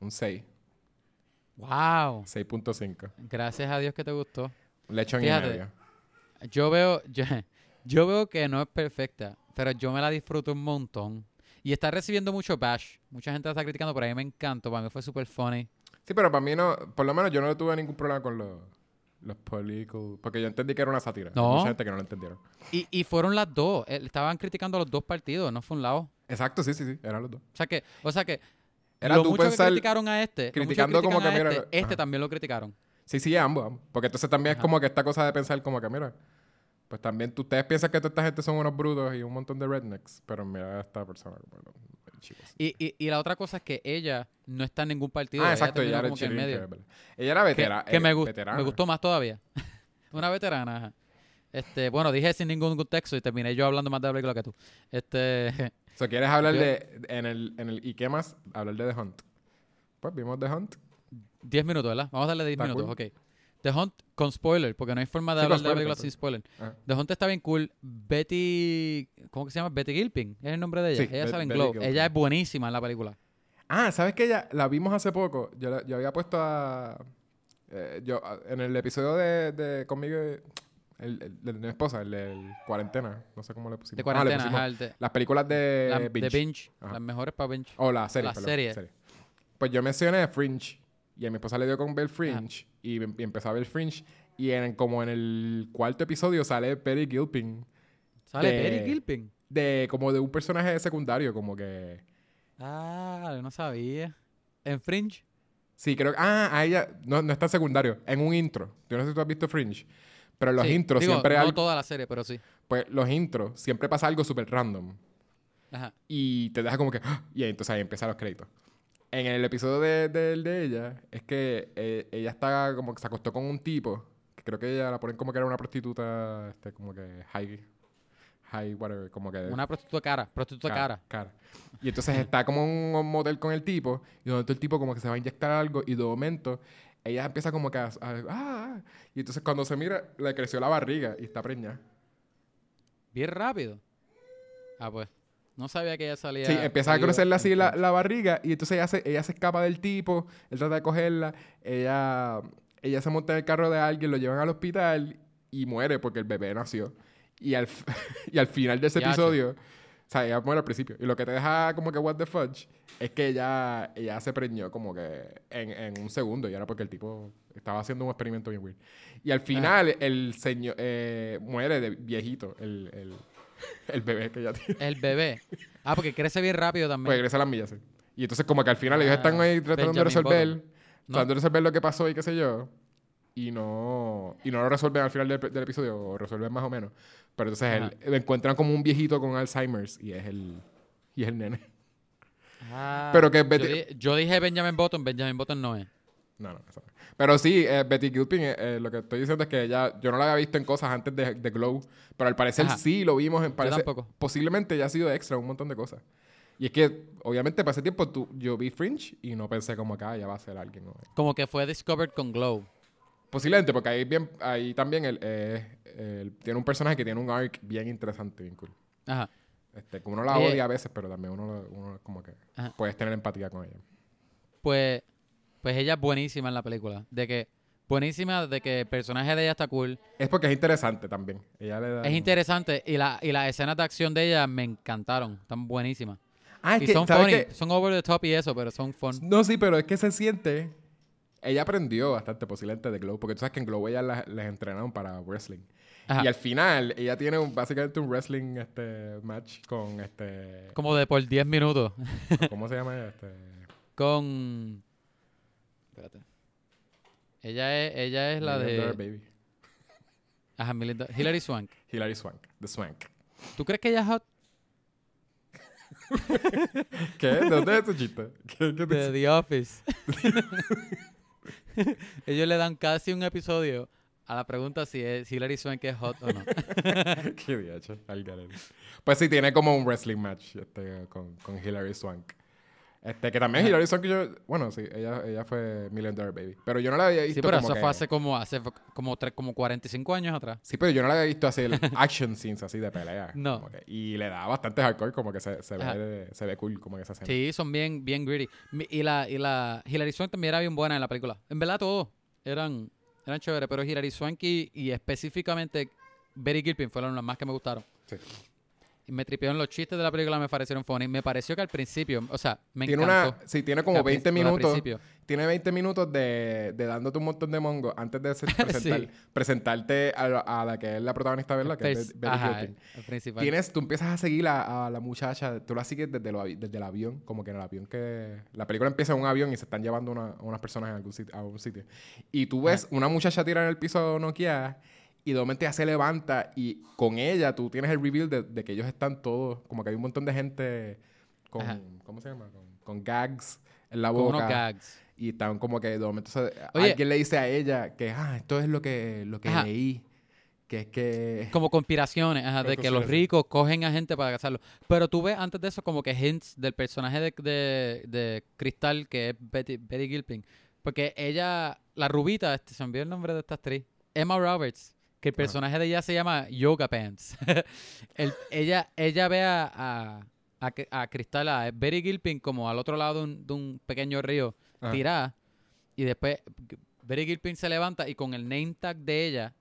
Un 6. ¡Wow! 6.5. Gracias a Dios que te gustó. Lechón Fíjate. y medio. Yo veo, yo, yo veo que no es perfecta, pero yo me la disfruto un montón. Y está recibiendo mucho bash. Mucha gente la está criticando, pero a mí me encantó. Para mí fue súper funny. Sí, pero para mí no... Por lo menos yo no tuve ningún problema con los... Los political... Porque yo entendí que era una sátira. Hay No. mucha gente que no lo entendieron. Y, y fueron las dos. Eh, Estaban criticando a los dos partidos, no fue un lado. Exacto, sí, sí, sí. Eran los dos. O sea que, o sea que Era lo mucho que criticaron a este, criticando como que, a mira, este, este también lo criticaron. Sí, sí, ambos, ambos. Porque entonces también es como que esta cosa de pensar como que, mira, pues también tú- ustedes piensan que toda esta gente son unos brutos y un montón de rednecks, pero mira a esta persona los chicos. Y, y, y la otra cosa es que ella no está en ningún partido. Ah, exacto, ella era que en medio. Ella era Que, veterana. que me, gu- veterana. me gustó más todavía. Una veterana. ajá. Este, bueno, dije sin ningún contexto y terminé yo hablando más de la película que tú. Este, So, ¿Quieres hablar Yo- de, en el, en el, ¿y qué más? Hablar de The Hunt. Pues vimos The Hunt. 10 minutos, ¿verdad? Vamos a darle 10 Está minutos, cool. ok. The Hunt con spoiler, porque no hay forma de Sí, hablar de la película sin spoiler. Ajá. The Hunt está bien cool. Betty. ¿Cómo que se llama? Betty Gilpin. Es el nombre de ella. Sí, ella sale en Glow. Gilpin. Ella es buenísima en la película. Ah, ¿sabes que ella la vimos hace poco? Yo, la- yo había puesto a... eh, yo, en el episodio de, de conmigo, el, el- el de mi esposa, el de cuarentena, no sé cómo le pusimos. De Ah, le cuarentena, pusimos ajá, el de, Las películas de la- Binge. de Binge. Las mejores para Binge. O la serie, La perdón, serie. Pues yo mencioné Fringe. Y a mi esposa le dio con ver Fringe. Y, em- y empezó a ver Fringe. Y en, como en el cuarto episodio sale Perry Gilpin. Sale de- Betty Gilpin. De, como de un personaje secundario, como que... Ah, no sabía. En Fringe. Sí, creo que... Ah, a ella... No, no está secundario. En un intro. Yo no sé si tú has visto Fringe. Pero en los Sí, intros digo, siempre... No algo- toda la serie, pero sí. pues los intros siempre pasa algo súper random. Ajá. y te deja como que ¡ah! y entonces ahí empiezan los créditos en el episodio de, de, de ella es que eh, ella está como que se acostó con un tipo que creo que ella la ponen como que era una prostituta este como que high high whatever como que Una prostituta cara. Prostituta cara. cara y entonces está como en un motel con el tipo y donde el tipo como que se va a inyectar algo y de momento ella empieza como que a, a- ah, y entonces cuando se mira le creció la barriga y está preñada Bien rápido. Ah, pues. No sabía que ella salía. Sí, empieza a crecerle así la, la barriga y entonces ella se, ella se escapa del tipo, él trata de cogerla, ella, ella se monta en el carro de alguien, lo llevan al hospital y muere porque el bebé nació. Y al, y al final de ese episodio, o sea, ella muere al principio. Y lo que te deja como que what the fudge es que ella, ella se preñó como que en, en un segundo y era porque el tipo estaba haciendo un experimento bien weird. Y al final el señor eh, muere de viejito, el, el, el bebé que ella tiene. El bebé. Ah, porque crece bien rápido también. Pues regresa a las millas, sí. Y entonces como que al final ellos Ah, están ahí tratando de resolver. No. tratando de resolver lo que pasó y qué sé yo. Y no, y no lo resuelven al final del, del episodio, o resuelven más o menos. Pero entonces él- encuentran como un viejito con Alzheimer's y es el, y es el nene. Ah, Pero que yo, di- yo dije Benjamin Button. Benjamin Button no es. No, no, eso no. Pero sí, eh, Betty Gilpin, eh, eh, lo que estoy diciendo es que ella, yo no la había visto en cosas antes de, de Glow, pero al parecer Ajá. sí lo vimos en parece, tampoco. Posiblemente ya ha sido extra un montón de cosas. Y es que, obviamente, para ese tiempo tú, yo vi Fringe y no pensé como acá ya va a ser alguien. ¿no? Como que fue discovered con Glow. Posiblemente, porque ahí, bien, ahí también él tiene un personaje que tiene un arc bien interesante, bien cool. Ajá. Este, como uno la odia a veces, pero también uno, uno como que Ajá. puedes tener empatía con ella. Pues, pues ella es buenísima en la película. De que, buenísima de que el personaje de ella está cool. Es porque es interesante también. Ella le da Es interesante y, la, y las escenas de acción de ella me encantaron. Están buenísimas. Ah, es y que, son ¿sabes funny. qué? Son over the top y eso, pero son fun. No, sí, pero es que se siente. Ella aprendió bastante posiblemente de Glow, porque tú sabes que en Glow ella las- les entrenaron para wrestling. Ajá. Y al final, ella tiene un- básicamente un wrestling este, match con este. Como de por 10 minutos. ¿Cómo se llama ella? Este, con... Espérate. Ella es, ella es la Million Dollar de... Baby. Ajá, Million Dollar- Hilary Swank. Hilary Swank. The Swank. ¿Tú crees que ella es hot? ¿Qué? ¿De dónde es ese chiste? ¿Qué, qué te De The Office. Ellos le dan casi un episodio a la pregunta si es si Hilary Swank es hot o no. Qué al garete. Pues sí, tiene como un wrestling match este, con, con Hilary Swank. Este, que también. Hilary Swank, yo, bueno, sí, ella, ella fue Million Dollar Baby. Pero yo no la había visto Sí, pero como eso que- fue hace como hace como tres, como 45 años atrás. Sí, pero yo no la había visto hacer action scenes así de pelea. No. como que- y le da bastante hardcore, como que se, se, ve, se ve cool, como que esa escena. Sí, son bien bien gritty. Y la y la Hilary Swank también era bien buena en la película. En verdad todos eran eran chéveres, pero Hilary Swank y, y específicamente Betty Gilpin fueron las más que me gustaron. Sí. Me tripearon los chistes de la película, me parecieron funny. Me pareció que al principio, o sea, me tiene encantó. una, sí, tiene como al 20 princi- al minutos. Tiene 20 minutos de, de dándote un montón de mongo antes de hacer- presentar- Sí. presentarte a, la- a la que es la protagonista, ¿verdad? Que es Betty Ajá, Gilpin. el principal. Tienes, tú empiezas a seguir a, a la muchacha, tú la sigues desde, lo desde el avión, como que en el avión que... La película empieza en un avión y se están llevando una- unas personas en algún sitio, a un sitio. Y tú ves una muchacha tirada en el piso noqueada y de momento ella se levanta y con ella tú tienes el reveal de, de que ellos están todos, como que hay un montón de gente con... Ajá. ¿Cómo se llama? Con, con gags en la Con boca. unos gags. Y están como que de momento se- Oye. alguien le dice a ella que, ah, esto es lo que, lo que Ajá. leí. Que es que... Como conspiraciones, ajá, de que los ricos cogen a gente para casarlo. Pero tú ves antes de eso como que hints del personaje de, de, de Cristal, que es Betty, Betty Gilpin. Porque ella, la rubita, este, se me olvidó el nombre de esta actriz, Emma Roberts, que el personaje de ella se llama Yoga Pants. El- ella, ella ve a, a, a, Cri- a Cristal, a Betty Gilpin, como al otro lado de un, de un pequeño río, Ajá. tirada. Y después Betty Gilpin se levanta y con el name tag de ella,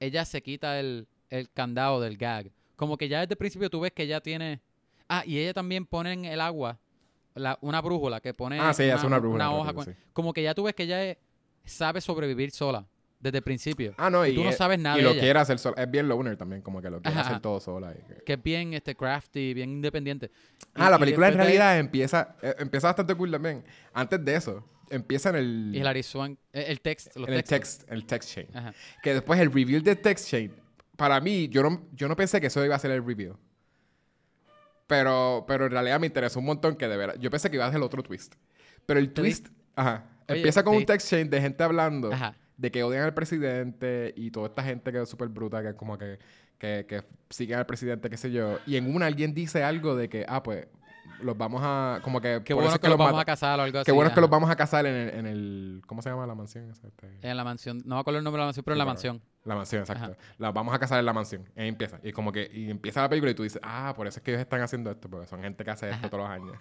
ella se quita el, el candado del gag. Como que ya desde el principio tú ves que ella tiene... Ah, y ella también pone en el agua la- una brújula que pone Ah, sí, ella hace una brújula hoja. con- sí. Como que ya tú ves que ella es- sabe sobrevivir sola desde el principio. Ah, no, y tú no es- sabes nada y de lo ella. quiere hacer sola. Es bien loner también, como que lo quiere Ajá, hacer todo sola. y que- Que es bien este, crafty, bien independiente. Y- Ah, la y película en después de realidad empieza, eh, empieza bastante cool también. Antes de eso, empieza en el, Y Hilary Swank, eh, el text, los en el text, el text chain. Ajá. Que después el reveal del text chain, para mí, yo no, yo no pensé que eso iba a ser el reveal. Pero, pero en realidad me interesó un montón que de verdad. Yo pensé que iba a ser el otro twist. Pero el twist, ajá, Oye, empieza con te un text chain de gente hablando Ajá. De que odian al presidente y toda esta gente que es súper bruta, que es como que, que, que siguen al presidente, qué sé yo. Y en una alguien dice algo de que, ah, pues, los vamos a, como que... Qué bueno es que los vamos a casar o algo así. Qué bueno es que los vamos a casar en el, en el- ¿cómo se llama la mansión? Este, En la mansión. No me acuerdo el nombre de la mansión, pero en la mansión. La mansión, exacto. La vamos a casar en la mansión. Y ahí empieza. Y como que y empieza la película y tú dices, ah, por eso es que ellos están haciendo esto, porque son gente que hace esto Ajá. todos los años.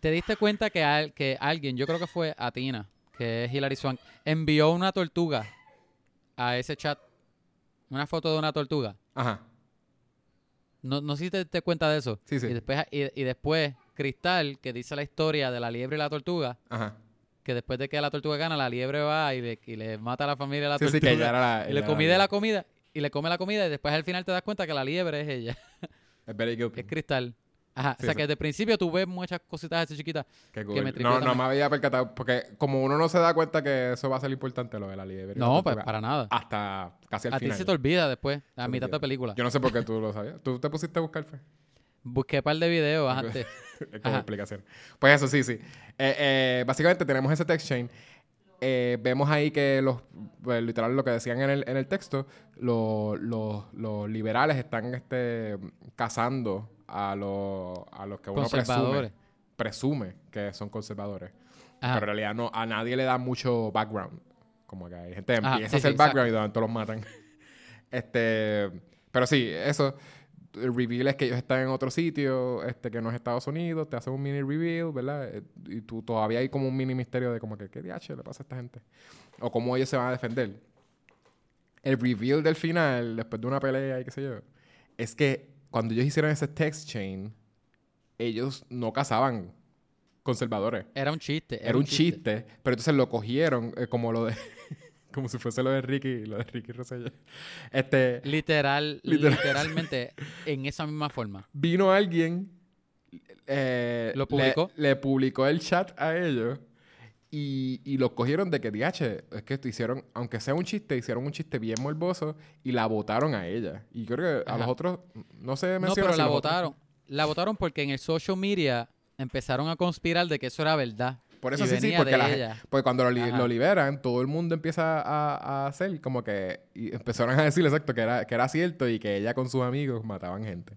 ¿Te diste cuenta que, al- que alguien, yo creo que fue Atina, que es Hilary Swank, envió una tortuga a ese chat? Una foto de una tortuga. Ajá. No, no sé si te diste cuenta de eso. Sí, sí. Y después, y, y después, Cristal, que dice la historia de la liebre y la tortuga, Ajá. que después de que la tortuga gana, la liebre va y le, y le mata a la familia de la Sí, sí, tortuga. que la... y le era de la comida, y le come la comida, y después al final te das cuenta que la liebre es ella, Es Betty es Gilpin. Cristal. Ajá, Sí, o sea sí. que desde el principio tú ves muchas cositas así chiquitas. Qué que cool. me tripió no, no me había percatado, porque como uno no se da cuenta que eso va a ser importante, lo de la liebre. la No, pues para nada. Hasta casi al A ti final. se te olvida después, a mitad de película. Yo no sé por qué tú lo sabías. ¿Tú te pusiste a buscar, fe? Busqué un par de videos antes. Es como explicación. Pues eso, sí, sí. Eh, eh, básicamente tenemos ese text chain. Eh, vemos ahí que los, pues, literal lo que decían en el, en el texto, lo- los- los liberales están este, cazando a, los a los que uno presume, Conservadores. presume que son conservadores. Ajá. Pero en realidad no, a nadie le da mucho background. Como que hay gente que Ajá, empieza sí, a hacer sí, background y de momento los matan. este, pero sí, eso. El reveal es que ellos están en otro sitio, este, que no es Estados Unidos, te hacen un mini reveal, ¿verdad? Eh, Y tú todavía hay como un mini misterio de como que, ¿qué DH le pasa a esta gente? O cómo ellos se van a defender. El reveal del final, después de una pelea y qué sé yo, es que cuando ellos hicieron ese text chain, ellos no cazaban conservadores. Era un chiste. Era un chiste, pero entonces lo cogieron eh, como lo de... como si fuese lo de Ricky, lo de Ricky Rosselló. Este, Literal, Literal. literalmente en esa misma forma. vino alguien, eh, Lo le- publicó. Le, publicó el chat a ellos Y, y los cogieron de que, DH, es que hicieron, aunque sea un chiste, hicieron un chiste bien morboso y la votaron a ella. Y creo que a los otros, no se menciona No, pero si la votaron. La votaron porque en el social media empezaron a conspirar de que eso era verdad. Por eso y sí, sí, porque, de la, ella. porque cuando lo, li- lo liberan, todo el mundo empieza a, a hacer como que... Y empezaron a decir exacto que era, que era cierto y que ella con sus amigos mataban gente.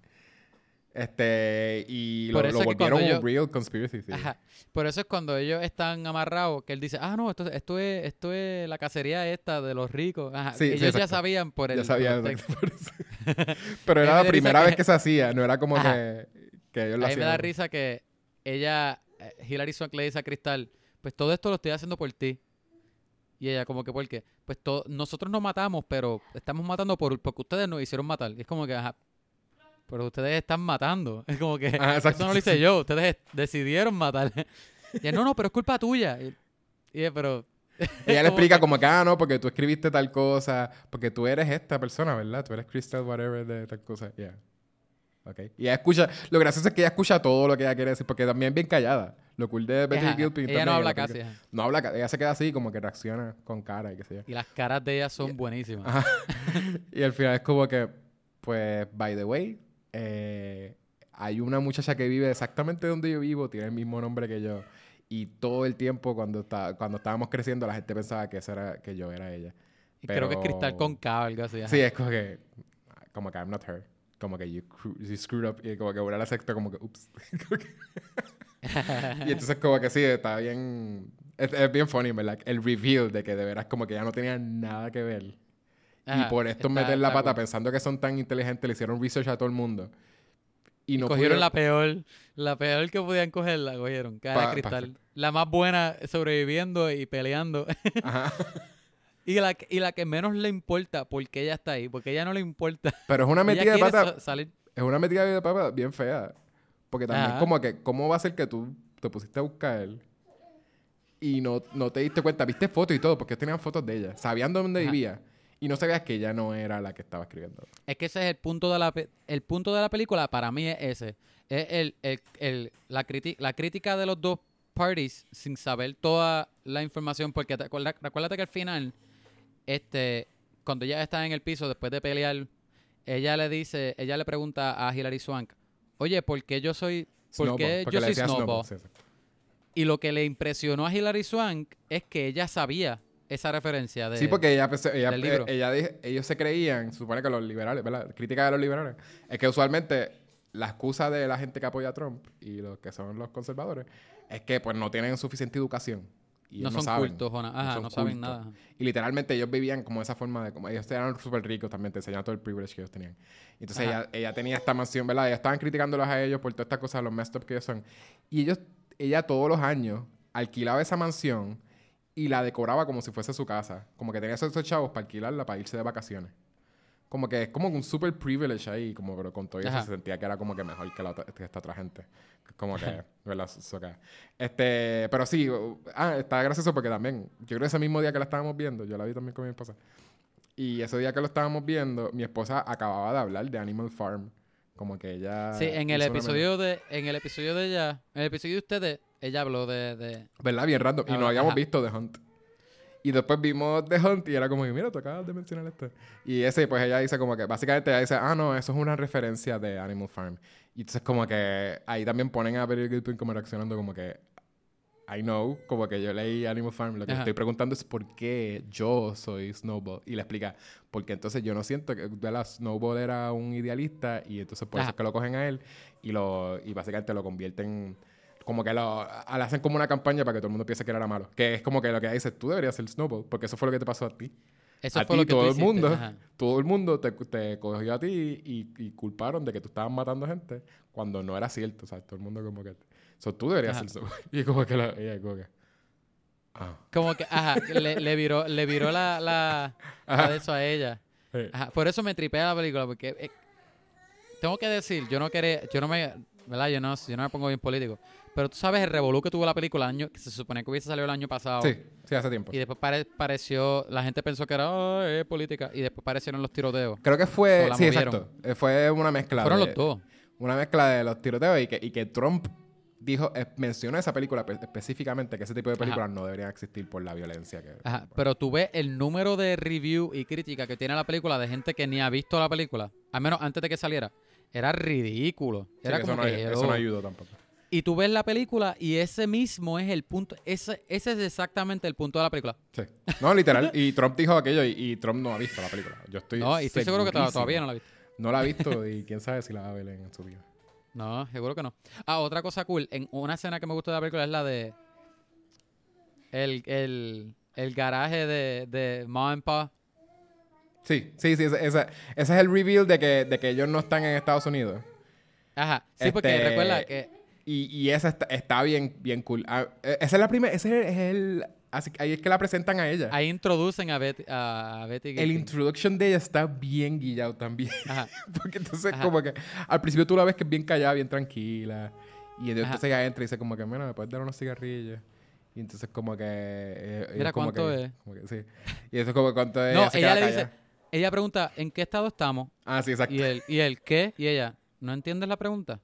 Este... Y lo, volvieron un ellos- real conspiracy theory. Ajá. Por eso es cuando ellos están amarrados que él dice, ah, no, esto, esto, es, esto es la cacería esta de los ricos. Ajá. Sí, sí, ellos ya sabían por el, ya sabía por el exacto texto. por eso. Pero era la primera vez que- se hacía. No era como que, que ellos lo A mí me da hacían. risa que ella, eh, Hilary Swank le dice a Cristal, pues todo esto lo estoy haciendo por ti. Y ella como que, ¿por qué? Pues nosotros no matamos, pero estamos matando por, porque ustedes nos hicieron matar. Y es como que, ajá, pero ustedes están matando. Es como que, exacto, eso no lo hice yo, ustedes decidieron matar. Y ella, no, no, pero es culpa tuya. Y, y ella, pero... Ella le explica que- como que, ah, no, porque tú escribiste tal cosa, porque tú eres esta persona, ¿verdad? Tú eres Crystal whatever de tal cosa. Yeah. Ok. Y ella escucha, lo gracioso es que ella escucha todo lo que ella quiere decir, porque también es bien callada. Lo cool de Betty Ajá, Gilpin ella no habla la casi. ajá. No habla, ella se queda así, como que reacciona con cara y qué sé yo. Y las caras de ella son buenísimas. Ajá. y al final es como que, pues, by the way, eh, hay una muchacha que vive exactamente donde yo vivo, tiene el mismo nombre que yo. Y todo el tiempo cuando, está, cuando estábamos creciendo, la gente pensaba que, era, que yo era ella. Y creo que es cristal con K o algo así. ajá. Sí, es como que, como que I'm not her. Como que you, you screwed up. Y como que una la sexta, como que, ups. Como que- y entonces como que sí, está bien... Es, es bien funny, ¿verdad? El reveal de que de veras como que ya no tenía nada que ver. Y por esto está- meter la pata pensando que son tan inteligentes, le hicieron research a todo el mundo. Y no cogieron pudieron- la peor, la peor que podían coger, la cogieron, cara de cristal. La más buena sobreviviendo y peleando. Ajá. y, la, que- y la que menos le importa porque ella está ahí, porque ella no le importa. Pero es una metida de pata... salir. Es una metida de pata bien fea. Porque también Ajá. como que, ¿cómo va a ser que tú te pusiste a buscar y no, no te diste cuenta? Viste fotos y todo, porque tenían fotos de ella. Sabían dónde Ajá. vivía. Y no sabías que ella no era la que estaba escribiendo. Es que ese es el punto de la pe- el punto de la película para mí es ese. Es el, el- el- la, la crítica de los dos parties sin saber toda la información. Porque te acuerda- recuérdate que al final, este, cuando ella está en el piso después de pelear, ella le dice, ella le pregunta a Hilary Swank, oye, ¿por qué yo soy, por qué yo soy Snowball? Sí. Y lo que le impresionó a Hilary Swank es que ella sabía esa referencia de... Sí, porque ella, ella, del libro. ella ellos se creían, se supone que los liberales, ¿verdad? Crítica de los liberales, es que usualmente la excusa de la gente que apoya a Trump y los que son los conservadores es que pues no tienen suficiente educación. Y no son saben. cultos, Jona. Ajá, no, saben cultos. nada. Y literalmente ellos vivían como esa forma de como ellos eran súper ricos también, te enseñaban todo el privilege que ellos tenían. Entonces ella, ella tenía esta mansión, ¿verdad? Ellos estaban criticándolos a ellos por todas estas cosas, los messed up que ellos son. Y ellos, ella todos los años alquilaba esa mansión y la decoraba como si fuese su casa. Como que tenía esos, chavos para alquilarla para irse de vacaciones. Como que es como un super privilege ahí, como pero con todo eso Ajá. se sentía que era como que mejor que, la otra- que esta otra gente. Como que, ¿verdad? So que- Este, pero sí, uh, ah, está gracioso porque también, yo creo que ese mismo día que la estábamos viendo, yo la vi también con mi esposa. Y ese día que lo estábamos viendo, mi esposa acababa de hablar de Animal Farm. Como que ella. Sí, en el episodio de en el episodio de ella, en el episodio de ustedes, ella habló de, de ¿Verdad? Bien random. Y Ah, no habíamos visto The Hunt. Y después vimos The Hunt y era como que, mira, tú acabas de mencionar esto. Y ese, pues ella dice como que, básicamente ella dice, ah, no, eso es una referencia de Animal Farm. Y entonces como que ahí también ponen a Betty Gilpin como reaccionando como que, I know, como que yo leí Animal Farm, lo que Ajá. estoy preguntando es por qué yo soy Snowball. Y le explica, porque entonces yo no siento que. Snowball era un idealista y entonces por eso es que lo cogen a él y, lo, y básicamente lo convierten como que lo hacen como una campaña para que todo el mundo piense que era malo. Que es como que lo que dice, tú deberías ser Snowball, porque eso fue lo que te pasó a ti. eso a fue ti, lo que tú todo el hiciste, mundo, ajá. todo el mundo te, te cogió a ti y, y culparon de que tú estabas matando gente cuando no era cierto. O sea, todo el mundo como que... So, tú deberías Ajá. ser Snowball. Y como que como que... Ah. Como que, ajá, le, le viró, le viró la, la, la de eso a ella. Ajá, por eso me tripea la película, porque eh, tengo que decir, yo no quería, yo no me, ¿verdad? Yo no, yo no me pongo bien político. Pero tú sabes el revolú que tuvo la película año, que se supone que hubiese salido el año pasado. Sí, sí, hace tiempo. Y después pare- pareció, la gente pensó que era, "Ah, es política. Y después parecieron los tiroteos. Creo que fue... Sí, movieron. exacto. Eh, Fue una mezcla Fueron de- los dos. Una mezcla de los tiroteos y que, y que Trump dijo, eh, mencionó esa película pe- específicamente, que ese tipo de películas no deberían existir por la violencia que... Ajá, pero tú ves el número de review y crítica que tiene la película de gente que ni ha visto la película, al menos antes de que saliera. Era ridículo. Era como eso, no, que, eso no "Oh". ayudó tampoco. Y tú ves la película y ese mismo es el punto, ese, ese es exactamente el punto de la película. Sí. No, literal. Y Trump dijo aquello y, y Trump no ha visto la película. Yo estoy no, y estoy seguro que todavía no la he visto. No la ha visto y quién sabe si la va a ver en su vida. No, seguro que no. Ah, otra cosa cool. En una escena que me gustó de la película es la de el, el, el garaje de, de Mom and Pa. Sí, sí, sí. Ese, ese- ese es el reveal de que, de que ellos no están en Estados Unidos. Ajá. Sí, porque Este, recuerda que Y, y esa está, está bien, bien cool. Ah, eh, esa es la primera... Ese es el... Así, ahí es que la presentan a ella. ahí introducen a Betty, a Betty el introduction de ella está bien guillado también. Ajá. Porque entonces Ajá. como que al principio tú la ves que es bien callada, bien tranquila. Y entonces ella entra y dice como que, mira, me puedes dar unos cigarrillos. Y entonces como que... eh, ella Mira como cuánto que- es. como que- sí. Y eso es como cuánto es. No, ella le dice, ella pregunta, ¿en qué estado estamos? Ah, sí, exacto. Y él, y él, ¿qué? Y ella, ¿no entiendes la pregunta?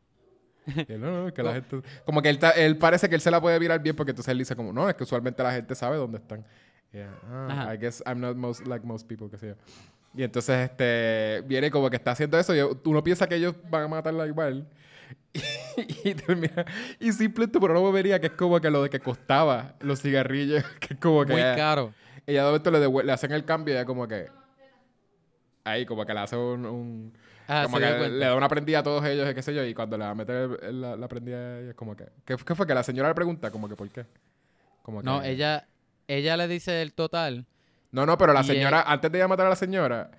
Y él, no, no, que la gente... Como que él, ta- él parece que él se la puede virar bien porque entonces él dice como, no, es que usualmente la gente sabe dónde están. Y ella, ah. I guess I'm not most, like most people, que sé yo. Y entonces este viene como que está haciendo eso y uno piensa que ellos van a matarla igual. Y, termina... Y simplemente por una bobería que es como que lo de que costaba los cigarrillos, que es como que... Muy ella- caro. ella de momento le, le hacen el cambio y ella como que... Ahí, como que le hace un... un- Ah, como que le da una prendida a todos ellos y qué sé yo. Y cuando le va a meter el- el- la, la prendida a ella, es como que... ¿qué, qué fue? Que la señora le pregunta como que ¿por qué? Como No, que- ella, ella le dice el total. No, no, pero la señora... Antes de ella matar a la señora...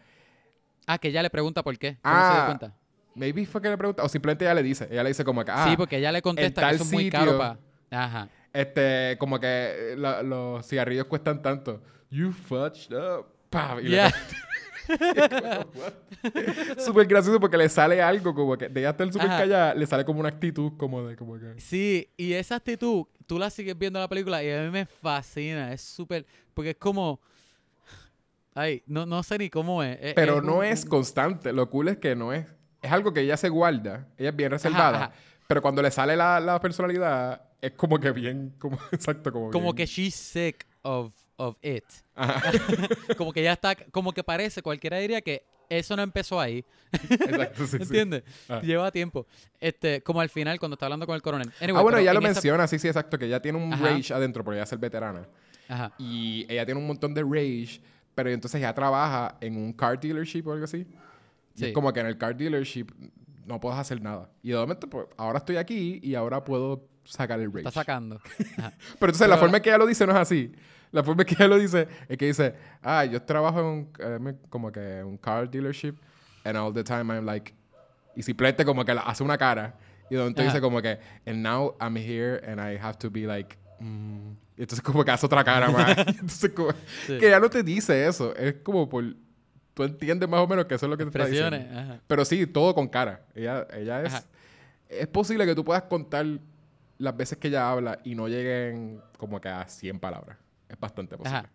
Ah, que ella le pregunta por qué. ¿Cómo se Ah, dio cuenta? Maybe fue que le pregunta... O simplemente ella le dice. Ella le dice como que... Ah, sí, porque ella le contesta que eso es muy sitio- caro para... Ajá. Este... Como que eh, la- los cigarrillos cuestan tanto. You fudged up. Pa, y le Yeah. Súper gracioso porque le sale algo como que de ella estar súper Ajá. callada, le sale como una actitud como de como que. Sí, y esa actitud, tú la sigues viendo en la película y a mí me fascina. Es súper... Porque es como... Ay, no, no sé ni cómo es. Es- Pero es no un- es constante. Lo cool es que no es. Es algo que ella se guarda. Ella es bien reservada. ajá. Pero cuando le sale la, la personalidad, es como que bien. Como, exacto, como Como bien- que she's sick of, of it. Como que ya está... Como que parece, cualquiera diría que eso no empezó ahí. exacto, sí, sí. ¿Entiendes? Ah. Lleva tiempo. Este, como al final, cuando está hablando con el coronel. Anyway, ah, bueno, pero ella lo esa- menciona, sí, sí, exacto, que ella tiene un Ajá. rage adentro porque ella es el veterana. Ajá. Y ella tiene un montón de rage, pero entonces ella trabaja en un car dealership o algo así. Y Sí. es como que en el car dealership no puedes hacer nada. Y de momento, pues, ahora estoy aquí y ahora puedo sacar el rage. Está sacando. Ajá. Pero entonces la Pero- forma en que ella lo dice no es así. La forma en que ella lo dice es que dice, ah, yo trabajo en un, eh, como que un car dealership and all the time I'm like... Y simplemente como que la- hace una cara. Y donde dice como que, and now I'm here and I have to be like... mm". Entonces como que hace otra cara más. entonces como... Sí. Que ella no te dice eso. Es como por... Tú entiendes más o menos que eso es lo que te está diciendo. Ajá. Pero sí, todo con cara. Ella, ella es... Ajá. Es posible que tú puedas contar las veces que ella habla y no lleguen como que a 100 palabras. Es bastante posible. Ajá.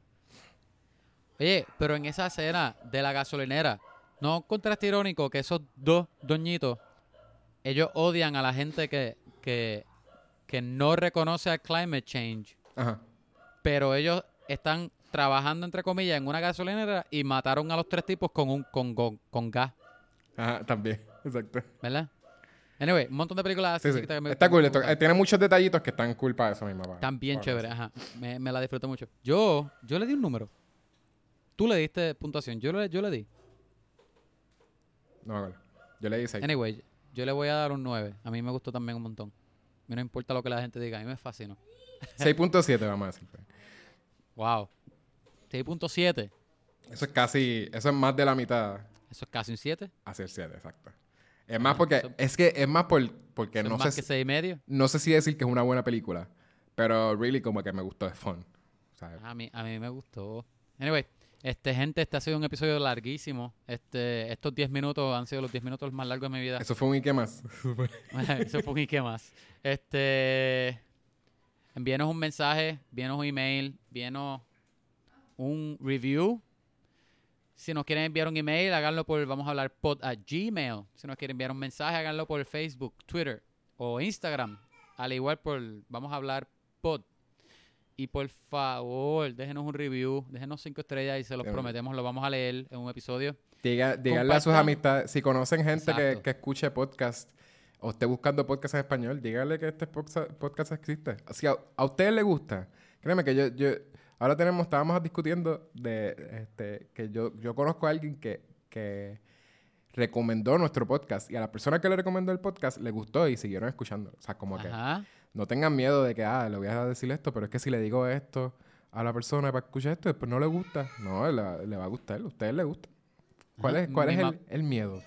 Oye, pero en esa escena de la gasolinera, ¿no encontraste irónico que esos dos doñitos, ellos odian a la gente que, que, que no reconoce al climate change, Ajá. pero ellos están trabajando, entre comillas, en una gasolinera y mataron a los tres tipos con, un, con, con, con gas, Ajá, también. Exacto. ¿verdad? Anyway, un montón de películas Sí, así sí. que me- Está me cool. esto- eh, tiene muchos detallitos que están cool para eso mismo. para- Están bien para chéveres, eso. ajá. Me, me la disfruto mucho. Yo, yo le di un número. Tú le diste puntuación. Yo le, yo le di. No me acuerdo. Yo le dije 6. Anyway, yo le voy a dar un 9. A mí me gustó también un montón. A mí no importa lo que la gente diga, a mí me fascinó. 6.7 vamos a decir. pues. Wow. 6.7. Eso es casi... Eso es más de la mitad Eso es casi un 7. hacia el 7, exacto. Es más Ah, porque... Es que es más por, porque no más sé, que si, 6.5. no sé si decir que es una buena película. Pero really como que me gustó. Es fun. ¿sabes? A mí, a mí me gustó. Anyway, este, gente, este ha sido un episodio larguísimo. Este, estos 10 minutos han sido los 10 minutos más largos de mi vida. Eso fue un Ike más. Eso fue un y qué más. Este. Envíenos un mensaje, envíenos un email, envíenos un review. Si nos quieren enviar un email, háganlo por, vamos a hablar, pod a Gmail. Si nos quieren enviar un mensaje, háganlo por Facebook, Twitter o Instagram. al igual por vamos a hablar pod. Y por favor, déjenos un review, déjenos cinco estrellas y se los Bien. prometemos, lo vamos a leer en un episodio. Diga, díganle a sus amistades, si conocen gente que, que escuche podcast o esté buscando podcast en español, díganle que este podca- podcast existe. Si a, a ustedes les gusta, créeme que yo, yo ahora tenemos, estábamos discutiendo de este, que yo, yo conozco a alguien que, que recomendó nuestro podcast y a la persona que le recomendó el podcast le gustó y siguieron escuchando. O sea, como que no tengan miedo de que, ah, le voy a decir esto, pero es que si le digo esto a la persona para escuchar esto, después no le gusta. No, le, le va a gustar, a ustedes les gusta. ¿Cuál es, cuál Mi es el, el miedo?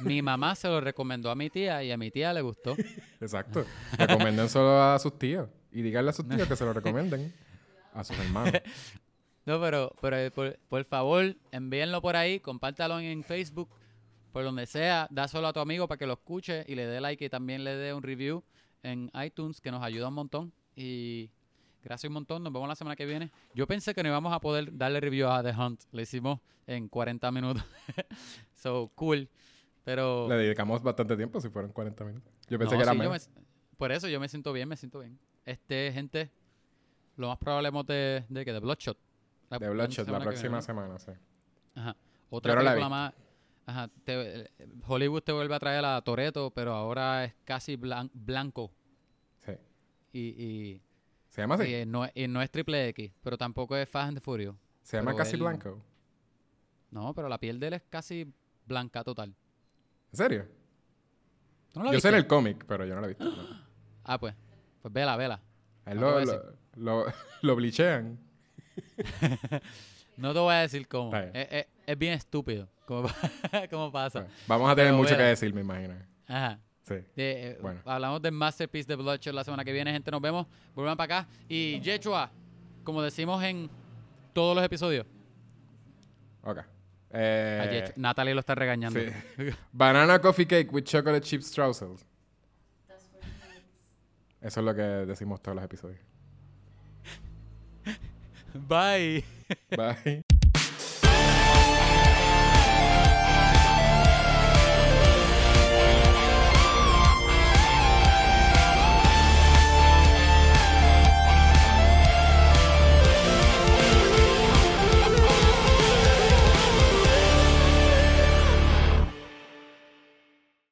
Mi mamá se lo recomendó a mi tía y a mi tía le gustó. Exacto. Recomienden solo a sus tíos. Y díganle a sus tíos que se lo recomienden a sus hermanos. No, pero, pero eh, por, por favor, envíenlo por ahí, compártalo en, Facebook, por donde sea, dáselo a tu amigo para que lo escuche y le dé like y también le dé un review en iTunes, que nos ayuda un montón. Y gracias un montón, nos vemos la semana que viene. Yo pensé que no íbamos a poder darle review a The Hunt, lo hicimos en 40 minutos. so, cool. Pero... Le dedicamos bastante tiempo si fueron 40 minutos. Yo pensé No, que era sí, menos. me- por eso yo me siento bien, me siento bien. Este, gente, lo más probable es de, de que de Bloodshot. La- De Bloodshot, la próxima viene. semana, sí. Ajá. Otra la película más. Ajá. te- eh, Hollywood te vuelve a traer a Toreto, pero ahora es casi blan- blanco. Sí. Y, y, ¿Se llama así? y, no, y no es triple X, pero tampoco es Fast and Furious. ¿Se llama Casi él- Blanco? No, pero la piel de él es casi blanca total. ¿En serio? ¿Tú no la Yo sé en el cómic, pero yo no lo he visto. no. Ah, pues. Pues vela, vela. Él No lo, lo, lo, lo blichean. No te voy a decir cómo. Está bien. Es, es- es bien estúpido. Cómo, cómo pasa. Vamos a tener Pero mucho que decir, me imagino. Ajá. Sí. De- eh, Bueno. Hablamos del Masterpiece de Bloodshot la semana que viene, gente. Nos vemos. Vuelvan para acá. Y Yechua, como decimos en todos los episodios. Ok. Eh, Natalie lo está regañando. sí. Banana coffee cake with chocolate chip streusels. Eso es lo que decimos todos los episodios. Bye. Bye.